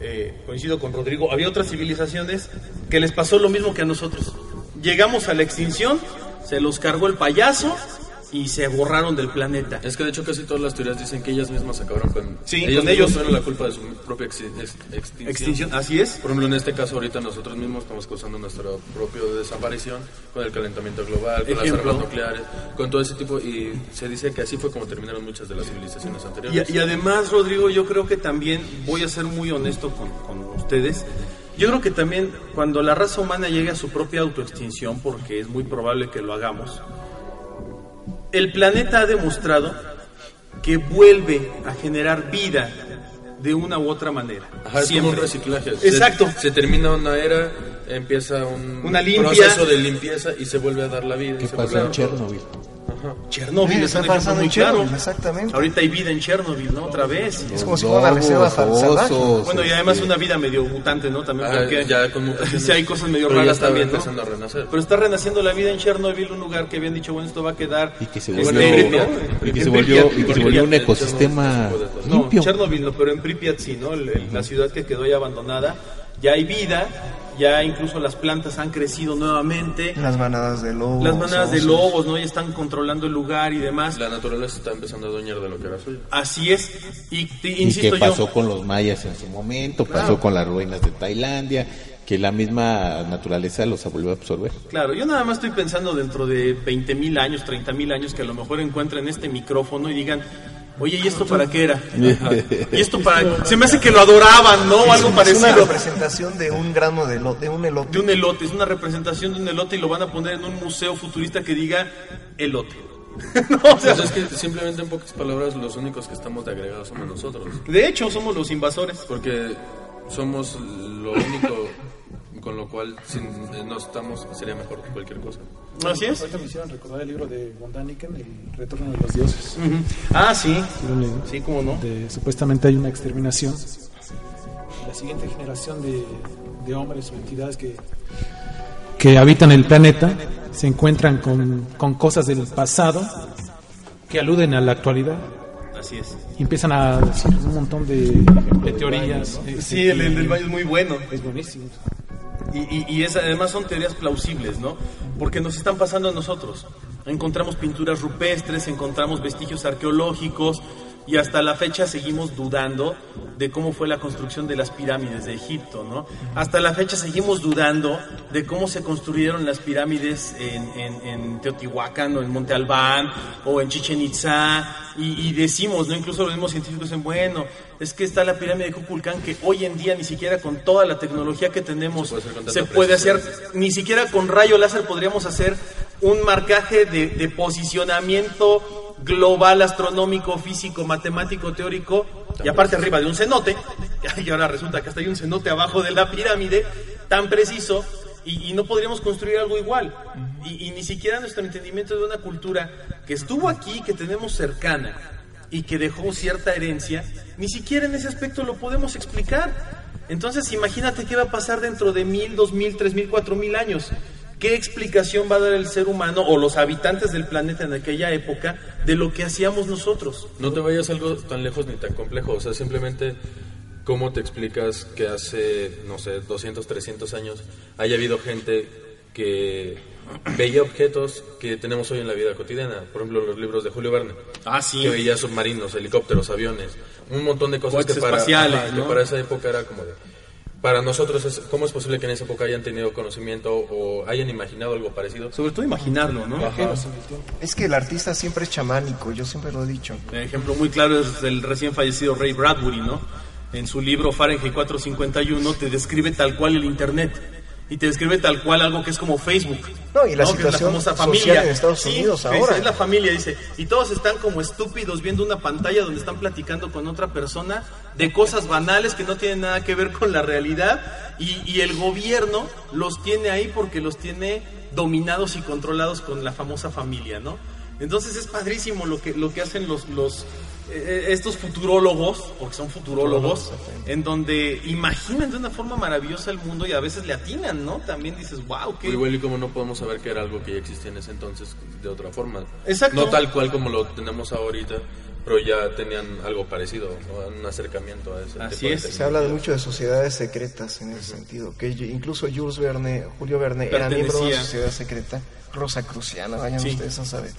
[SPEAKER 4] eh, coincido con Rodrigo, había otras civilizaciones que les pasó lo mismo que a nosotros. Llegamos a la extinción, se los cargó el payaso y se borraron del planeta.
[SPEAKER 10] Es que de hecho casi todas las teorías dicen que ellas mismas acabaron con,
[SPEAKER 4] Sí,
[SPEAKER 10] ellas
[SPEAKER 4] con ellos.
[SPEAKER 10] fueron la culpa de su propia ex- extinción.
[SPEAKER 4] Extinción, así es.
[SPEAKER 10] Por ejemplo, en este caso ahorita nosotros mismos estamos causando nuestra propia desaparición con el calentamiento global, con
[SPEAKER 4] Ejemplo.
[SPEAKER 10] las armas nucleares, con todo ese tipo y se dice que así fue como terminaron muchas de las civilizaciones anteriores.
[SPEAKER 4] Y, y además, Rodrigo, yo creo que también, voy a ser muy honesto con, con ustedes, yo creo que también cuando la raza humana llegue a su propia autoextinción, porque es muy probable que lo hagamos, el planeta ha demostrado que vuelve a generar vida de una u otra manera.
[SPEAKER 10] Ajá, es como
[SPEAKER 4] Siempre.
[SPEAKER 10] un reciclaje.
[SPEAKER 4] Exacto.
[SPEAKER 10] Se, termina una era, empieza un
[SPEAKER 4] Una limpia.
[SPEAKER 10] proceso de limpieza y se vuelve a dar la vida.
[SPEAKER 2] ¿Qué
[SPEAKER 10] vuelve
[SPEAKER 2] en Chernobyl?
[SPEAKER 10] Ajá.
[SPEAKER 4] Chernobyl
[SPEAKER 5] Sí,
[SPEAKER 4] es
[SPEAKER 5] está
[SPEAKER 4] un ejemplo
[SPEAKER 5] pasando
[SPEAKER 4] muy
[SPEAKER 5] en Chernobyl,
[SPEAKER 4] claro.
[SPEAKER 5] exactamente.
[SPEAKER 4] Ahorita hay vida en Chernobyl, ¿no? Otra vez.
[SPEAKER 5] Es como si fuera una reserva salvaje.
[SPEAKER 4] Bueno, y además una vida medio mutante, ¿no? También
[SPEAKER 10] Ah,
[SPEAKER 4] porque
[SPEAKER 10] ya con mutaciones.
[SPEAKER 4] sí hay cosas medio
[SPEAKER 10] Pero ya
[SPEAKER 4] raras también, ¿no?
[SPEAKER 10] a renacer.
[SPEAKER 4] Pero está renaciendo la vida en Chernobyl, un lugar que habían dicho, bueno, esto va a quedar
[SPEAKER 2] y que se
[SPEAKER 4] en
[SPEAKER 2] volvió,
[SPEAKER 4] Pripyat,
[SPEAKER 2] y que se volvió, y que se volvió un ecosistema
[SPEAKER 4] No,
[SPEAKER 2] limpio.
[SPEAKER 4] Chernobyl no, pero en Pripyat sí, ¿no? La ciudad que quedó ya abandonada, ya hay vida, ya incluso las plantas han crecido nuevamente.
[SPEAKER 5] Las manadas de lobos.
[SPEAKER 4] Las manadas de lobos, ¿no? Ya están controlando el lugar y demás.
[SPEAKER 10] La naturaleza está empezando a adueñar de lo que era suyo.
[SPEAKER 4] Así es. Y, te-
[SPEAKER 2] y
[SPEAKER 4] insisto
[SPEAKER 2] que pasó
[SPEAKER 4] yo.
[SPEAKER 2] con los mayas en su momento,
[SPEAKER 4] Claro.
[SPEAKER 2] pasó con las ruinas de Tailandia, que la misma naturaleza los volvió a absorber.
[SPEAKER 4] Claro, yo nada más estoy pensando dentro de 20 mil años, 30 mil años, que a lo mejor encuentren este micrófono y digan, oye, ¿y esto para qué era? ¿Y esto para...? Se me hace que lo adoraban, ¿no? O algo
[SPEAKER 5] Es una
[SPEAKER 4] parecido.
[SPEAKER 5] representación de un grano de, lo- de un elote.
[SPEAKER 4] De un elote, es una representación de un elote y lo van a poner en un museo futurista que diga elote. no, o sea,
[SPEAKER 10] Pues es que simplemente en pocas palabras los únicos que estamos de agregados somos nosotros.
[SPEAKER 4] de hecho, somos los invasores.
[SPEAKER 10] Porque somos lo único con lo cual si no estamos sería mejor que cualquier cosa.
[SPEAKER 4] Así es.
[SPEAKER 8] Ahorita me hicieron recordar el libro de von Daniken, El retorno de los dioses.
[SPEAKER 4] Ujú. Ah, sí. Sí, cómo no.
[SPEAKER 8] Donde supuestamente hay una exterminación. La siguiente generación de, de hombres o entidades que, que habitan el planeta se encuentran con, con cosas del pasado que aluden a la actualidad.
[SPEAKER 4] Así es.
[SPEAKER 8] Y empiezan a decir un montón de, de teorías.
[SPEAKER 4] Sí, el, el del baño es muy bueno.
[SPEAKER 8] Es buenísimo.
[SPEAKER 4] Y, y- es, además son teorías plausibles, ¿no? Porque nos están pasando a nosotros. Encontramos pinturas rupestres, encontramos vestigios arqueológicos, y hasta la fecha seguimos dudando de cómo fue la construcción de las pirámides de Egipto, ¿no? Hasta la fecha seguimos dudando de cómo se construyeron las pirámides en, en- en Teotihuacán o en Monte Albán o en Chichen Itza y, y decimos, ¿no? Incluso los mismos científicos dicen, bueno, es que está la pirámide de Kukulcán que hoy en día ni siquiera con toda la tecnología que tenemos
[SPEAKER 10] Se puede hacer
[SPEAKER 4] se puede ni siquiera con rayo láser podríamos hacer un marcaje de, de posicionamiento global, astronómico, físico, matemático, teórico, y aparte arriba de un cenote, y ahora resulta que hasta hay un cenote abajo de la pirámide, tan preciso, y, y no podríamos construir algo igual. Y, y ni siquiera nuestro entendimiento de una cultura que estuvo aquí, que tenemos cercana, y que dejó cierta herencia, ni siquiera en ese aspecto lo podemos explicar. Entonces imagínate qué va a pasar dentro de mil, dos mil, tres mil, cuatro mil años. ¿Qué explicación va a dar el ser humano o los habitantes del planeta en aquella época de lo que hacíamos nosotros?
[SPEAKER 10] No te vayas algo tan lejos ni tan complejo, o sea, simplemente cómo te explicas que hace, no sé, 200, 300 años haya habido gente que veía objetos que tenemos hoy en la vida cotidiana, por ejemplo, los libros de Julio Verne.
[SPEAKER 4] Ah, sí.
[SPEAKER 10] Que veía submarinos, helicópteros, aviones, un montón de cosas que para,
[SPEAKER 4] espaciales,
[SPEAKER 10] ajá, que para esa época era como de... Para nosotros, es, ¿cómo es posible que en esa época hayan tenido conocimiento o hayan imaginado algo parecido?
[SPEAKER 4] Sobre todo imaginarlo, ¿no?
[SPEAKER 10] Ajá.
[SPEAKER 5] Es que el artista siempre es chamánico, yo siempre lo he dicho.
[SPEAKER 4] Un ejemplo muy claro es el recién fallecido Ray Bradbury, ¿no? En su libro Fahrenheit 451 te describe tal cual el Internet. Y te describe tal cual algo que es como Facebook.
[SPEAKER 5] No, y la
[SPEAKER 4] Que es
[SPEAKER 5] situación
[SPEAKER 4] famosa
[SPEAKER 5] social
[SPEAKER 4] familia.
[SPEAKER 5] en Estados
[SPEAKER 4] Sí,
[SPEAKER 5] Unidos
[SPEAKER 4] que
[SPEAKER 5] ahora.
[SPEAKER 4] Es la familia, dice. Y todos están como estúpidos viendo una pantalla donde están platicando con otra persona de cosas banales que no tienen nada que ver con la realidad. Y, y el gobierno los tiene ahí porque los tiene dominados y controlados con la famosa familia, ¿no? Entonces es padrísimo lo que, lo que hacen los, los, estos futurólogos, porque son futurólogos, en donde imaginan de una forma maravillosa el mundo y a veces le atinan, ¿no? También dices, wow, qué...
[SPEAKER 10] Igual y como no podemos saber que era algo que ya existía en ese entonces de otra forma.
[SPEAKER 4] Exacto.
[SPEAKER 10] No tal cual como lo tenemos ahorita, pero ya tenían algo parecido, ¿no? un acercamiento a ese
[SPEAKER 4] Así
[SPEAKER 10] tipo de
[SPEAKER 4] es.
[SPEAKER 5] Se habla de mucho de sociedades secretas en ese sentido, que incluso Jules Verne, Julio Verne era miembro de una sociedad secreta, Rosacruciana, vayan
[SPEAKER 4] Sí.
[SPEAKER 5] ustedes a saber.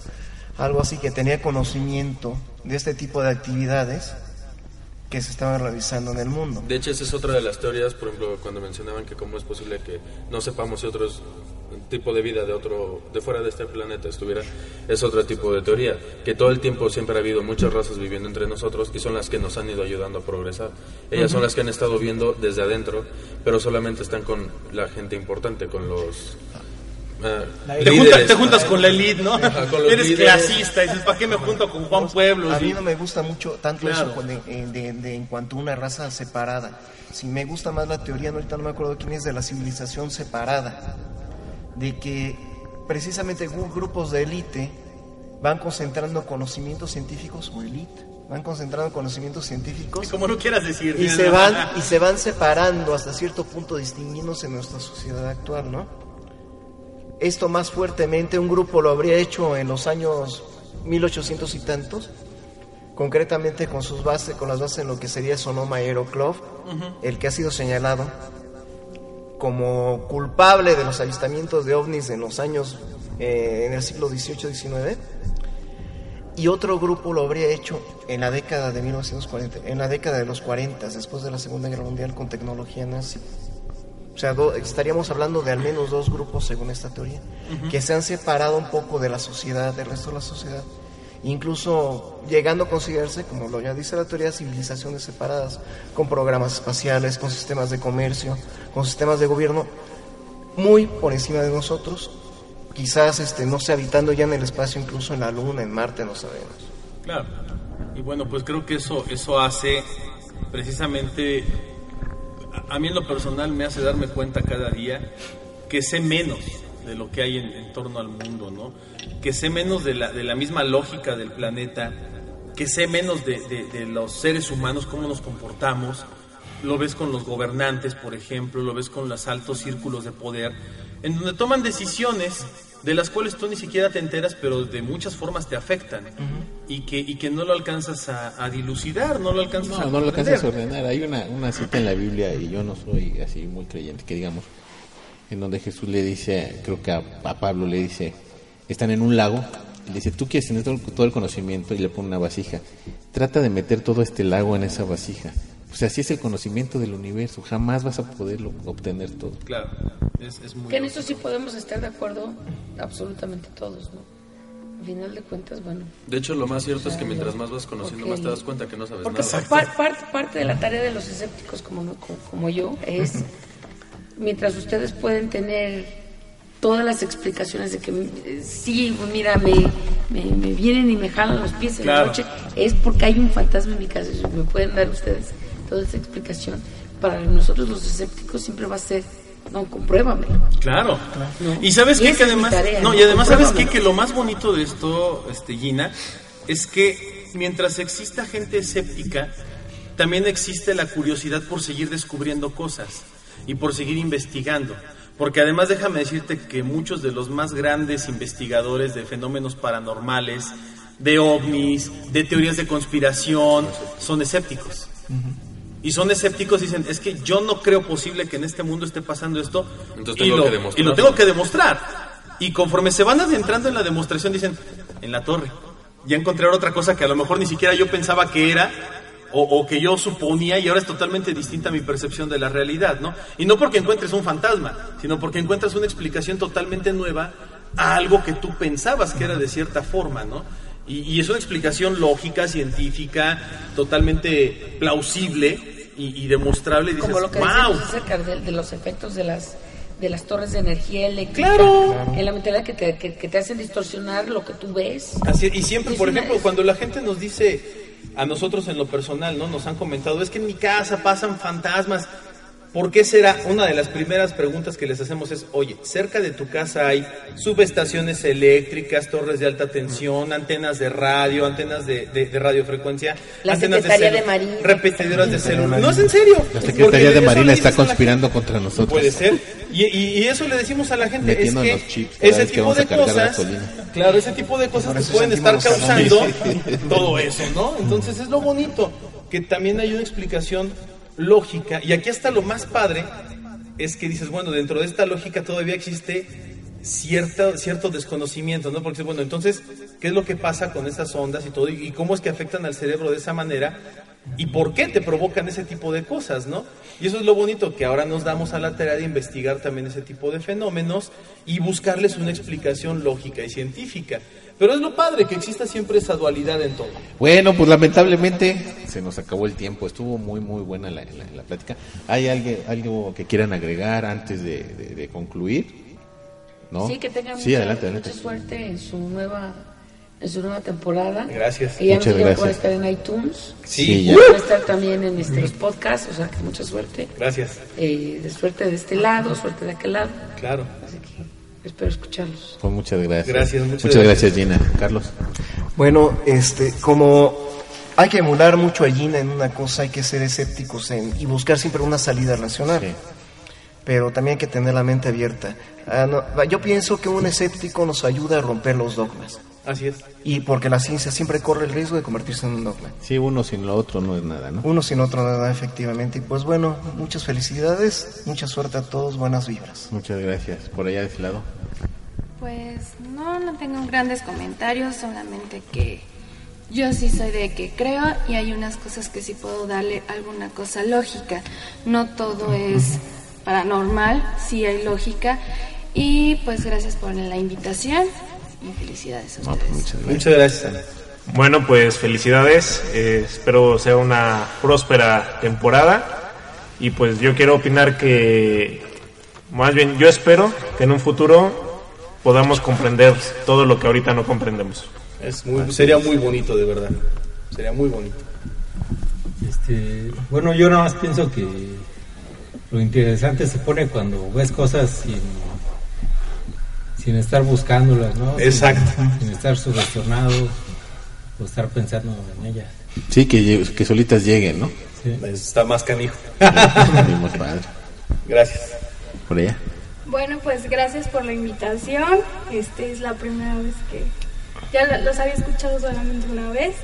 [SPEAKER 5] Algo así que tenía conocimiento de este tipo de actividades que se estaban realizando en el mundo.
[SPEAKER 10] De hecho, esa es otra de las teorías, por ejemplo, cuando mencionaban que cómo es posible que no sepamos si otros tipo de vida de otro de fuera de este planeta estuviera es otro tipo de teoría que todo el tiempo siempre ha habido muchas razas viviendo entre nosotros y son las que nos han ido ayudando a progresar ellas son las que han estado viendo desde adentro pero solamente están con la gente importante con los ah,
[SPEAKER 4] Te, juntas con la elite, ¿no? Eres
[SPEAKER 10] líderes.
[SPEAKER 4] clasista, dices, ¿para qué me junto con Juan Pueblos?
[SPEAKER 5] A mí
[SPEAKER 4] Y-
[SPEAKER 5] no me gusta mucho tanto
[SPEAKER 4] Claro.
[SPEAKER 5] eso de, eh, de- de- en cuanto a una raza separada. Si me gusta más la teoría, no, ahorita no me acuerdo quién es, de la civilización separada. De que precisamente grupos de élite van concentrando conocimientos científicos o élite van concentrando conocimientos científicos
[SPEAKER 4] Como no quieras decir.
[SPEAKER 5] y se van y se van separando hasta cierto punto distinguiéndose en nuestra sociedad actual, ¿no? Esto más fuertemente un grupo lo habría hecho en los años 1800 y tantos, concretamente con sus bases, con las bases en lo que sería Sonoma Aeroclub,
[SPEAKER 4] Ujú.
[SPEAKER 5] el que ha sido señalado como culpable de los avistamientos de ovnis en los años eh, en el siglo XVIII-XIX y otro grupo lo habría hecho en la década de 1940, en la década de los 40, después de la Segunda Guerra Mundial con tecnología nazi. O sea, do- estaríamos hablando de al menos dos grupos según esta teoría, que se han separado un poco de la sociedad, del resto de la sociedad, incluso llegando a considerarse, como lo ya dice la teoría, civilizaciones separadas, con programas espaciales, con sistemas de comercio, con sistemas de gobierno muy por encima de nosotros, quizás este, no sé, habitando ya en el espacio, incluso en la Luna, en Marte, no sabemos.
[SPEAKER 4] Claro. Y bueno, pues creo que eso, eso hace precisamente, a, mí en lo personal me hace darme cuenta cada día que sé menos de lo que hay en, en torno al mundo, ¿no? Que sé menos de la, de la misma lógica del planeta, que sé menos de, de- de los seres humanos, cómo nos comportamos. Lo ves con los gobernantes, por ejemplo, lo ves con los altos círculos de poder, en donde toman decisiones de las cuales tú ni siquiera te enteras, pero de muchas formas te afectan y, que, y que no lo alcanzas a, a dilucidar, no lo alcanzas a
[SPEAKER 2] No, no lo alcanzas a ordenar. Hay una, una cita en la Biblia, y yo no soy así muy creyente, que digamos, en donde Jesús le dice, creo que a, a Pablo le dice, están en un lago y le dice, tú quieres tener todo, todo el conocimiento y le pone una vasija. Trata de meter todo este lago en esa vasija. O sea, así es el conocimiento del universo. Jamás vas a poderlo obtener todo.
[SPEAKER 10] Claro, es, es muy...
[SPEAKER 9] Que en eso sí podemos estar de acuerdo absolutamente todos, ¿no? Al final de cuentas, bueno.
[SPEAKER 10] De hecho, lo más cierto es que mientras más vas conociendo, más te das cuenta que no sabes
[SPEAKER 9] Porque
[SPEAKER 10] nada.
[SPEAKER 9] par- parte, parte de la tarea de los escépticos como, como, como yo es, mientras ustedes pueden tener todas las explicaciones de que eh, sí, mira, me, me, me vienen y me jalan los pies en
[SPEAKER 10] Claro.
[SPEAKER 9] la noche, es porque hay un fantasma en mi casa. Me pueden dar ustedes toda esa explicación. Para nosotros los escépticos siempre va a ser, no, compruébamelo.
[SPEAKER 4] Claro.
[SPEAKER 9] No.
[SPEAKER 4] Y sabes qué? que además,
[SPEAKER 9] tarea,
[SPEAKER 4] no,
[SPEAKER 9] ¿no?
[SPEAKER 4] y además sabes qué? Que lo más bonito de esto, este Gina, es que mientras exista gente escéptica, también existe la curiosidad por seguir descubriendo cosas y por seguir investigando. Porque además déjame decirte que muchos de los más grandes investigadores de fenómenos paranormales, de ovnis, de teorías de conspiración, son escépticos. Y son escépticos y dicen, es que yo no creo posible que en este mundo esté pasando esto.
[SPEAKER 10] Entonces
[SPEAKER 4] y,
[SPEAKER 10] tengo
[SPEAKER 4] lo,
[SPEAKER 10] que
[SPEAKER 4] y lo tengo que demostrar. Y conforme se van adentrando en la demostración, dicen, en la torre. Ya encontré otra cosa que a lo mejor ni siquiera yo pensaba que era, o, o que yo suponía, y ahora es totalmente distinta mi percepción de la realidad, ¿no? Y no porque encuentres un fantasma, sino porque encuentras una explicación totalmente nueva a algo que tú pensabas que era de cierta forma, ¿no? Y, y es una explicación lógica, científica, totalmente plausible y, y demostrable. Y dices,
[SPEAKER 9] como lo que
[SPEAKER 4] wow.
[SPEAKER 9] acerca de, de los efectos de las de las torres de energía eléctrica
[SPEAKER 4] Claro.
[SPEAKER 9] en la mentalidad que te, que, que te hacen distorsionar lo que tú ves
[SPEAKER 4] Así- y siempre,
[SPEAKER 9] Es
[SPEAKER 4] por
[SPEAKER 9] una-
[SPEAKER 4] ejemplo, cuando la gente nos dice, a nosotros en lo personal, ¿no? Nos han comentado, es que en mi casa pasan fantasmas. ¿Por qué será? Una de las primeras preguntas que les hacemos es, oye, cerca de tu casa hay subestaciones eléctricas, torres de alta tensión, antenas de radio, antenas de, de- de radiofrecuencia,
[SPEAKER 9] La
[SPEAKER 4] antenas
[SPEAKER 9] Secretaría
[SPEAKER 4] celu-
[SPEAKER 9] de Marina.
[SPEAKER 4] repetidoras de celular. No es en serio.
[SPEAKER 2] La Secretaría de Marina está conspirando contra nosotros.
[SPEAKER 4] Puede ser. Y, y- y eso le decimos a la gente. Es que
[SPEAKER 2] los chips cada
[SPEAKER 4] ese
[SPEAKER 2] que
[SPEAKER 4] tipo de cosas,
[SPEAKER 2] gasolina.
[SPEAKER 4] claro, ese tipo de cosas
[SPEAKER 5] eso
[SPEAKER 4] pueden estar causando todo eso, ¿no? Entonces es lo bonito, que también hay una explicación lógica. Y aquí está lo más padre, es que dices, bueno, dentro de esta lógica todavía existe cierta, cierto desconocimiento, ¿no? Porque bueno, entonces, ¿qué es lo que pasa con esas ondas y todo? ¿Y cómo es que afectan al cerebro de esa manera? ¿Y por qué te provocan ese tipo de cosas, no? Y eso es lo bonito, que ahora nos damos a la tarea de investigar también ese tipo de fenómenos y buscarles una explicación lógica y científica. Pero es lo padre, que exista siempre esa dualidad en todo.
[SPEAKER 2] Bueno, pues lamentablemente se nos acabó el tiempo. Estuvo muy, muy buena la, la- la plática. ¿Hay alguien, algo que quieran agregar antes de, de- de concluir? ¿No?
[SPEAKER 9] sí que tengan
[SPEAKER 2] Sí,
[SPEAKER 9] mucha,
[SPEAKER 2] adelante, adelante.
[SPEAKER 9] mucha suerte en su nueva en su nueva temporada
[SPEAKER 4] Gracias.
[SPEAKER 9] que ya
[SPEAKER 2] Muchas gracias.
[SPEAKER 9] estar en iTunes
[SPEAKER 2] Sí, ya.
[SPEAKER 9] van a estar también en este, los podcasts o sea que mucha suerte
[SPEAKER 4] Gracias.
[SPEAKER 9] Eh, de suerte de este lado suerte de aquel lado
[SPEAKER 4] Claro.
[SPEAKER 9] así que espero escucharlos
[SPEAKER 2] Pues muchas gracias.
[SPEAKER 4] Gracias, muchas
[SPEAKER 2] muchas
[SPEAKER 4] gracias.
[SPEAKER 2] gracias, Gina. Carlos.
[SPEAKER 5] Bueno, este, como hay que emular mucho a Gina en una cosa, hay que ser escépticos en, y buscar siempre una salida racional. Pero también hay que tener la mente abierta. Ah, no, yo pienso que un escéptico nos ayuda a romper los dogmas.
[SPEAKER 4] Así es.
[SPEAKER 5] Y porque la ciencia siempre corre el riesgo de convertirse en un dogma.
[SPEAKER 2] Sí, uno sin lo otro no es nada, ¿no?
[SPEAKER 5] Uno sin otro nada, efectivamente. Y pues bueno, muchas felicidades, mucha suerte a todos, buenas vibras.
[SPEAKER 2] Muchas gracias. Por allá de ese lado.
[SPEAKER 6] Pues no, no tengo grandes comentarios, solamente que yo sí soy de que creo y hay unas cosas que sí puedo darle alguna cosa lógica. No todo es paranormal, sí hay lógica. Y pues gracias por la invitación y felicidades a
[SPEAKER 2] No, pues
[SPEAKER 6] ustedes.
[SPEAKER 2] muchas gracias.
[SPEAKER 4] Muchas gracias.
[SPEAKER 7] Bueno, pues felicidades. eh, espero sea una próspera temporada. Y pues yo quiero opinar que, más bien, yo espero que en un futuro podamos comprender todo lo que ahorita no comprendemos.
[SPEAKER 4] Es muy, sería muy bonito, de verdad. Sería muy bonito.
[SPEAKER 11] Este, bueno, yo nada más pienso que lo interesante se pone cuando ves cosas sin, sin estar buscándolas, ¿no?
[SPEAKER 4] Exacto.
[SPEAKER 11] Sin, estar sugestionado o estar pensando en ellas.
[SPEAKER 2] Sí, que, solitas lleguen, ¿no?
[SPEAKER 11] Sí.
[SPEAKER 4] Está más canijo.
[SPEAKER 2] Sí, muy padre.
[SPEAKER 4] Gracias.
[SPEAKER 2] Por allá.
[SPEAKER 12] Bueno, pues gracias por la invitación. Este es la primera vez que ya lo- los había escuchado solamente una vez.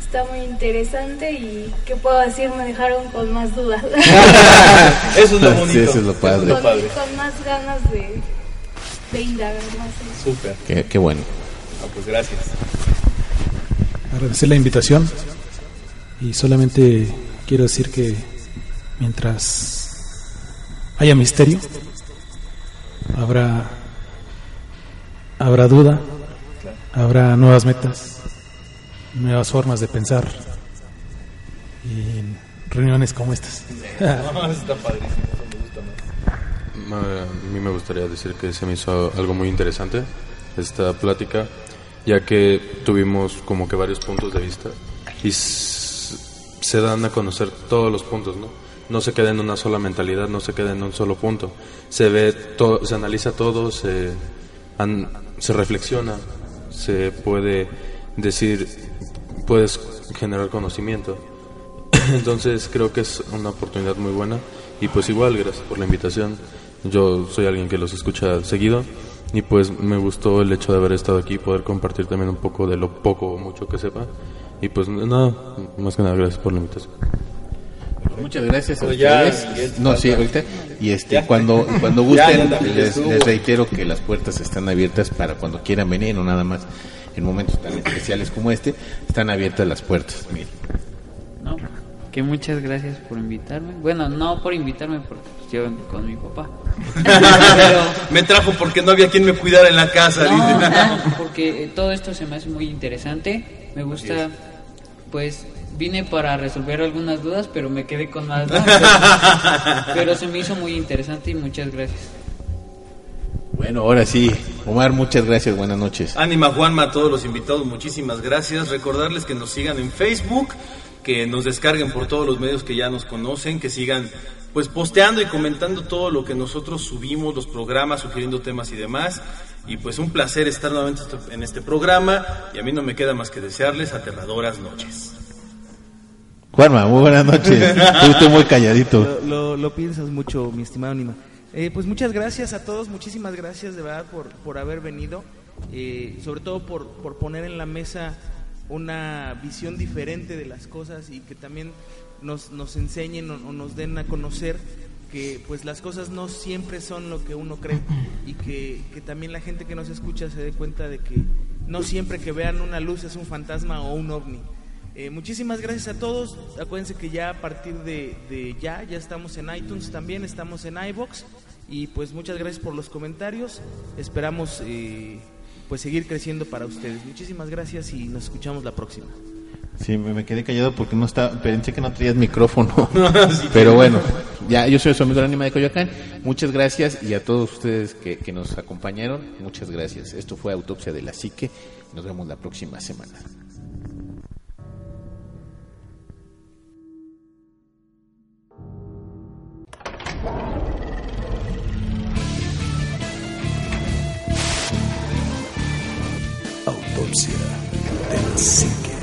[SPEAKER 12] Está muy interesante y qué puedo decir me dejaron con más dudas.
[SPEAKER 4] Eso es lo
[SPEAKER 2] Sí,
[SPEAKER 4] bonito.
[SPEAKER 2] eso es lo padre.
[SPEAKER 12] con, con más ganas de, de indagar más.
[SPEAKER 4] Súper.
[SPEAKER 2] Qué, qué bueno.
[SPEAKER 4] Ah, pues gracias.
[SPEAKER 8] Agradecer la invitación y solamente quiero decir que mientras haya misterio, habrá habrá duda, habrá nuevas metas, nuevas formas de pensar y en reuniones como estas.
[SPEAKER 4] Está padrísimo,
[SPEAKER 10] A mí me gustaría decir que se me hizo algo muy interesante esta plática, ya que tuvimos como que varios puntos de vista y se dan a conocer todos los puntos, ¿no? No se queda en una sola mentalidad, no se queda en un solo punto. Se ve todo, se analiza todo, se, an- se reflexiona, se puede decir, puedes generar conocimiento. Entonces creo que es una oportunidad muy buena y pues igual gracias por la invitación. Yo soy alguien que los escucha seguido y pues me gustó el hecho de haber estado aquí y poder compartir también un poco de lo poco o mucho que sepa. Y pues nada, más que nada gracias por la invitación.
[SPEAKER 2] Muchas gracias a
[SPEAKER 10] ya,
[SPEAKER 2] ustedes.
[SPEAKER 10] Miguel,
[SPEAKER 2] no, sí, ahorita. Y este,
[SPEAKER 10] Ya.
[SPEAKER 2] cuando, cuando
[SPEAKER 10] Ya,
[SPEAKER 2] gusten,
[SPEAKER 10] ya
[SPEAKER 2] les, les reitero que las puertas están abiertas para cuando quieran venir, no nada más en momentos tan especiales como este, están abiertas las puertas. Miguel.
[SPEAKER 13] No, que muchas gracias por invitarme. Bueno, no por invitarme porque pues, yo vengo con mi papá. Pero
[SPEAKER 4] Me trajo porque no había quien me cuidara en la casa.
[SPEAKER 13] no,
[SPEAKER 4] dice.
[SPEAKER 13] no, porque eh, todo esto se me hace muy interesante. Me gusta, pues vine para resolver algunas dudas, pero me quedé con más. ¿no? Pero, pero se me hizo muy interesante y muchas gracias.
[SPEAKER 2] Bueno, ahora sí, Omar, muchas gracias, buenas noches.
[SPEAKER 4] Ánima Juanma, a todos los invitados, muchísimas gracias. Recordarles que nos sigan en Facebook, que nos descarguen por todos los medios que ya nos conocen, que sigan pues posteando y comentando todo lo que nosotros subimos, los programas, sugiriendo temas y demás. Y pues un placer estar nuevamente en este programa y a mí no me queda más que desearles aterradoras noches.
[SPEAKER 2] Juanma, muy buenas noches. Estuviste muy calladito.
[SPEAKER 3] Lo, lo- lo piensas mucho, mi estimado Nima. Eh, pues muchas gracias a todos, muchísimas gracias de verdad por, por haber venido, eh, sobre todo por, por poner en la mesa una visión diferente de las cosas y que también nos, nos enseñen o, nos den a conocer que pues las cosas no siempre son lo que uno cree y que, que también la gente que nos escucha se dé cuenta de que no siempre que vean una luz es un fantasma o un ovni. Eh, muchísimas gracias a todos. Acuérdense que ya a partir de, de ya, ya estamos en iTunes también, estamos en iBox. Y pues muchas gracias por los comentarios. Esperamos eh, pues seguir creciendo para ustedes. Muchísimas gracias y nos escuchamos la próxima.
[SPEAKER 2] Sí, me, quedé callado porque no estaba, pensé que no traías micrófono. Pero bueno, ya yo soy su amigo Anima de Coyoacán. Muchas gracias y a todos ustedes que, que nos acompañaron, muchas gracias. Esto fue Autopsia de la Psique. Nos vemos la próxima semana.
[SPEAKER 1] Autopsia de la.